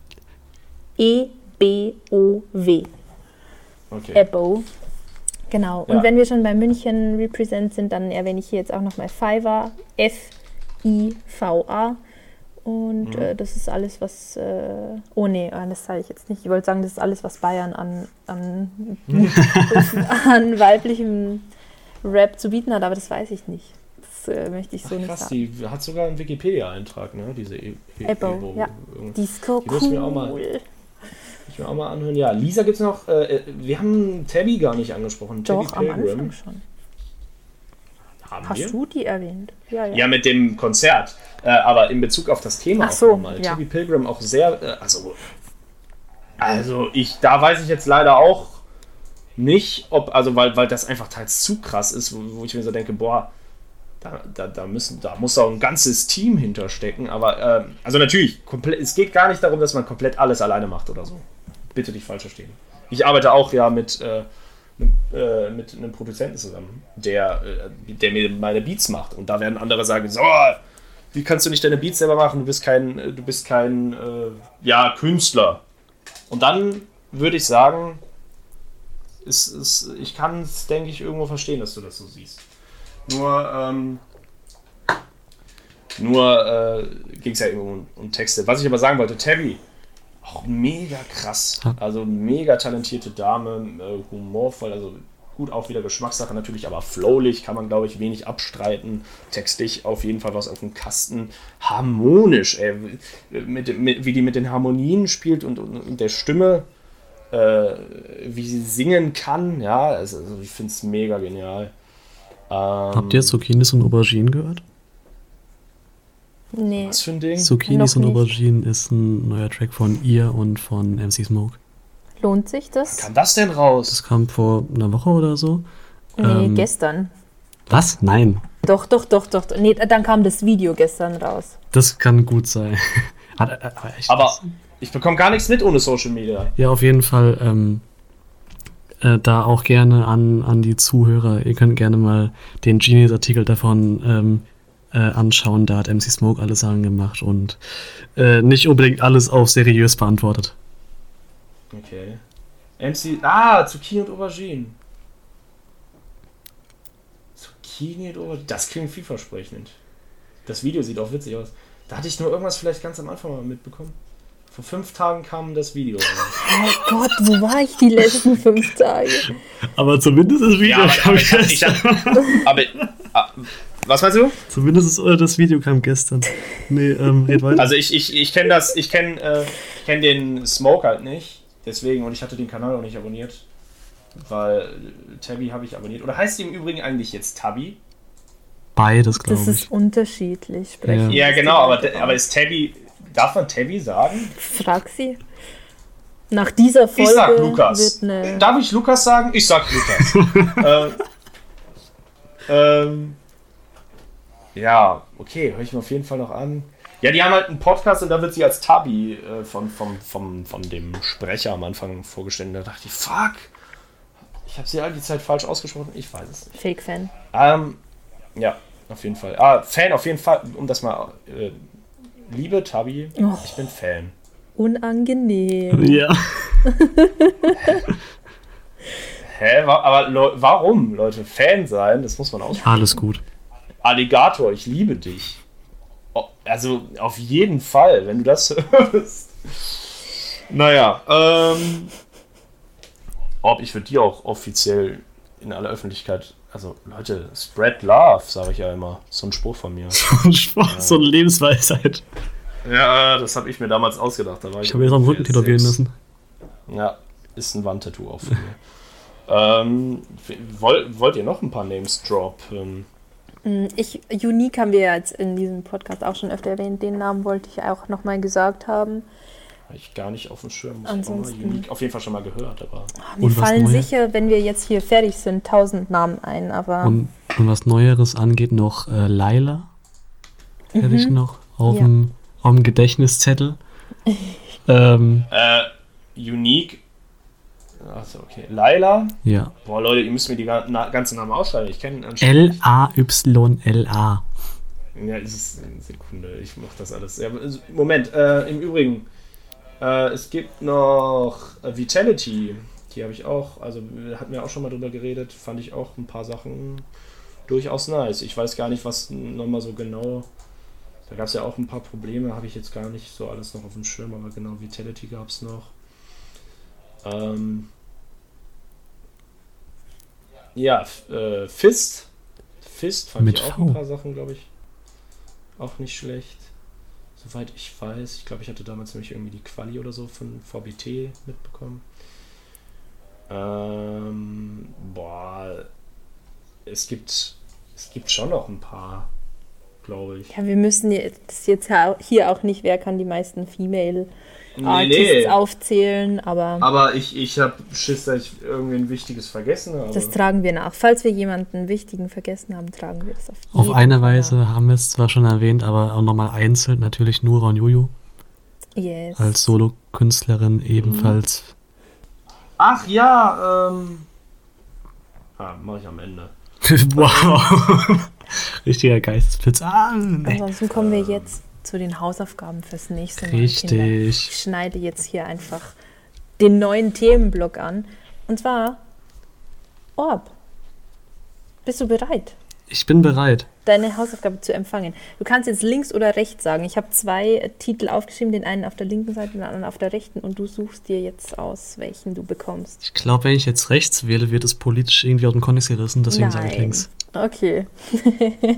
E-B-O-W. Okay. Ebo. Genau. Und Ja. wenn wir schon bei München Represent sind, dann erwähne ich hier jetzt auch nochmal Fiverr. F-I-V-A. Und Mhm. äh, das ist alles, was. Äh, oh nee, ah, das sage ich jetzt nicht. Ich wollte sagen, das ist alles, was Bayern an, an, an weiblichem Rap zu bieten hat, aber das weiß ich nicht. Das äh, möchte ich so Ach, nicht krass, sagen. die hat sogar einen Wikipedia-Eintrag, ne? Diese e e Ebo, ja. irgendwie. Disco Die muss ich mir auch mal- cool. Ich mir auch mal anhören. Ja, Lisa gibt's noch. Äh, wir haben Tabby gar nicht angesprochen. Doch, am Tabby Anfang schon. Haben Hast wir? du die erwähnt? Ja, ja. Ja, mit dem Konzert. Äh, aber in Bezug auf das Thema Ach so, auch nochmal. ja. Tabby Pilgrim auch sehr. Äh, also, also ich, da weiß ich jetzt leider auch nicht, ob, also weil, weil das einfach teils zu krass ist, wo, wo ich mir so denke, boah, da, da, da, müssen, da muss auch ein ganzes Team hinterstecken. Aber, äh, also natürlich, komplett, es geht gar nicht darum, dass man komplett alles alleine macht oder so. Bitte nicht falsch verstehen. Ich arbeite auch ja mit, äh, mit, äh, mit einem Produzenten zusammen, der, äh, der mir meine Beats macht. Und da werden andere sagen, so, wie kannst du nicht deine Beats selber machen? Du bist kein, äh, du bist kein äh, ja, Künstler. Und dann würde ich sagen, ist, ist, ich kann es, denke ich, irgendwo verstehen, dass du das so siehst. Nur, ähm, nur äh, ging es ja irgendwo um, um Texte. Was ich aber sagen wollte, Tabby, auch mega krass. Also mega talentierte Dame, äh, humorvoll, also gut auch wieder Geschmackssache natürlich, aber flowlich kann man, glaube ich, wenig abstreiten. Textlich auf jeden Fall was auf dem Kasten. Harmonisch, ey, mit, mit, wie die mit den Harmonien spielt und, und, und der Stimme, äh, wie sie singen kann. Ja, also, also ich finde es mega genial. Ähm, Habt ihr Zucchinis und Auberginen gehört? Nee. Was für ein Ding? Zucchinis und. Auberginen ist ein neuer Track von ihr und von MC Smoke. Lohnt sich das? Kann das denn raus? Das kam vor einer Woche oder so. Nee, Ähm, gestern. Was? Nein. Doch, doch, doch, doch. Nee, dann kam das Video gestern raus. Das kann gut sein. Hat, äh, aber echt, Aber ich bekomme gar nichts mit ohne Social Media. Ja, auf jeden Fall ähm, äh, da auch gerne an, an die Zuhörer. Ihr könnt gerne mal den Genius-Artikel davon ähm, äh, anschauen. Da hat MC Smoke alle Sachen gemacht und äh, nicht unbedingt alles auf seriös beantwortet. Okay. MC. Ah, Zucchini und Aubergine. Zucchini und Aubergine. Das klingt vielversprechend. Das Video sieht auch witzig aus. Da hatte ich nur irgendwas vielleicht ganz am Anfang mal mitbekommen. Vor fünf Tagen kam das Video. Oh Gott, wo war ich die letzten fünf Tage? Aber zumindest das Video Ja, aber, kam aber, ich, ich, gestern. aber ah, was meinst du? Zumindest ist, äh, das Video kam gestern. Nee, ähm, red weiter. Also ich, ich, ich kenne das, ich kenne äh, kenn den Smoke halt nicht. Deswegen, und ich hatte den Kanal auch nicht abonniert. Weil Tabby habe ich abonniert. Oder heißt die im Übrigen eigentlich jetzt Tabby? Beides, glaube Das ich. ist unterschiedlich. Sprechen Ja, das die genau, aber, aber ist Tabby. Darf man Tabby sagen? Frag sie. Nach dieser Folge Ich sag Lukas. wird eine. Darf ich Lukas sagen? Ich sag Lukas. ähm, ähm, ja, okay, höre ich mir auf jeden Fall noch an. Ja, die haben halt einen Podcast und da wird sie als Tabi äh, von, vom, vom, von dem Sprecher am Anfang vorgestellt. Und da dachte ich, fuck, ich habe sie all die Zeit falsch ausgesprochen. Ich weiß es nicht. Fake-Fan. Ähm, ja, auf jeden Fall. Ah, Fan auf jeden Fall, um das mal. Äh, liebe Tabi, Oh. ich bin Fan. Unangenehm. Ja. Hä? Aber warum, Leute? Fan sein, das muss man aussprechen. Alles gut. Alligator, ich liebe dich. Oh, Also auf jeden Fall, wenn du das hörst. Naja, ähm. Ob ich würde dir auch offiziell in aller Öffentlichkeit. Also, Leute, spread love, sage ich ja immer. So ein Spruch von mir. so eine Lebensweisheit. Ja, das habe ich mir damals ausgedacht. Da war Ich habe mir jetzt am Rücken tätowieren sechs. müssen. Ja, ist ein Wandtattoo auch von mir. ähm, wollt, wollt ihr noch ein paar Names droppen? Ich, Unique haben wir ja jetzt in diesem Podcast auch schon öfter erwähnt. Den Namen wollte ich auch nochmal gesagt haben. Habe ich gar nicht auf dem Schirm. Ansonsten- Unique auf jeden Fall schon mal gehört, aber. Mir Und was fallen Neues? sicher, wenn wir jetzt hier fertig sind, tausend Namen ein, aber Und, und was Neueres angeht, noch äh, Laila. Hätte ich noch auf Ja. dem auf dem Gedächtniszettel. ähm, Äh, Unique. Achso, okay. Laila. ja. Boah, Leute, ihr müsst mir die ga- na, ganzen Namen ausschreiben. Ich kenne L-A-Y-L-A. Ja, ist es eine Sekunde. Ich mach das alles. Ja, also, Moment, äh, im Übrigen. Äh, es gibt noch äh, Vitality. Die habe ich auch, also wir hatten wir auch schon mal drüber geredet. Fand ich auch ein paar Sachen durchaus nice. Ich weiß gar nicht, was nochmal so genau. Da gab es ja auch ein paar Probleme, habe ich jetzt gar nicht so alles noch auf dem Schirm, aber genau, Vitality gab es noch. Ähm, ja, äh, Fist. Fist fand Mit ich auch V. ein paar Sachen, glaube ich. Auch nicht schlecht. Soweit ich weiß. Ich glaube, ich hatte damals nämlich irgendwie die Quali oder so von VBT mitbekommen. Ähm, boah. Es gibt, es gibt schon noch ein paar, glaube ich. ja, wir müssen jetzt, jetzt hier auch nicht, wer kann die meisten Female Nee, Artists nee. aufzählen, aber Aber ich, ich habe Schiss, dass ich irgendwie ein Wichtiges vergessen habe. das tragen wir nach. Falls wir jemanden wichtigen vergessen haben, tragen wir das auf jeden Auf eine Fall Weise haben wir es zwar schon erwähnt, aber auch nochmal einzeln natürlich Nura und Juju. Yes. als Solokünstlerin ebenfalls. Ach ja, ähm. Ah, mache ich am Ende. wow. Richtiger Geistesblitz. Ah. Ansonsten kommen wir jetzt zu den Hausaufgaben fürs nächste Mal. Kinder. Richtig. Ich schneide jetzt hier einfach den neuen Themenblock an. Und zwar Orb. Bist du bereit, Ich bin bereit. deine Hausaufgabe zu empfangen? Du kannst jetzt links oder rechts sagen. Ich habe zwei Titel aufgeschrieben, den einen auf der linken Seite, den anderen auf der rechten. Und du suchst dir jetzt aus, welchen du bekommst. Ich glaube, wenn ich jetzt rechts wähle, wird es politisch irgendwie aus dem Kontext gerissen, deswegen sage ich links. Okay.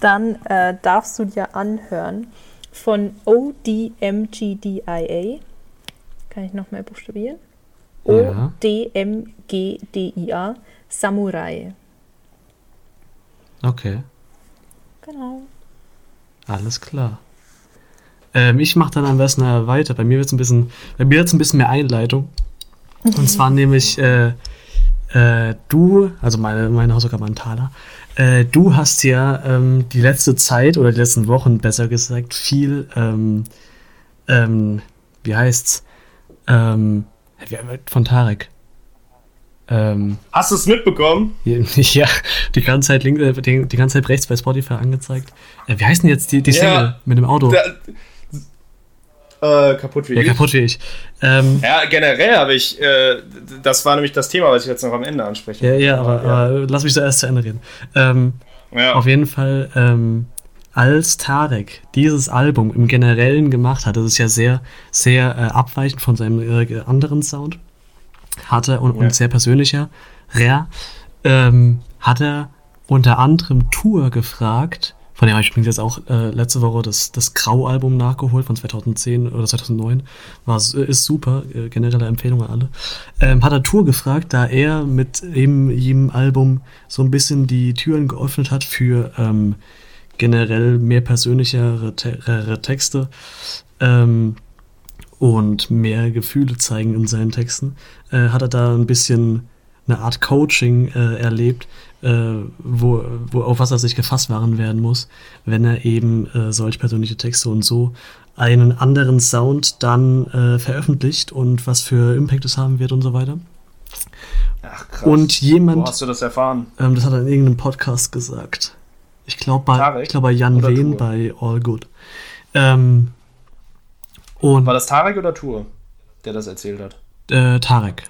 Dann äh, darfst du dir anhören von ODMGDIA. Kann ich nochmal buchstabieren? Ja. ODMGDIA Samurai. Okay, Genau. alles klar. Ähm, ich mache dann am besten äh, weiter. Bei mir wird es ein bisschen, bei mir wird's ein bisschen mehr Einleitung. Und zwar nämlich äh, äh, du, also meine, meine Hausaufgabe an Thaler, äh, du hast ja ähm, die letzte Zeit oder die letzten Wochen besser gesagt viel, ähm, ähm, wie heißt's, ähm, wie- von Tarek. Ähm, Hast du es mitbekommen? ja, die ganze Zeit links, äh, die, die ganze Zeit rechts bei Spotify angezeigt. Äh, wie heißt denn jetzt die, die Ja. Single mit dem Auto? Da, äh, kaputt wie ja, ich. kaputt wie ich. Ähm, Ja, generell habe ich, äh, das war nämlich das Thema, was ich jetzt noch am Ende anspreche. ja, ja, aber, aber lass mich zuerst zu Ende reden. Ähm, ja. Auf jeden Fall, ähm, als Tarek dieses Album im Generellen gemacht hat, das ist ja sehr, sehr äh, abweichend von seinem äh, anderen Sound, hat er und, Ja. und sehr persönlicher, rare, ähm, hat er unter anderem Tour gefragt, von dem habe ich übrigens jetzt auch äh, letzte Woche das, das Grau-Album nachgeholt von 2010 oder 2009. War, s- ist super, äh, generelle Empfehlung an alle. Ähm, hat er Tour gefragt, da er mit eben jedem Album so ein bisschen die Türen geöffnet hat für ähm, generell mehr persönlichere Te äh, Texte ähm, und mehr Gefühle zeigen in seinen Texten, äh, hat er da ein bisschen eine Art Coaching äh, erlebt, äh, wo, wo, auf was er sich gefasst machen werden muss, wenn er eben äh, solch persönliche Texte und so einen anderen Sound dann äh, veröffentlicht und was für Impact es haben wird und so weiter. Ach, krass. Und jemand, Wo hast du das erfahren? ähm, das hat er in irgendeinem Podcast gesagt. Ich glaube bei, Tarek? ich glaub, bei Jan Wehn bei All Good. Ähm, und War das Tarek oder Tour, der das erzählt hat? äh, Tarek.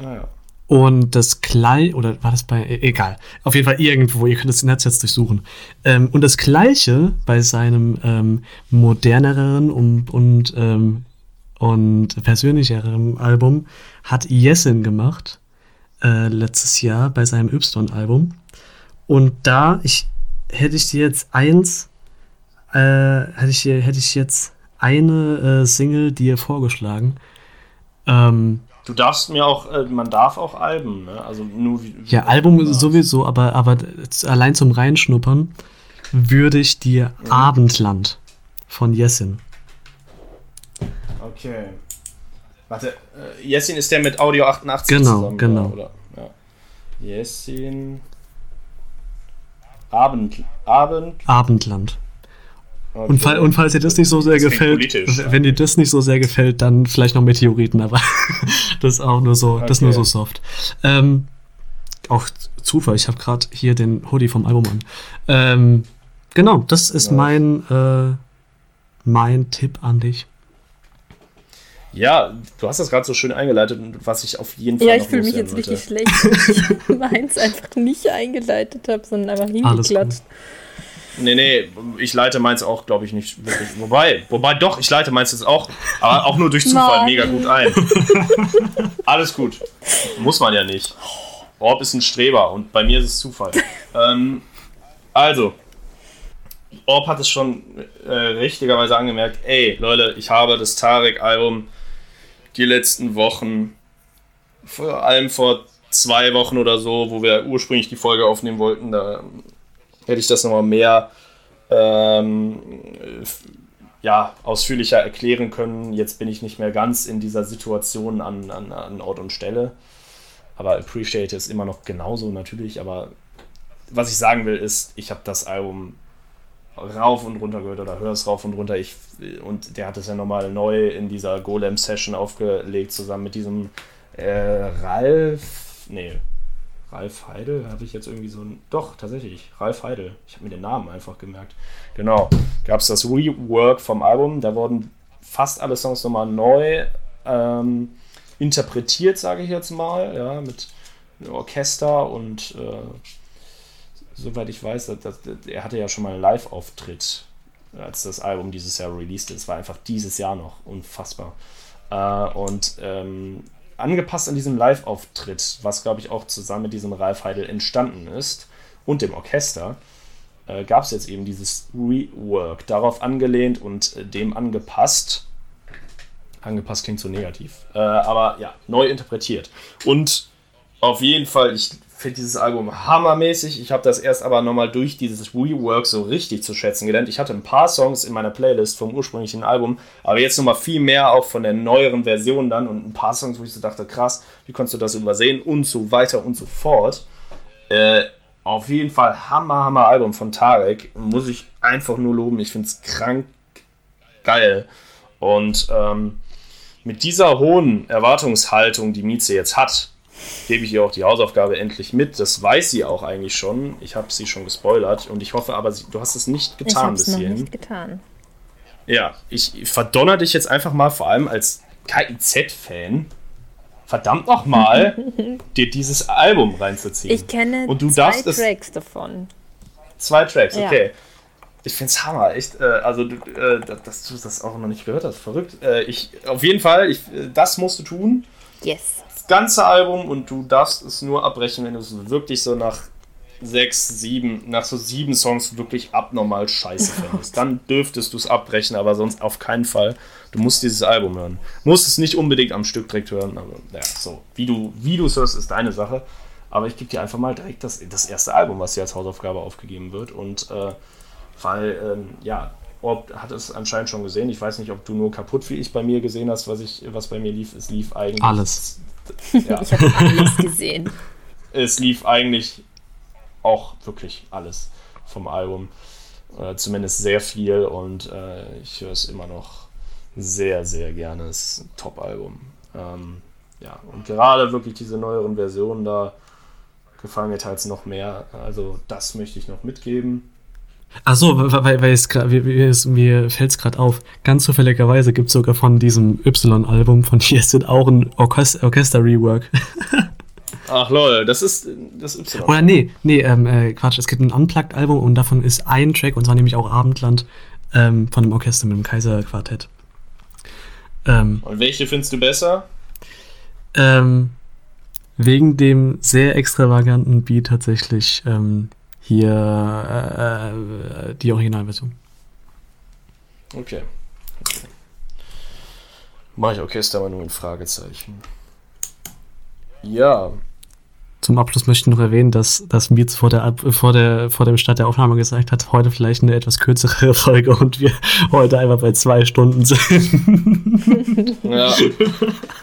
Naja. Und das Gleiche, oder war das bei, e- egal, auf jeden Fall irgendwo, ihr könnt das Netz jetzt durchsuchen. Ähm, und das Gleiche bei seinem ähm, moderneren und, und, ähm, und persönlicheren Album hat Yesin gemacht, äh, letztes Jahr bei seinem Y-Album. Und da, ich, hätte ich dir jetzt eins, äh, hätte ich, hätte ich jetzt eine äh, Single dir vorgeschlagen. Ähm, Du darfst mir auch, äh, man darf auch Alben, ne? Also nur wie. Ja, Album sowieso, aber, aber allein zum Reinschnuppern würde ich dir Abendland von Jessin. Okay. Warte, äh, Jessin ist der mit Audio 88 Genau, zusammen, genau. Oder? Ja. Jessin. Abend. Abend. Abendland. Okay. Und, fall, und falls dir das nicht so sehr Das gefällt, wenn dir das nicht so sehr gefällt, dann vielleicht noch Meteoriten, aber das ist auch nur so, das ist nur Okay. so soft. Ähm, auch Zufall, ich habe gerade hier den Hoodie vom Album an. Ähm, genau, das ist Ja. mein, äh, mein Tipp an dich. Ja, du hast das gerade so schön eingeleitet, und was ich auf jeden Fall. Ja, ich fühle mich jetzt richtig schlecht, weil ich meins einfach nicht eingeleitet habe, sondern einfach Alles hingeklatscht. Nee, nee, ich leite meins auch, glaube ich, nicht wirklich. Wobei, wobei doch, ich leite meins jetzt auch, aber auch nur durch Zufall Mann. mega gut ein. Alles gut. Muss man ja nicht. Orb ist ein Streber und bei mir ist es Zufall. ähm, also, Orb hat es schon äh, richtigerweise angemerkt, ey, Leute, ich habe das Tarek-Album die letzten Wochen, vor allem vor zwei Wochen oder so, wo wir ursprünglich die Folge aufnehmen wollten, da hätte ich das nochmal mehr ähm, ja, ausführlicher erklären können. Jetzt bin ich nicht mehr ganz in dieser Situation an, an, an Ort und Stelle. Aber Appreciate ist immer noch genauso natürlich. Aber was ich sagen will, ist, ich habe das Album rauf und runter gehört oder höre es rauf und runter. Ich, und der hat es ja nochmal neu in dieser Golem-Session aufgelegt, zusammen mit diesem äh, Ralf. Nee, Ralf Heidel habe ich jetzt irgendwie so ein. Doch, tatsächlich, Ralf Heidel. Ich habe mir den Namen einfach gemerkt. Genau. Gab es das Rework vom Album. Da wurden fast alle Songs nochmal neu ähm, interpretiert, sage ich jetzt mal. Ja, mit Orchester und äh, soweit ich weiß, das, das, er hatte ja schon mal einen Live-Auftritt, als das Album dieses Jahr released ist. War einfach dieses Jahr noch unfassbar. Äh, und ähm, angepasst an diesem Live-Auftritt, was glaube ich auch zusammen mit diesem Ralf Heidel entstanden ist und dem Orchester, äh, gab es jetzt eben dieses Rework, darauf angelehnt und äh, dem angepasst. Angepasst klingt so negativ, äh, aber ja, neu interpretiert. Und auf jeden Fall, ich finde dieses Album hammermäßig. Ich habe das erst aber nochmal durch dieses Rework so richtig zu schätzen gelernt. Ich hatte ein paar Songs in meiner Playlist vom ursprünglichen Album, aber jetzt nochmal viel mehr auch von der neueren Version dann und ein paar Songs, wo ich so dachte, krass, wie konntest du das übersehen und so weiter und so fort. Äh, auf jeden Fall Hammer, Hammer Album von Tarek. Muss ich einfach nur loben. Ich finde es krank geil. Und ähm, mit dieser hohen Erwartungshaltung, die Mieze jetzt hat, gebe ich ihr auch die Hausaufgabe endlich mit. Das weiß sie auch eigentlich schon. Ich habe sie schon gespoilert und ich hoffe aber, sie, du hast es nicht Ich getan es bis noch hierhin. nicht getan. Ja, ich verdonner dich jetzt einfach mal, vor allem als KIZ-Fan, verdammt nochmal, dir dieses Album reinzuziehen. Ich kenne Und du zwei darfst es- Tracks davon. Zwei Tracks, Ja. okay. Ich find's Hammer, echt. Äh, also, äh, dass du das auch noch nicht gehört hast, verrückt. Äh, ich, auf jeden Fall, ich, äh, das musst du tun. Yes. Das ganze Album und du darfst es nur abbrechen, wenn du es wirklich so nach sechs, sieben, nach so sieben Songs wirklich abnormal scheiße findest. Dann dürftest du es abbrechen, aber sonst auf keinen Fall. Du musst dieses Album hören. Musst es nicht unbedingt am Stück direkt hören, aber ja, so. Wie du wie du es hörst, ist deine Sache. Aber ich gebe dir einfach mal direkt das, das erste Album, was dir als Hausaufgabe aufgegeben wird. Und äh, weil, ähm, ja, Orb hat es anscheinend schon gesehen. Ich weiß nicht, ob du nur kaputt wie ich bei mir gesehen hast, was, ich, was bei mir lief. Es lief eigentlich. Alles. Ja, Ich habe alles gesehen. es lief eigentlich auch wirklich alles vom Album. Äh, zumindest sehr viel und äh, ich höre es immer noch sehr, sehr gerne. Es ist ein Top-Album. Ähm, ja, und gerade wirklich diese neueren Versionen da gefallen mir teils noch mehr. Also das möchte ich noch mitgeben. Achso, weil, weil es mir, fällt es gerade auf. Ganz zufälligerweise gibt es sogar von diesem Y-Album von Tiesto auch ein Orchest- Orchester-Rework. Ach lol, das ist das Y. Oder nee, nee, ähm, äh, Quatsch, es gibt ein Unplugged-Album und davon ist ein Track, und zwar nämlich auch Abendland, ähm, von einem Orchester mit dem Kaiser-Quartett. Ähm, Und welche findest du besser? ähm, wegen dem sehr extravaganten Beat tatsächlich ähm, hier äh, äh, die Originalversion. Okay. okay. Mach ich Orchester mal nur ein Fragezeichen. Ja, Zum Abschluss möchte ich noch erwähnen, dass, dass Mietz vor, der, vor, der, vor dem Start der Aufnahme gesagt hat, heute vielleicht eine etwas kürzere Folge und wir heute einfach bei zwei Stunden sind. Ja.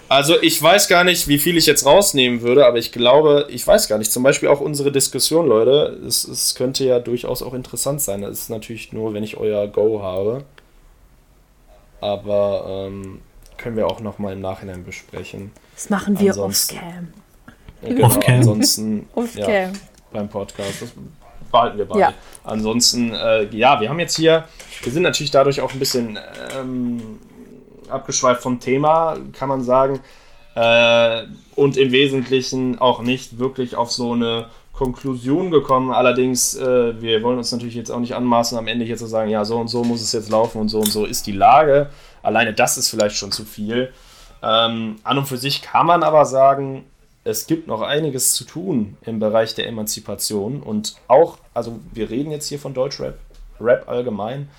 Also ich weiß gar nicht, wie viel ich jetzt rausnehmen würde, aber ich glaube, ich weiß gar nicht. Zum Beispiel auch unsere Diskussion, Leute. Es, es könnte ja durchaus auch interessant sein. Das ist natürlich nur, wenn ich euer Go habe. Aber ähm, können wir auch nochmal im Nachhinein besprechen. Das machen wir Ansonsten- off-cam. Genau, Off-cam. ansonsten Off-cam. ja, beim Podcast. Das behalten wir beide. Ja. Ansonsten, äh, ja, wir haben jetzt hier, wir sind natürlich dadurch auch ein bisschen ähm, abgeschweift vom Thema, kann man sagen. Äh, und im Wesentlichen auch nicht wirklich auf so eine Konklusion gekommen. Allerdings, äh, wir wollen uns natürlich jetzt auch nicht anmaßen, am Ende hier zu sagen, ja, so und so muss es jetzt laufen und so und so ist die Lage. Alleine das ist vielleicht schon zu viel. Ähm, an und für sich kann man aber sagen, es gibt noch einiges zu tun im Bereich der Emanzipation und auch, also wir reden jetzt hier von Deutschrap, Rap allgemein,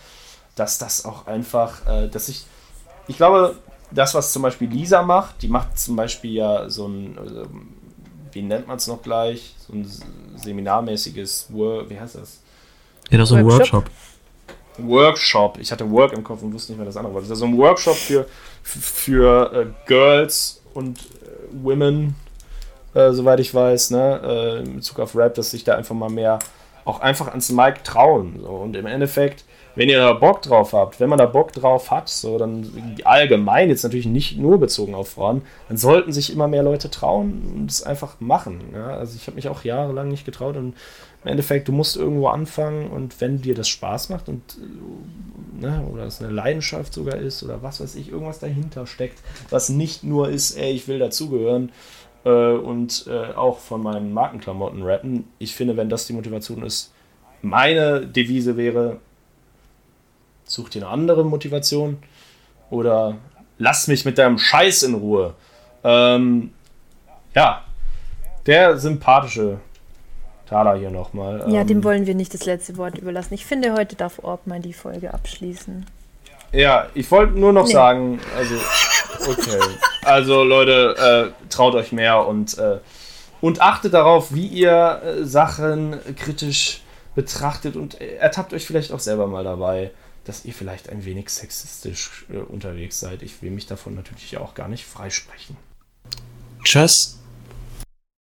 dass das auch einfach, äh, dass ich, ich glaube, das, was zum Beispiel Lisa macht, die macht zum Beispiel ja so ein, äh, wie nennt man es noch gleich, so ein seminarmäßiges, Wor wie heißt das? Ja, das ist ein Workshop. Workshop. Ich hatte Work im Kopf und wusste nicht mehr das andere. Wort. Das ist so ein Workshop für, für äh, Girls und äh, Women, äh, soweit ich weiß, ne? äh, in Bezug auf Rap, dass sich da einfach mal mehr auch einfach ans Mic trauen. So. Und im Endeffekt, wenn ihr da Bock drauf habt, wenn man da Bock drauf hat, so dann allgemein, jetzt natürlich nicht nur bezogen auf Frauen, dann sollten sich immer mehr Leute trauen und es einfach machen. Ja? Also ich habe mich auch jahrelang nicht getraut und im Endeffekt, du musst irgendwo anfangen und wenn dir das Spaß macht und ne, oder es eine Leidenschaft sogar ist oder was weiß ich, irgendwas dahinter steckt, was nicht nur ist, ey, ich will dazugehören äh, und äh, auch von meinen Markenklamotten rappen. Ich finde, wenn das die Motivation ist, meine Devise wäre, such dir eine andere Motivation oder lass mich mit deinem Scheiß in Ruhe. Ähm, ja, der sympathische Thaler hier nochmal. Ja, ähm, dem wollen wir nicht das letzte Wort überlassen. Ich finde, heute darf Orb mal die Folge abschließen. Ja, ich wollte nur noch Nee. sagen, also, okay. Also, Leute, äh, traut euch mehr und, äh, und achtet darauf, wie ihr äh, Sachen kritisch betrachtet und ertappt euch vielleicht auch selber mal dabei, dass ihr vielleicht ein wenig sexistisch äh, unterwegs seid. Ich will mich davon natürlich auch gar nicht freisprechen. Tschüss.